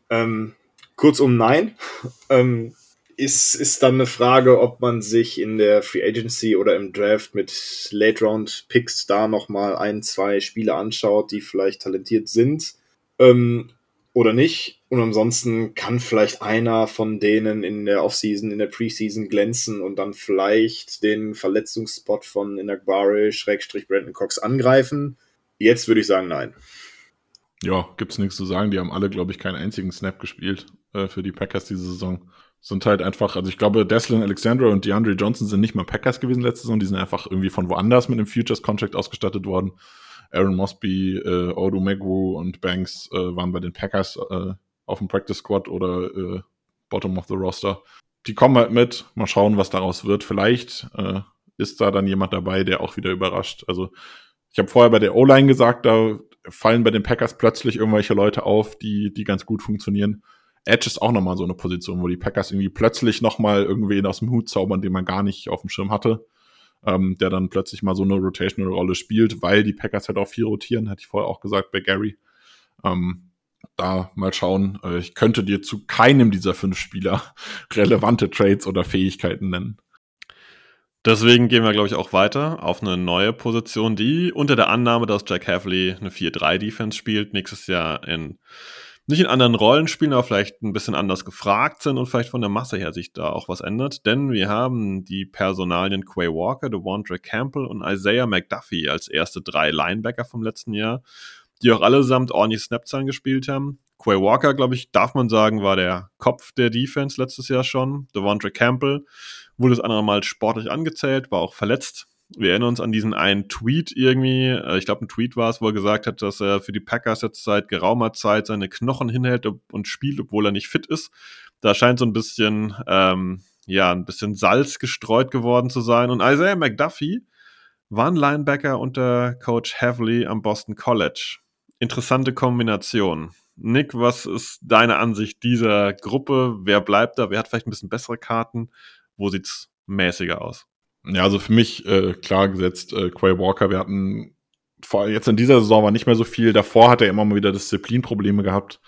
Ähm, kurzum, nein. ähm, ist, ist dann eine Frage, ob man sich in der Free Agency oder im Draft mit Late Round Picks da nochmal ein, zwei Spiele anschaut, die vielleicht talentiert sind. Ähm, oder nicht. Und ansonsten kann vielleicht einer von denen in der Offseason, in der Preseason glänzen und dann vielleicht den Verletzungsspot von Inagbare, Schrägstrich Brandon Cox angreifen. Jetzt würde ich sagen, nein. Ja, gibt's nichts zu sagen. Die haben alle, glaube ich, keinen einzigen Snap gespielt äh, für die Packers diese Saison. Sind halt einfach, also ich glaube, Deslin Alexandra und DeAndre Johnson sind nicht mal Packers gewesen letzte Saison. Die sind einfach irgendwie von woanders mit einem Futures Contract ausgestattet worden. Aaron Mosby, äh, Odu Megwu und Banks äh, waren bei den Packers äh, auf dem Practice Squad oder äh, Bottom of the Roster. Die kommen halt mit, mal schauen, was daraus wird. Vielleicht äh, ist da dann jemand dabei, der auch wieder überrascht. Also ich habe vorher bei der O-Line gesagt, da fallen bei den Packers plötzlich irgendwelche Leute auf, die, die ganz gut funktionieren. Edge ist auch nochmal so eine Position, wo die Packers irgendwie plötzlich nochmal irgendwen aus dem Hut zaubern, den man gar nicht auf dem Schirm hatte ähm, der dann plötzlich mal so eine Rotational-Rolle spielt, weil die Packers halt auch viel rotieren, hatte ich vorher auch gesagt bei Gary. Ähm, da mal schauen. Äh, ich könnte dir zu keinem dieser fünf Spieler relevante Trades oder Fähigkeiten nennen. Deswegen gehen wir, glaube ich, auch weiter auf eine neue Position, die unter der Annahme, dass Jack Havley eine 4-3-Defense spielt, nächstes Jahr in nicht in anderen Rollen spielen, aber vielleicht ein bisschen anders gefragt sind und vielleicht von der Masse her sich da auch was ändert. Denn wir haben die Personalien Quay Walker, DeWandre Campbell und Isaiah McDuffie als erste drei Linebacker vom letzten Jahr, die auch allesamt ordentlich Snapzahlen gespielt haben. Quay Walker, glaube ich, darf man sagen, war der Kopf der Defense letztes Jahr schon. DeWandre Campbell wurde das andere Mal sportlich angezählt, war auch verletzt wir erinnern uns an diesen einen Tweet irgendwie, äh, ich glaube ein Tweet war es, wo er gesagt hat, dass er für die Packers jetzt seit geraumer Zeit seine Knochen hinhält und spielt, obwohl er nicht fit ist. Da scheint so ein bisschen, ähm, ja, ein bisschen Salz gestreut geworden zu sein. Und Isaiah McDuffie war ein Linebacker unter Coach Havley am Boston College. Interessante Kombination. Nick, was ist deine Ansicht dieser Gruppe? Wer bleibt da? Wer hat vielleicht ein bisschen bessere Karten? Wo sieht's mäßiger aus? Ja, also für mich äh, klar gesetzt, äh, Quay Walker, wir hatten vor, jetzt in dieser Saison war nicht mehr so viel, davor hat er immer mal wieder Disziplinprobleme gehabt.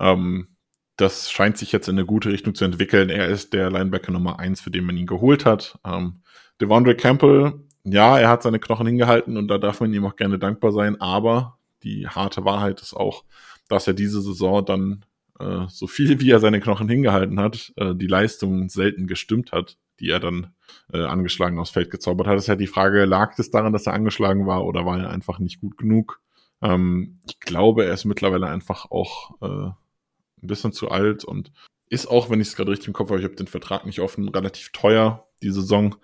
Ähm, das scheint sich jetzt in eine gute Richtung zu entwickeln. Er ist der Linebacker Nummer eins, für den man ihn geholt hat. Ähm, Devondre Campbell, ja, er hat seine Knochen hingehalten und da darf man ihm auch gerne dankbar sein, aber die harte Wahrheit ist auch, dass er diese Saison dann äh, so viel wie er seine Knochen hingehalten hat, äh, die Leistung selten gestimmt hat, die er dann äh, angeschlagen aufs Feld gezaubert hat. Das ist ja die Frage, lag es daran, dass er angeschlagen war oder war er einfach nicht gut genug? Ähm, ich glaube, er ist mittlerweile einfach auch äh, ein bisschen zu alt und ist auch, wenn ich es gerade richtig im Kopf habe, ich habe den Vertrag nicht offen, relativ teuer, die Saison.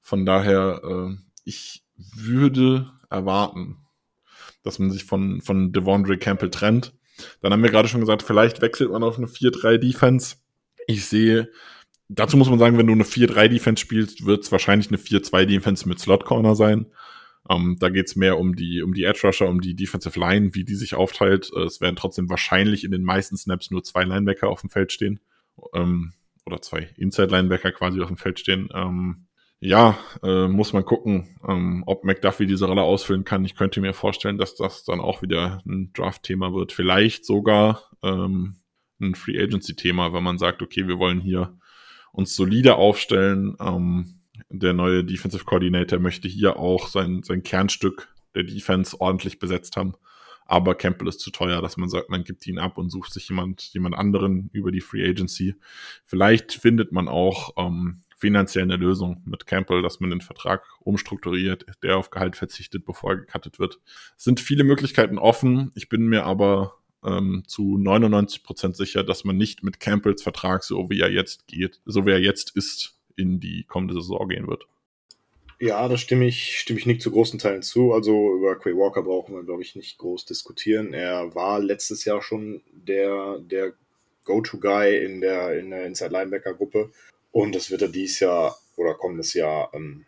Von daher, äh, ich würde erwarten, dass man sich von, von Devondre Campbell trennt. Dann haben wir gerade schon gesagt, vielleicht wechselt man auf eine 4-3-Defense. Ich sehe, dazu muss man sagen, wenn du eine 4-3-Defense spielst, wird es wahrscheinlich eine 4-2-Defense mit Slot-Corner sein. Ähm, da geht's mehr um die, um die Edge Rusher, um die Defensive Line, wie die sich aufteilt. Äh, es werden trotzdem wahrscheinlich in den meisten Snaps nur zwei Linebacker auf dem Feld stehen. Um, oder zwei Inside-Linebacker quasi auf dem Feld stehen. Um, ja, äh, muss man gucken, ähm, ob McDuffie diese Rolle ausfüllen kann. Ich könnte mir vorstellen, dass das dann auch wieder ein Draft-Thema wird. Vielleicht sogar ähm, ein Free Agency-Thema, wenn man sagt, okay, wir wollen hier uns solide aufstellen. Ähm, der neue Defensive Coordinator möchte hier auch sein, sein Kernstück der Defense ordentlich besetzt haben. Aber Campbell ist zu teuer, dass man sagt, man gibt ihn ab und sucht sich jemand, jemand anderen über die Free Agency. Vielleicht findet man auch ähm, finanziell eine Lösung mit Campbell, dass man den Vertrag umstrukturiert, der auf Gehalt verzichtet, bevor er gecuttet wird. Es sind viele Möglichkeiten offen. Ich bin mir aber ähm, zu 99 Prozent sicher, dass man nicht mit Campbells Vertrag, so wie er jetzt geht, so wie er jetzt ist, in die kommende Saison gehen wird. Ja, da stimme ich, stimme ich nicht zu großen Teilen zu. Also über Quay Walker brauchen wir, glaube ich, nicht groß diskutieren. Er war letztes Jahr schon der, der Go-To-Guy in der, in der Inside-Linebacker-Gruppe. Und das wird er dieses Jahr oder kommendes Jahr ähm,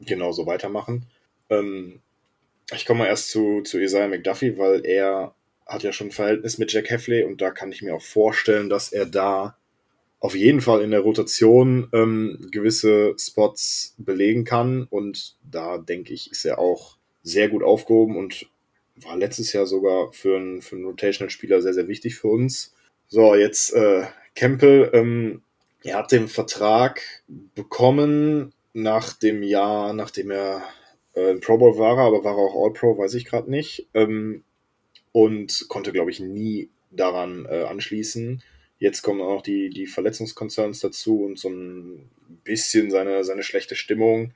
genauso weitermachen. Ähm, ich komme mal erst zu, zu Isaiah McDuffie, weil er hat ja schon ein Verhältnis mit Jack Heffley und da kann ich mir auch vorstellen, dass er da auf jeden Fall in der Rotation ähm, gewisse Spots belegen kann und da denke ich, ist er auch sehr gut aufgehoben und war letztes Jahr sogar für einen, für einen Rotational-Spieler sehr, sehr wichtig für uns. So, jetzt äh, Campbell, ähm, er hat den Vertrag bekommen nach dem Jahr, nachdem er äh, Pro Bowl war, aber war er auch All-Pro, weiß ich gerade nicht. Ähm, und konnte, glaube ich, nie daran äh, anschließen. Jetzt kommen auch die, die Verletzungskonzerns dazu und so ein bisschen seine, seine schlechte Stimmung.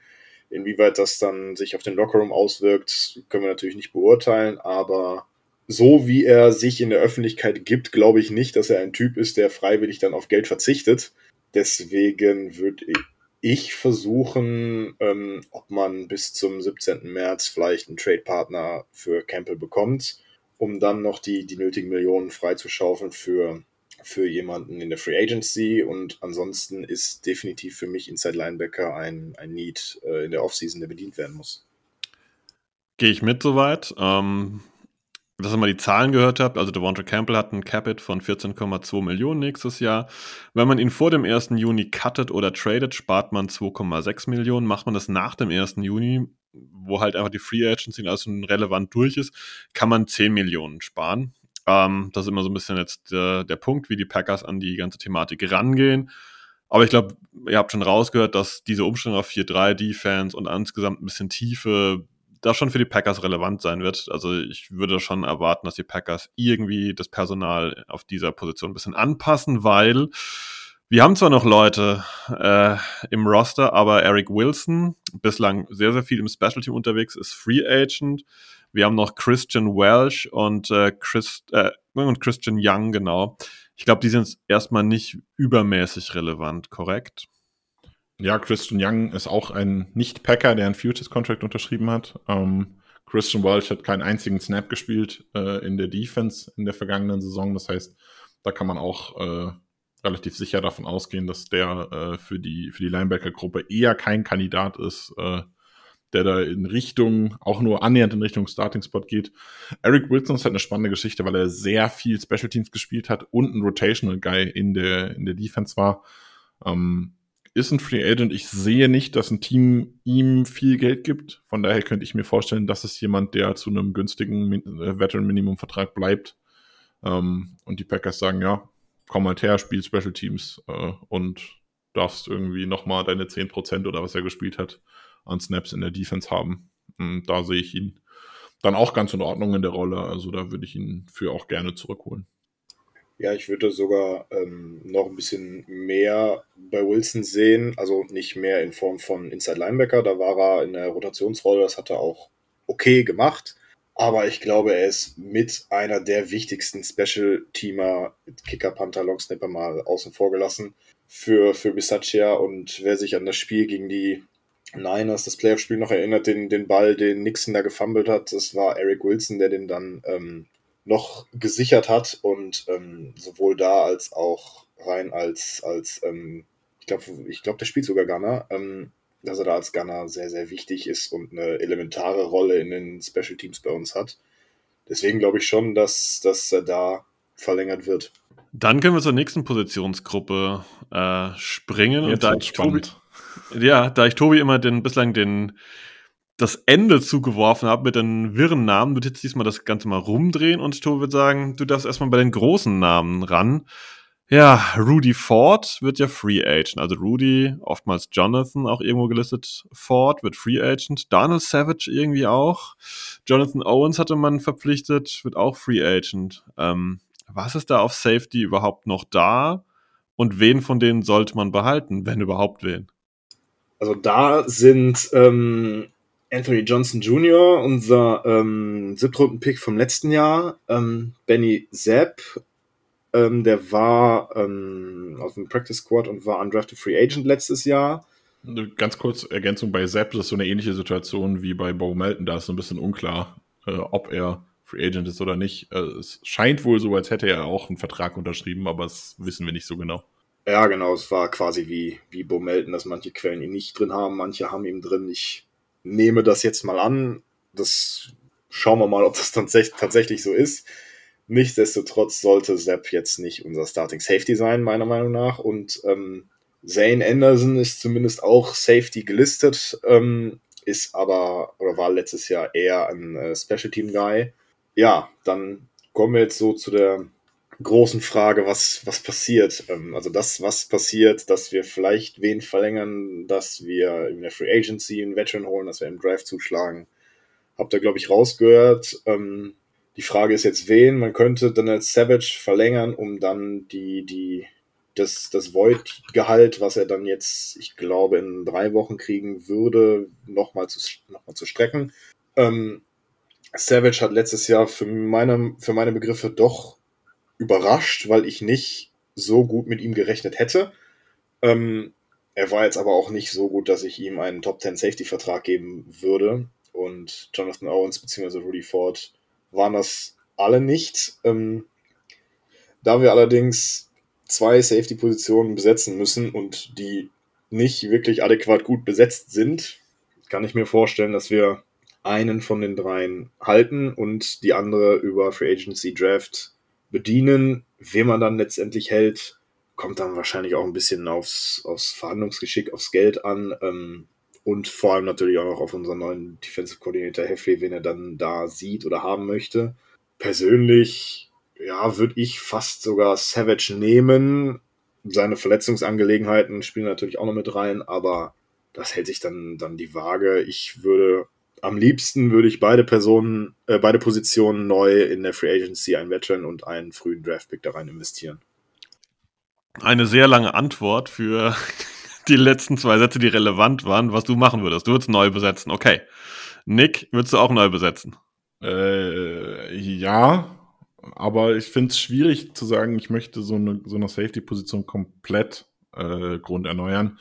Inwieweit das dann sich auf den Lockerroom auswirkt, können wir natürlich nicht beurteilen, aber so wie er sich in der Öffentlichkeit gibt, glaube ich nicht, dass er ein Typ ist, der freiwillig dann auf Geld verzichtet. Deswegen würde ich versuchen, ähm, ob man bis zum 17. März vielleicht einen Trade-Partner für Campbell bekommt, um dann noch die, die nötigen Millionen freizuschaufeln für, für jemanden in der Free Agency. Und ansonsten ist definitiv für mich Inside Linebacker ein, ein Need äh, in der Offseason, der bedient werden muss. Gehe ich mit soweit. Ähm, dass ihr mal die Zahlen gehört habt, also Devonta Campbell hat ein Capit von 14,2 Millionen nächstes Jahr. Wenn man ihn vor dem 1. Juni cuttet oder tradet, spart man 2,6 Millionen. Macht man das nach dem 1. Juni, wo halt einfach die Free Agency also relevant durch ist, kann man 10 Millionen sparen. Ähm, das ist immer so ein bisschen jetzt der, der Punkt, wie die Packers an die ganze Thematik rangehen. Aber ich glaube, ihr habt schon rausgehört, dass diese Umstellung auf 4-3 Defense und insgesamt ein bisschen Tiefe da schon für die Packers relevant sein wird. Also ich würde schon erwarten, dass die Packers irgendwie das Personal auf dieser Position ein bisschen anpassen, weil wir haben zwar noch Leute äh, im Roster, aber Eric Wilson, bislang sehr, sehr viel im Special Team unterwegs, ist Free Agent. Wir haben noch Christian Welsh und, äh, Chris, äh, und Christian Young, genau. Ich glaube, die sind erstmal nicht übermäßig relevant, korrekt? Ja, Christian Young ist auch ein Nicht-Packer, der einen Futures-Contract unterschrieben hat. Ähm, Christian Walsh hat keinen einzigen Snap gespielt äh, in der Defense in der vergangenen Saison. Das heißt, da kann man auch äh, relativ sicher davon ausgehen, dass der äh, für die, für die Linebacker-Gruppe eher kein Kandidat ist, äh, der da in Richtung, auch nur annähernd in Richtung Starting-Spot geht. Eric Wilson ist halt eine spannende Geschichte, weil er sehr viel Special Teams gespielt hat und ein Rotational Guy in der, in der Defense war. Ähm, ist ein Free Agent. Ich sehe nicht, dass ein Team ihm viel Geld gibt. Von daher könnte ich mir vorstellen, dass es jemand, der zu einem günstigen äh, Veteran Minimum Vertrag bleibt. Ähm, und die Packers sagen, ja, komm halt her, spiel Special Teams äh, und darfst irgendwie nochmal deine 10% oder was er gespielt hat an Snaps in der Defense haben. Und da sehe ich ihn dann auch ganz in Ordnung in der Rolle. Also da würde ich ihn für auch gerne zurückholen. Ja, ich würde sogar ähm, noch ein bisschen mehr bei Wilson sehen. Also nicht mehr in Form von Inside Linebacker. Da war er in der Rotationsrolle. Das hat er auch okay gemacht. Aber ich glaube, er ist mit einer der wichtigsten Special-Teamer, Kicker, Panther, Longsnapper mal außen vor gelassen, für, für Bisaccia. Und wer sich an das Spiel gegen die Niners, das Playoff-Spiel noch erinnert, den, den Ball, den Nixon da gefummelt hat, das war Eric Wilson, der den dann ähm, noch gesichert hat und ähm, sowohl da als auch rein als, als ähm, ich glaube, ich glaub, der spielt sogar Gunner, ähm, dass er da als Gunner sehr, sehr wichtig ist und eine elementare Rolle in den Special Teams bei uns hat. Deswegen glaube ich schon, dass, dass er da verlängert wird. Dann können wir zur nächsten Positionsgruppe äh, springen. Jetzt und da ich Tobi, ja, da ich Tobi immer den bislang den das Ende zugeworfen habe mit den wirren Namen, wird jetzt diesmal das Ganze mal rumdrehen und Tobi wird sagen, du darfst erstmal bei den großen Namen ran. Ja, Rudy Ford wird ja Free Agent. Also Rudy, oftmals Jonathan auch irgendwo gelistet. Ford wird Free Agent. Donald Savage irgendwie auch. Jonathan Owens hatte man verpflichtet, wird auch Free Agent. Ähm, was ist da auf Safety überhaupt noch da? Und wen von denen sollte man behalten, wenn überhaupt wen? Also da sind ähm, Anthony Johnson Jr., unser ähm, Siebtrunden-Pick vom letzten Jahr, ähm, Benny Zapp, ähm, der war ähm, auf dem Practice Squad und war undrafted Free Agent letztes Jahr. Eine Ganz kurz Ergänzung bei Sepp, das ist so eine ähnliche Situation wie bei Bo Melton. Da ist so ein bisschen unklar, äh, ob er Free Agent ist oder nicht. Äh, es scheint wohl so, als hätte er auch einen Vertrag unterschrieben, aber das wissen wir nicht so genau. Ja, genau, es war quasi wie, wie Bo Melton, dass manche Quellen ihn nicht drin haben, manche haben ihn drin. Ich nehme das jetzt mal an. Das schauen wir mal, ob das tatsächlich so ist. Nichtsdestotrotz sollte Sepp jetzt nicht unser Starting Safety sein, meiner Meinung nach. Und ähm, Zane Anderson ist zumindest auch Safety gelistet, ähm, ist aber oder war letztes Jahr eher ein äh, Special Team Guy. Ja, dann kommen wir jetzt so zu der großen Frage, was, was passiert. Ähm, also das, was passiert, dass wir vielleicht wen verlängern, dass wir in der Free Agency einen Veteran holen, dass wir im Drive zuschlagen. Habt ihr, glaube ich, rausgehört. Ähm, die Frage ist jetzt wen. Man könnte dann als Savage verlängern, um dann die, die, das, das Void-Gehalt, was er dann jetzt, ich glaube, in drei Wochen kriegen würde, nochmal zu, noch zu strecken. Ähm, Savage hat letztes Jahr für meine, für meine Begriffe doch überrascht, weil ich nicht so gut mit ihm gerechnet hätte. Ähm, er war jetzt aber auch nicht so gut, dass ich ihm einen Top 10 Safety Vertrag geben würde. Und Jonathan Owens bzw. Rudy Ford waren das alle nicht. Ähm, da wir allerdings zwei Safety-Positionen besetzen müssen und die nicht wirklich adäquat gut besetzt sind, kann ich mir vorstellen, dass wir einen von den dreien halten und die andere über Free Agency Draft bedienen. Wen man dann letztendlich hält, kommt dann wahrscheinlich auch ein bisschen aufs, aufs Verhandlungsgeschick, aufs Geld an. Ähm, und vor allem natürlich auch noch auf unseren neuen Defensive Coordinator Heffley, wen er dann da sieht oder haben möchte. Persönlich, ja, würde ich fast sogar Savage nehmen. Seine Verletzungsangelegenheiten spielen natürlich auch noch mit rein, aber das hält sich dann, dann die Waage. Ich würde am liebsten würde ich beide Personen, äh, beide Positionen neu in der Free Agency, einen Veteran und einen frühen Draftpick da rein investieren. Eine sehr lange Antwort für die letzten zwei Sätze, die relevant waren, was du machen würdest. Du würdest neu besetzen. Okay. Nick, würdest du auch neu besetzen? Äh, ja, aber ich finde es schwierig zu sagen, ich möchte so eine, so eine Safety-Position komplett äh, Grund erneuern.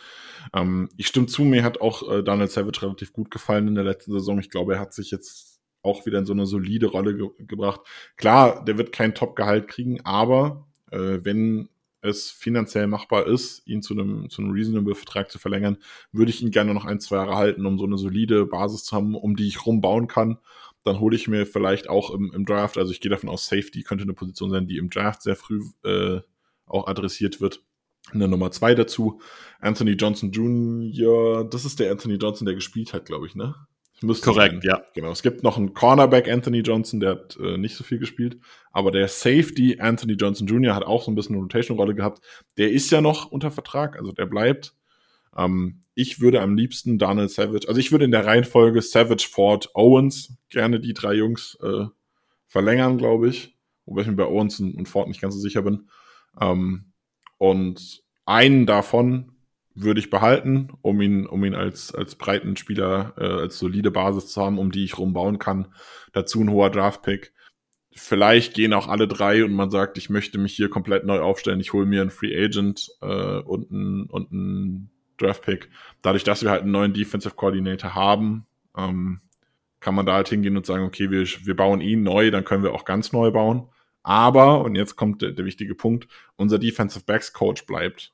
Ähm, ich stimme zu, mir hat auch äh, Daniel Savage relativ gut gefallen in der letzten Saison. Ich glaube, er hat sich jetzt auch wieder in so eine solide Rolle ge gebracht. Klar, der wird kein Top-Gehalt kriegen, aber äh, wenn es finanziell machbar ist, ihn zu einem, zu einem reasonable Vertrag zu verlängern, würde ich ihn gerne noch ein, zwei Jahre halten, um so eine solide Basis zu haben, um die ich rumbauen kann. Dann hole ich mir vielleicht auch im, im Draft, also ich gehe davon aus, Safety könnte eine Position sein, die im Draft sehr früh äh, auch adressiert wird. Eine Nummer zwei dazu. Anthony Johnson Jr., das ist der Anthony Johnson, der gespielt hat, glaube ich, ne? Müsste Korrekt, sein. ja. Genau. Es gibt noch einen Cornerback, Anthony Johnson, der hat äh, nicht so viel gespielt. Aber der Safety, Anthony Johnson Jr., hat auch so ein bisschen eine Rotation-Rolle gehabt. Der ist ja noch unter Vertrag, also der bleibt. Ähm, ich würde am liebsten Daniel Savage, also ich würde in der Reihenfolge Savage, Ford, Owens gerne die drei Jungs äh, verlängern, glaube ich. Wobei ich mir bei Owens und, Ford nicht ganz so sicher bin. Ähm, und einen davon würde ich behalten, um ihn, um ihn als, als breiten Spieler, äh, als solide Basis zu haben, um die ich rumbauen kann. Dazu ein hoher Draftpick. Vielleicht gehen auch alle drei und man sagt, ich möchte mich hier komplett neu aufstellen. Ich hole mir einen Free Agent äh, und einen und einen Draftpick. Dadurch, dass wir halt einen neuen Defensive Coordinator haben, ähm, kann man da halt hingehen und sagen, okay, wir, wir bauen ihn neu, dann können wir auch ganz neu bauen. Aber, und jetzt kommt der, der wichtige Punkt, unser Defensive Backs Coach bleibt.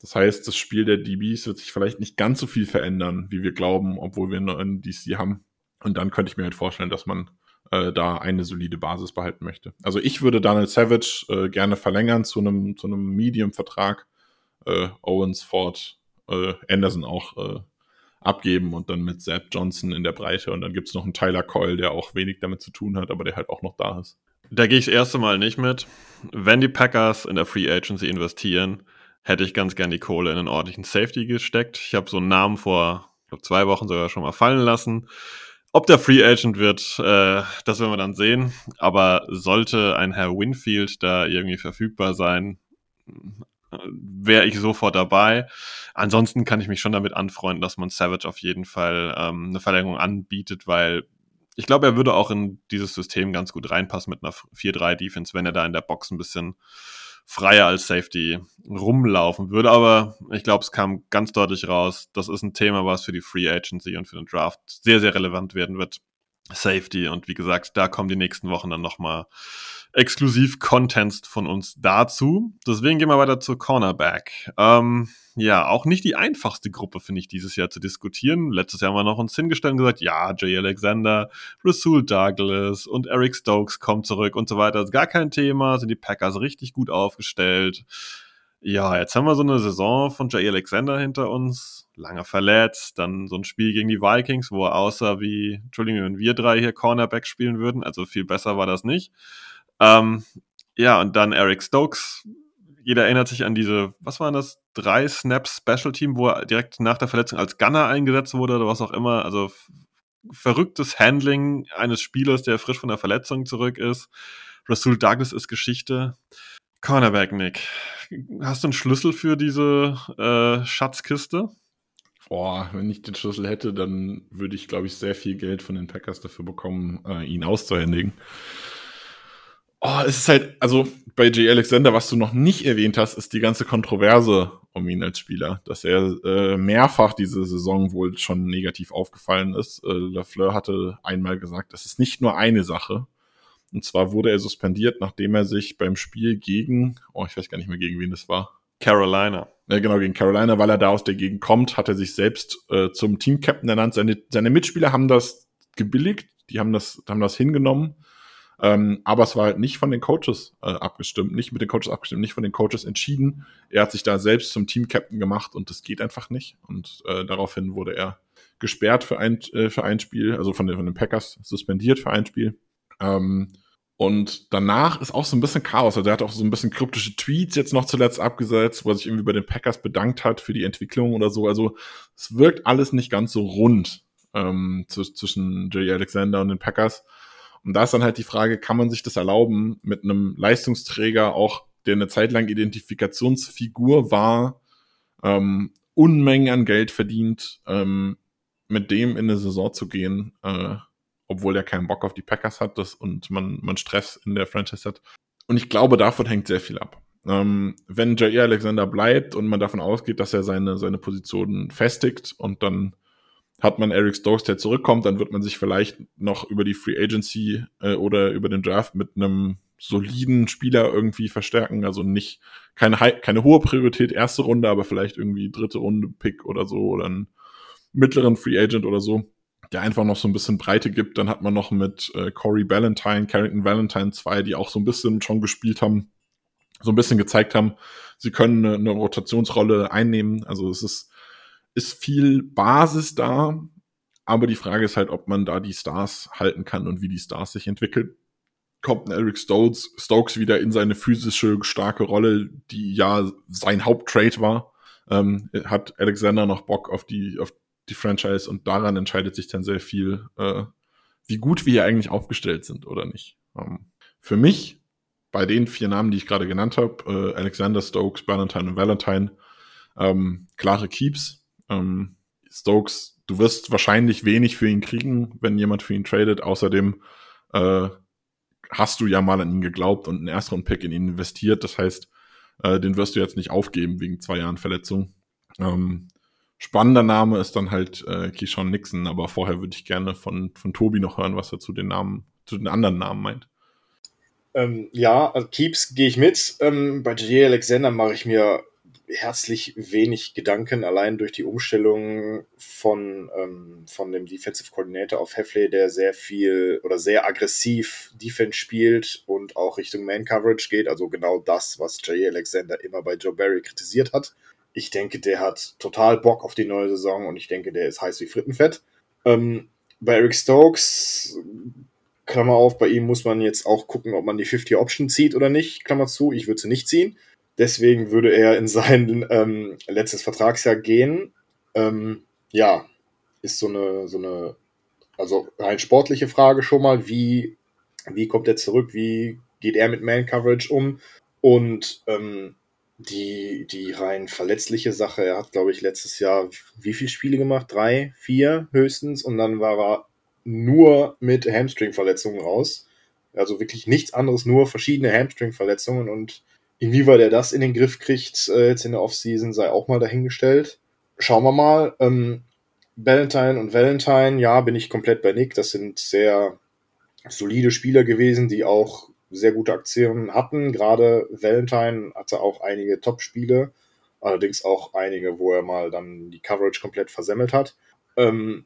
Das heißt, das Spiel der DBs wird sich vielleicht nicht ganz so viel verändern, wie wir glauben, obwohl wir einen DC haben. Und dann könnte ich mir halt vorstellen, dass man äh, da eine solide Basis behalten möchte. Also ich würde Daniel Savage äh, gerne verlängern zu einem zu einem Medium-Vertrag. Äh, Owens, Ford, äh, Anderson auch äh, abgeben und dann mit Zap Johnson in der Breite. Und dann gibt's noch einen Tyler Coyle, der auch wenig damit zu tun hat, aber der halt auch noch da ist. Da gehe ich das erste Mal nicht mit. Wenn die Packers in der Free Agency investieren, hätte ich ganz gern die Kohle in einen ordentlichen Safety gesteckt. Ich habe so einen Namen vor glaub, zwei Wochen sogar schon mal fallen lassen. Ob der Free Agent wird, äh, das werden wir dann sehen. Aber sollte ein Herr Winfield da irgendwie verfügbar sein, wäre ich sofort dabei. Ansonsten kann ich mich schon damit anfreunden, dass man Savage auf jeden Fall ähm, eine Verlängerung anbietet, weil ich glaube, er würde auch in dieses System ganz gut reinpassen mit einer 4-3-Defense, wenn er da in der Box ein bisschen freier als Safety rumlaufen würde. Aber ich glaube, es kam ganz deutlich raus, das ist ein Thema, was für die Free Agency und für den Draft sehr, sehr relevant werden wird. Safety. Und wie gesagt, da kommen die nächsten Wochen dann nochmal exklusiv Contents von uns dazu. Deswegen gehen wir weiter zur Cornerback. Ähm, ja, auch nicht die einfachste Gruppe, finde ich, dieses Jahr zu diskutieren. Letztes Jahr haben wir noch uns hingestellt und gesagt, ja, Jay Alexander, Rasul Douglas und Eric Stokes kommen zurück und so weiter. Das ist gar kein Thema, sind die Packers richtig gut aufgestellt. Ja, jetzt haben wir so eine Saison von Jay Alexander hinter uns. Lange verletzt, dann so ein Spiel gegen die Vikings, wo er aussah wie, Entschuldigung, wenn wir drei hier Cornerback spielen würden. Also viel besser war das nicht. Ähm, ja, und dann Eric Stokes. Jeder erinnert sich an diese, was waren das, drei Snaps Special Team, wo er direkt nach der Verletzung als Gunner eingesetzt wurde oder was auch immer. Also verrücktes Handling eines Spielers, der frisch von der Verletzung zurück ist. Rasul Douglas ist Geschichte. Cornerback, Nick. Hast du einen Schlüssel für diese äh, Schatzkiste? Boah, wenn ich den Schlüssel hätte, dann würde ich, glaube ich, sehr viel Geld von den Packers dafür bekommen, äh, ihn auszuhändigen. Oh, es ist halt, also bei Jay Alexander, was du noch nicht erwähnt hast, ist die ganze Kontroverse um ihn als Spieler, dass er äh, mehrfach diese Saison wohl schon negativ aufgefallen ist. Äh, Lafleur hatte einmal gesagt, das ist nicht nur eine Sache. Und zwar wurde er suspendiert, nachdem er sich beim Spiel gegen, oh, ich weiß gar nicht mehr, gegen wen das war. Carolina. Ja, genau, gegen Carolina, weil er da aus der Gegend kommt, hat er sich selbst äh, zum Team-Captain ernannt. Seine, seine Mitspieler haben das gebilligt, die haben das, haben das hingenommen. Ähm, aber es war halt nicht von den Coaches äh, abgestimmt, nicht mit den Coaches abgestimmt, nicht von den Coaches entschieden. Er hat sich da selbst zum Team-Captain gemacht und das geht einfach nicht. Und äh, daraufhin wurde er gesperrt für ein, äh, für ein Spiel, also von den, von den Packers suspendiert für ein Spiel. Ähm, und danach ist auch so ein bisschen Chaos. Also er hat auch so ein bisschen kryptische Tweets jetzt noch zuletzt abgesetzt, wo er sich irgendwie bei den Packers bedankt hat für die Entwicklung oder so. Also es wirkt alles nicht ganz so rund ähm, zwischen Jay Alexander und den Packers. Und da ist dann halt die Frage, kann man sich das erlauben, mit einem Leistungsträger auch, der eine Zeit lang Identifikationsfigur war, ähm, Unmengen an Geld verdient, ähm, mit dem in eine Saison zu gehen, äh, obwohl er keinen Bock auf die Packers hat das, und man, man Stress in der Franchise hat. Und ich glaube, davon hängt sehr viel ab. Ähm, wenn Jair Alexander bleibt und man davon ausgeht, dass er seine, seine Position festigt und dann hat man Eric Stokes, der zurückkommt, dann wird man sich vielleicht noch über die Free Agency äh, oder über den Draft mit einem soliden Spieler irgendwie verstärken. Also nicht keine, keine hohe Priorität erste Runde, aber vielleicht irgendwie dritte Runde Pick oder so oder einen mittleren Free Agent oder so, der einfach noch so ein bisschen Breite gibt. Dann hat man noch mit äh, Corey Valentine, Carrington Valentine zwei, die auch so ein bisschen schon gespielt haben, so ein bisschen gezeigt haben, sie können eine, eine Rotationsrolle einnehmen. Also es ist ist viel Basis da, aber die Frage ist halt, ob man da die Stars halten kann und wie die Stars sich entwickeln. Kommt ein Eric Stokes, Stokes wieder in seine physische, starke Rolle, die ja sein Haupttrade war. Ähm, hat Alexander noch Bock auf die, auf die Franchise und daran entscheidet sich dann sehr viel, äh, wie gut wir hier eigentlich aufgestellt sind oder nicht. Ähm, für mich, bei den vier Namen, die ich gerade genannt habe, äh, Alexander, Stokes, Valentine und Valentine, ähm, klare Keeps. Ähm, Stokes, du wirst wahrscheinlich wenig für ihn kriegen, wenn jemand für ihn tradet. Außerdem äh, hast du ja mal an ihn geglaubt und einen Erstrunden-Pick in ihn investiert. Das heißt, äh, den wirst du jetzt nicht aufgeben wegen zwei Jahren Verletzung. Ähm, spannender Name ist dann halt äh, Keyshawn Nixon, aber vorher würde ich gerne von, von Tobi noch hören, was er zu den Namen, zu den anderen Namen meint. Ähm, ja, also Keeps gehe ich mit. Ähm, bei J. Alexander mache ich mir herzlich wenig Gedanken, allein durch die Umstellung von, ähm, von dem Defensive Coordinator auf Heffley, der sehr viel oder sehr aggressiv Defense spielt und auch Richtung Man Coverage geht. Also genau das, was J. Alexander immer bei Joe Barry kritisiert hat. Ich denke, der hat total Bock auf die neue Saison und ich denke, der ist heiß wie Frittenfett. Ähm, bei Eric Stokes, Klammer auf, bei ihm muss man jetzt auch gucken, ob man die 50 Option zieht oder nicht. Klammer zu, ich würde sie nicht ziehen. Deswegen würde er in sein ähm, letztes Vertragsjahr gehen. Ähm, ja, ist so eine, so eine, also rein sportliche Frage schon mal, wie, wie kommt er zurück, wie geht er mit Man-Coverage um? Und ähm, die, die rein verletzliche Sache, er hat, glaube ich, letztes Jahr wie viele Spiele gemacht? Drei, vier höchstens. Und dann war er nur mit Hamstring-Verletzungen raus. Also wirklich nichts anderes, nur verschiedene Hamstring-Verletzungen und Inwieweit er das in den Griff kriegt, äh, jetzt in der Offseason, sei auch mal dahingestellt. Schauen wir mal. Ähm, Valentine und Valentine, ja, bin ich komplett bei Nick. Das sind sehr solide Spieler gewesen, die auch sehr gute Aktionen hatten. Gerade Valentine hatte auch einige Top-Spiele, allerdings auch einige, wo er mal dann die Coverage komplett versemmelt hat. Ähm,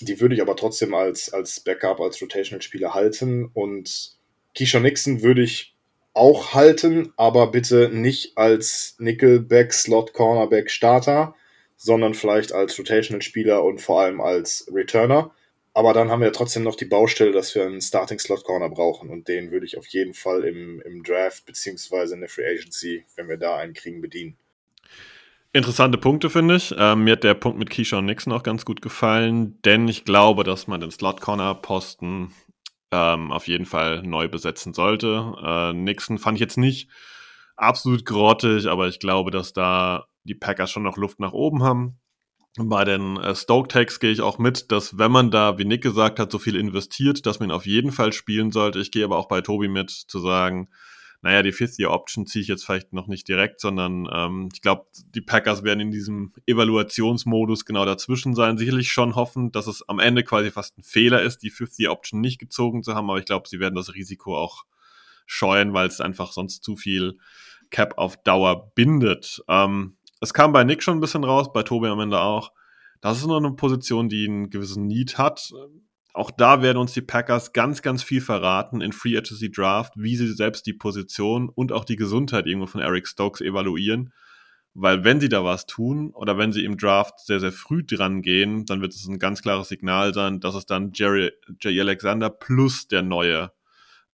die würde ich aber trotzdem als, als Backup, als Rotational-Spieler halten. Und Keisha Nixon würde ich auch halten, aber bitte nicht als Nickelback, Slot, Cornerback, Starter, sondern vielleicht als Rotational-Spieler und vor allem als Returner. Aber dann haben wir trotzdem noch die Baustelle, dass wir einen Starting Slot Corner brauchen und den würde ich auf jeden Fall im, im Draft beziehungsweise in der Free Agency, wenn wir da einen kriegen, bedienen. Interessante Punkte, finde ich. Ähm, mir hat der Punkt mit Keyshawn Nixon auch ganz gut gefallen, denn ich glaube, dass man den Slot-Corner-Posten ähm, auf jeden Fall neu besetzen sollte. Äh, Nixon fand ich jetzt nicht absolut grottig, aber ich glaube, dass da die Packers schon noch Luft nach oben haben. Bei den äh, Stoke-Tags gehe ich auch mit, dass wenn man da, wie Nick gesagt hat, so viel investiert, dass man ihn auf jeden Fall spielen sollte. Ich gehe aber auch bei Tobi mit, zu sagen, naja, die Fifth-Year-Option ziehe ich jetzt vielleicht noch nicht direkt, sondern ähm, ich glaube, die Packers werden in diesem Evaluationsmodus genau dazwischen sein. Sicherlich schon hoffen, dass es am Ende quasi fast ein Fehler ist, die Fifth-Year-Option nicht gezogen zu haben, aber ich glaube, sie werden das Risiko auch scheuen, weil es einfach sonst zu viel Cap auf Dauer bindet. Ähm, es kam bei Nick schon ein bisschen raus, bei Tobi am Ende auch. Das ist nur eine Position, die einen gewissen Need hat. Auch da werden uns die Packers ganz, ganz viel verraten in Free Agency Draft, wie sie selbst die Position und auch die Gesundheit irgendwo von Eric Stokes evaluieren. Weil wenn sie da was tun oder wenn sie im Draft sehr, sehr früh dran gehen, dann wird es ein ganz klares Signal sein, dass es dann Jerry, Jay Alexander plus der neue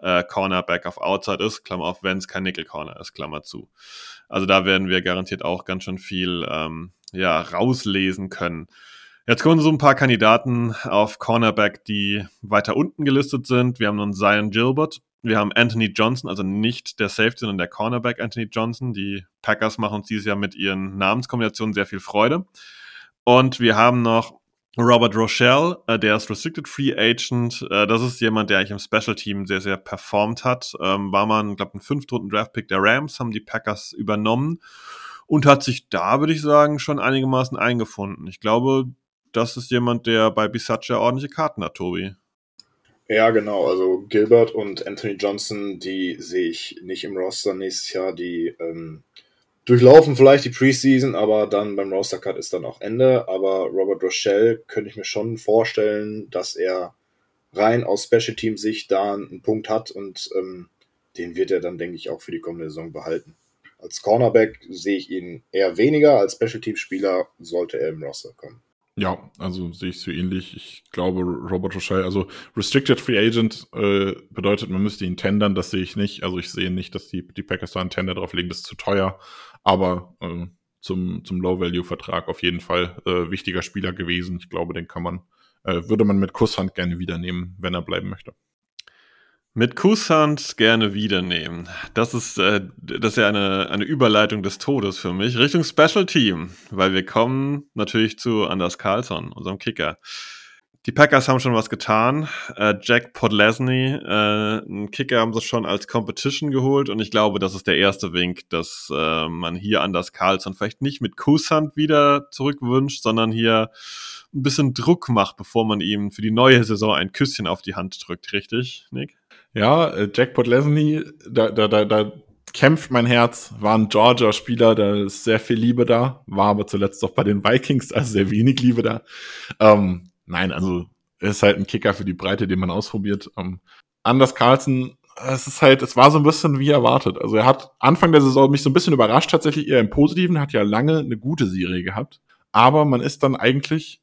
äh, Cornerback auf Outside ist, Klammer auf, wenn es kein Nickel Corner ist, Klammer zu. Also da werden wir garantiert auch ganz schön viel ähm, ja, rauslesen können. Jetzt kommen so ein paar Kandidaten auf Cornerback, die weiter unten gelistet sind. Wir haben nun Zion Gilbert. Wir haben Anthony Johnson, also nicht der Safety, sondern der Cornerback Anthony Johnson. Die Packers machen uns dieses Jahr mit ihren Namenskombinationen sehr viel Freude. Und wir haben noch Robert Rochelle, äh, der ist Restricted Free Agent. Äh, das ist jemand, der eigentlich im Special Team sehr, sehr performt hat. Ähm, war mal, glaube ein fünftrunden Draftpick der Rams, haben die Packers übernommen und hat sich da, würde ich sagen, schon einigermaßen eingefunden. Ich glaube, das ist jemand, der bei Bisaccia ordentliche Karten hat, Tobi. Ja, genau. Also Gilbert und Anthony Johnson, die sehe ich nicht im Roster nächstes Jahr. Die ähm, durchlaufen vielleicht die Preseason, aber dann beim Roster Cut ist dann auch Ende. Aber Robert Rochelle könnte ich mir schon vorstellen, dass er rein aus Special Team Sicht da einen Punkt hat und ähm, den wird er dann, denke ich, auch für die kommende Saison behalten. Als Cornerback sehe ich ihn eher weniger, als Special Team Spieler sollte er im Roster kommen. Ja, also sehe ich so ähnlich. Ich glaube, Robert Rochelle, also Restricted Free Agent äh, bedeutet, man müsste ihn tendern, das sehe ich nicht. Also ich sehe nicht, dass die, die Packers da einen Tender drauf legen, das ist zu teuer. Aber äh, zum, zum Low-Value-Vertrag auf jeden Fall äh, wichtiger Spieler gewesen. Ich glaube, den kann man, äh, würde man mit Kusshand gerne wiedernehmen, wenn er bleiben möchte. Mit Kusshand gerne wiedernehmen. Das ist, äh, das ist ja eine, eine Überleitung des Todes für mich. Richtung Special Team, weil wir kommen natürlich zu Anders Carlson, unserem Kicker. Die Packers haben schon was getan. Äh, Jack Podlesny, äh, einen Kicker haben sie schon als Competition geholt und ich glaube, das ist der erste Wink, dass äh, man hier Anders Carlson vielleicht nicht mit Kusshand wieder zurückwünscht, sondern hier ein bisschen Druck macht, bevor man ihm für die neue Saison ein Küsschen auf die Hand drückt, richtig, Nick? Ja, äh, Jack Podlesny, da, da, da, da kämpft mein Herz, war ein Georgia-Spieler, da ist sehr viel Liebe da, war aber zuletzt auch bei den Vikings, also sehr wenig Liebe da. Ähm, nein, also ist halt ein Kicker für die Breite, den man ausprobiert. Ähm, Anders Carlson, es ist halt, es war so ein bisschen wie erwartet. Also er hat Anfang der Saison mich so ein bisschen überrascht, tatsächlich eher im Positiven, hat ja lange eine gute Serie gehabt. Aber man ist dann eigentlich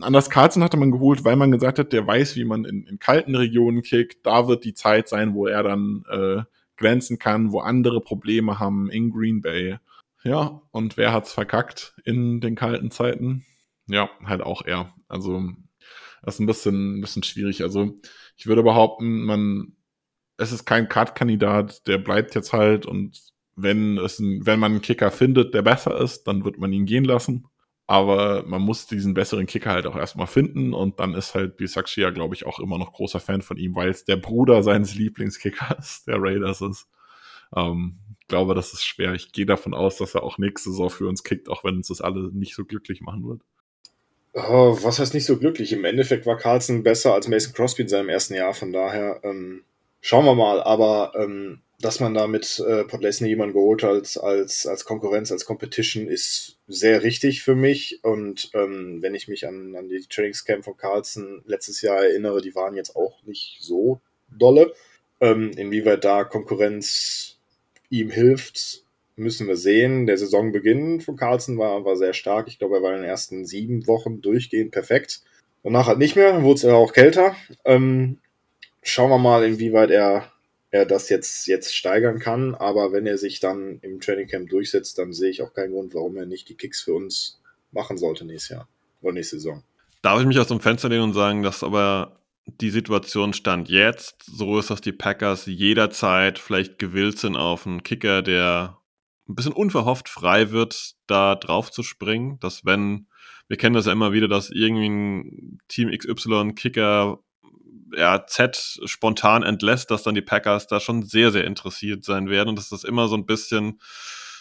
Anders Carlson hatte man geholt, weil man gesagt hat, der weiß, wie man in, in kalten Regionen kickt. Da wird die Zeit sein, wo er dann äh, glänzen kann, wo andere Probleme haben in Green Bay. Ja, und wer hat's verkackt in den kalten Zeiten? Ja, halt auch er. Also, das ist ein bisschen, ein bisschen schwierig. Also, ich würde behaupten, man, es ist kein Cut-Kandidat, der bleibt jetzt halt und wenn es ein, wenn man einen Kicker findet, der besser ist, dann wird man ihn gehen lassen. Aber man muss diesen besseren Kicker halt auch erstmal finden und dann ist halt Bisakshi ja, glaube ich, auch immer noch großer Fan von ihm, weil es der Bruder seines Lieblingskickers, der Raiders ist. Ähm, ich glaube, das ist schwer. Ich gehe davon aus, dass er auch nächste Saison für uns kickt, auch wenn uns das alle nicht so glücklich machen wird. Oh, was heißt nicht so glücklich? Im Endeffekt war Carlson besser als Mason Crosby in seinem ersten Jahr, von daher ähm, schauen wir mal. Aber ähm, dass man da mit äh, Podlesny jemanden geholt hat als, als, als Konkurrenz, als Competition, ist sehr richtig für mich. Und ähm, wenn ich mich an, an die Trainingscamp von Carlson letztes Jahr erinnere, die waren jetzt auch nicht so dolle. Ähm, inwieweit da Konkurrenz ihm hilft, müssen wir sehen. Der Saisonbeginn von Carlson war, war sehr stark. Ich glaube, er war in den ersten sieben Wochen durchgehend perfekt. Danach halt nicht mehr, wurde es auch kälter. Ähm, schauen wir mal, inwieweit er er das jetzt, jetzt steigern kann. Aber wenn er sich dann im Trainingcamp durchsetzt, dann sehe ich auch keinen Grund, warum er nicht die Kicks für uns machen sollte nächstes Jahr oder nächste Saison. Darf ich mich aus dem Fenster lehnen und sagen, dass aber die Situation stand jetzt so ist, dass die Packers jederzeit vielleicht gewillt sind auf einen Kicker, der ein bisschen unverhofft frei wird, da drauf zu springen, dass wenn, wir kennen das ja immer wieder, dass irgendwie ein Team XY Kicker ja, Z spontan entlässt, dass dann die Packers da schon sehr, sehr interessiert sein werden und dass das immer so ein bisschen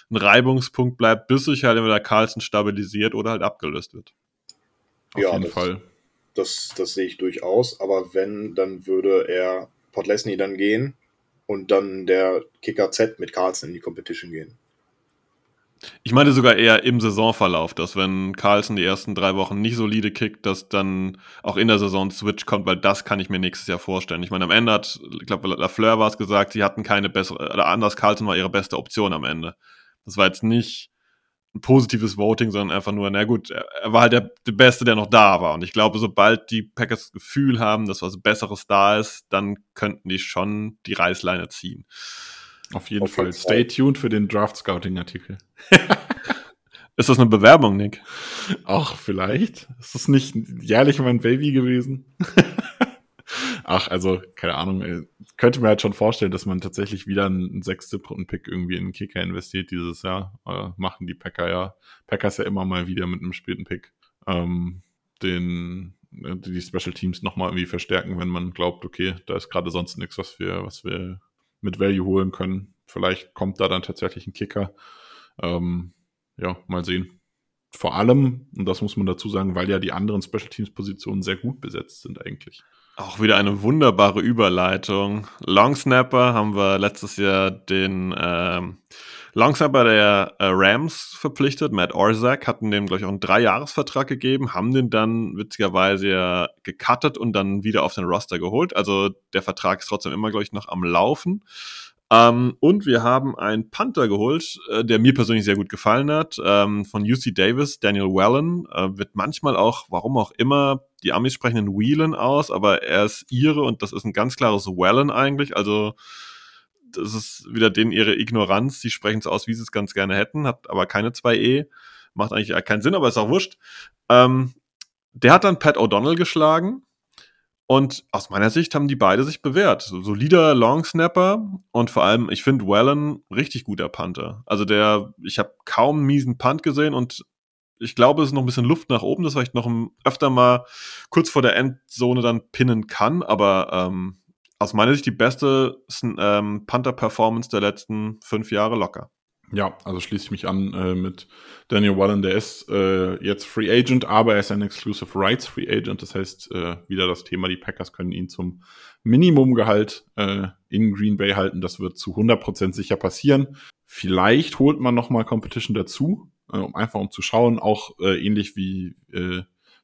ein Reibungspunkt bleibt, bis sich halt entweder Carlson stabilisiert oder halt abgelöst wird. Auf ja, jeden das, Fall. Das, das sehe ich durchaus, aber wenn, dann würde er Podlesny dann gehen und dann der Kicker Z mit Carlson in die Competition gehen. Ich meine sogar eher im Saisonverlauf, dass wenn Carlson die ersten drei Wochen nicht solide kickt, dass dann auch in der Saison Switch kommt, weil das kann ich mir nächstes Jahr vorstellen. Ich meine, am Ende hat, ich glaube, Lafleur war es gesagt, sie hatten keine bessere, oder anders, Carlson war ihre beste Option am Ende. Das war jetzt nicht ein positives Voting, sondern einfach nur, na gut, er war halt der, der Beste, der noch da war. Und ich glaube, sobald die Packers das Gefühl haben, dass was Besseres da ist, dann könnten die schon die Reißleine ziehen. Auf jeden Auf Fall. Jeden Stay tuned für den Draft Scouting Artikel. Ist das eine Bewerbung, Nick? Ach, vielleicht. Ist das nicht jährlich mein Baby gewesen? Ach, also, keine Ahnung. Könnte mir halt schon vorstellen, dass man tatsächlich wieder einen sechste Pick irgendwie in einen Kicker investiert dieses Jahr. Äh, machen die Packer ja. Packers ja immer mal wieder mit einem späten Pick. Ähm, den, äh, die Special Teams nochmal irgendwie verstärken, wenn man glaubt, okay, da ist gerade sonst nichts, was wir, was wir mit Value holen können. Vielleicht kommt da dann tatsächlich ein Kicker. Ähm, ja, mal sehen. Vor allem, und das muss man dazu sagen, weil ja die anderen Special Teams Positionen sehr gut besetzt sind eigentlich. Auch wieder eine wunderbare Überleitung. Long Snapper haben wir letztes Jahr den ähm, Longsnapper der äh, Rams verpflichtet, Matt Orzak, hatten dem, glaube ich, auch einen Dreijahresvertrag gegeben, haben den dann witzigerweise ja gecuttet und dann wieder auf den Roster geholt. Also der Vertrag ist trotzdem immer, glaube ich, noch am Laufen. Ähm, und wir haben einen Panther geholt, äh, der mir persönlich sehr gut gefallen hat, ähm, von UC Davis, Daniel Wellen. Äh, wird manchmal auch, warum auch immer, die Amis sprechen in Whelan aus, aber er ist ihre und das ist ein ganz klares Wellen eigentlich. Also das ist wieder denen ihre Ignoranz. Sie sprechen es aus, wie sie es ganz gerne hätten, hat aber keine zwei E. Macht eigentlich keinen Sinn, aber ist auch wurscht. Ähm, der hat dann Pat O'Donnell geschlagen und aus meiner Sicht haben die beide sich bewährt. So, solider Longsnapper und vor allem, ich finde Wellen richtig guter Panther. Also der, ich habe kaum einen miesen Punt gesehen und ich glaube, es ist noch ein bisschen Luft nach oben, dass ich noch öfter mal kurz vor der Endzone dann pinnen kann, aber ähm, aus meiner Sicht die beste ähm, Panther-Performance der letzten fünf Jahre locker. Ja, also schließe ich mich an äh, mit Daniel Wallen. Der ist äh, jetzt Free Agent, aber er ist ein Exclusive Rights Free Agent. Das heißt, äh, wieder das Thema, die Packers können ihn zum Minimumgehalt äh, in Green Bay halten. Das wird zu 100% sicher passieren. Vielleicht holt man nochmal Competition dazu, äh, um einfach um zu schauen, auch äh, ähnlich wie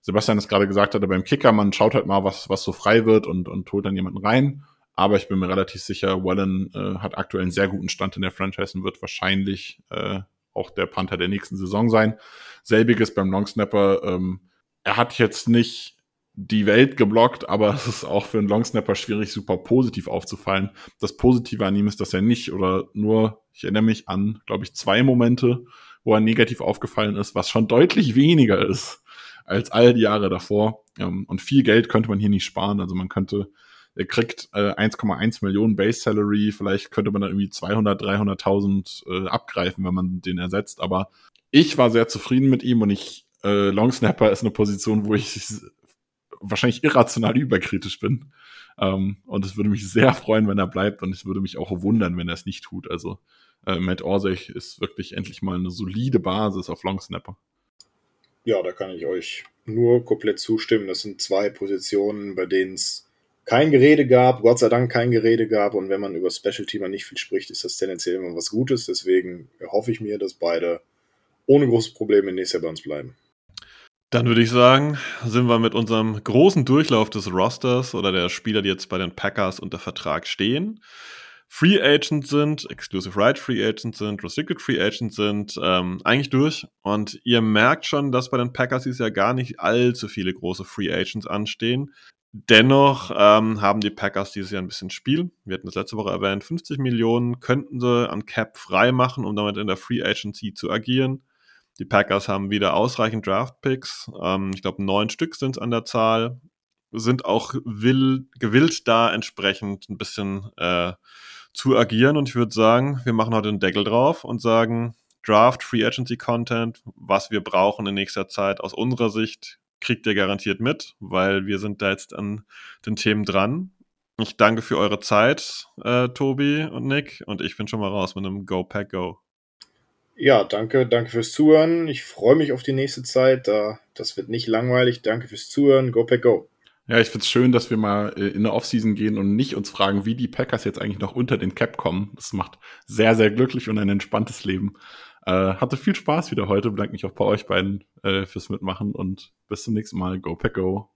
Sebastian es gerade gesagt hatte beim Kicker, man schaut halt mal, was, was so frei wird und, und holt dann jemanden rein. Aber ich bin mir relativ sicher, Wallen äh, hat aktuell einen sehr guten Stand in der Franchise und wird wahrscheinlich äh, auch der Panther der nächsten Saison sein. Selbiges beim Longsnapper. Ähm, er hat jetzt nicht die Welt geblockt, aber es ist auch für einen Longsnapper schwierig, super positiv aufzufallen. Das Positive an ihm ist, dass er nicht oder nur, ich erinnere mich an, glaube ich, zwei Momente, wo er negativ aufgefallen ist, was schon deutlich weniger ist als all die Jahre davor. Ähm, und viel Geld könnte man hier nicht sparen. Also man könnte er kriegt äh, 1,1 Millionen Base Salary, vielleicht könnte man da irgendwie 200, 300.000 äh, abgreifen, wenn man den ersetzt, aber ich war sehr zufrieden mit ihm und ich, äh, Long Snapper ist eine Position, wo ich wahrscheinlich irrational überkritisch bin. Ähm, und es würde mich sehr freuen, wenn er bleibt und es würde mich auch wundern, wenn er es nicht tut. Also äh, Matt Orsech ist wirklich endlich mal eine solide Basis auf Long Snapper. Ja, da kann ich euch nur komplett zustimmen. Das sind zwei Positionen, bei denen es kein Gerede gab, Gott sei Dank kein Gerede gab. Und wenn man über Special Teamer nicht viel spricht, ist das tendenziell immer was Gutes. Deswegen hoffe ich mir, dass beide ohne große Probleme nächstes Jahr bei uns bleiben. Dann würde ich sagen, sind wir mit unserem großen Durchlauf des Rosters oder der Spieler, die jetzt bei den Packers unter Vertrag stehen, Free Agent sind, Exclusive Right Free Agent sind, Restricted Free Agent sind, ähm, eigentlich durch. Und ihr merkt schon, dass bei den Packers dieses Jahr gar nicht allzu viele große Free Agents anstehen. Dennoch ähm, haben die Packers dieses Jahr ein bisschen Spiel. Wir hatten das letzte Woche erwähnt, 50 Millionen könnten sie an Cap frei machen, um damit in der Free Agency zu agieren. Die Packers haben wieder ausreichend Draft Picks. Ähm, ich glaube, neun Stück sind es an der Zahl. Sind auch will, gewillt, da entsprechend ein bisschen äh, zu agieren. Und ich würde sagen, wir machen heute einen Deckel drauf und sagen, Draft, Free Agency Content, was wir brauchen in nächster Zeit aus unserer Sicht, kriegt ihr garantiert mit, weil wir sind da jetzt an den Themen dran. Ich danke für eure Zeit, äh, Tobi und Nick, und ich bin schon mal raus mit einem Go Pack Go. Ja, danke, danke fürs Zuhören. Ich freue mich auf die nächste Zeit. Das wird nicht langweilig. Danke fürs Zuhören. Go Pack Go. Ja, ich finde es schön, dass wir mal äh, in der Offseason gehen und nicht uns fragen, wie die Packers jetzt eigentlich noch unter den Cap kommen. Das macht sehr, sehr glücklich und ein entspanntes Leben. Äh, hatte viel Spaß wieder heute. Bedanke mich auch bei euch beiden äh, fürs Mitmachen und bis zum nächsten Mal. Go Pack Go.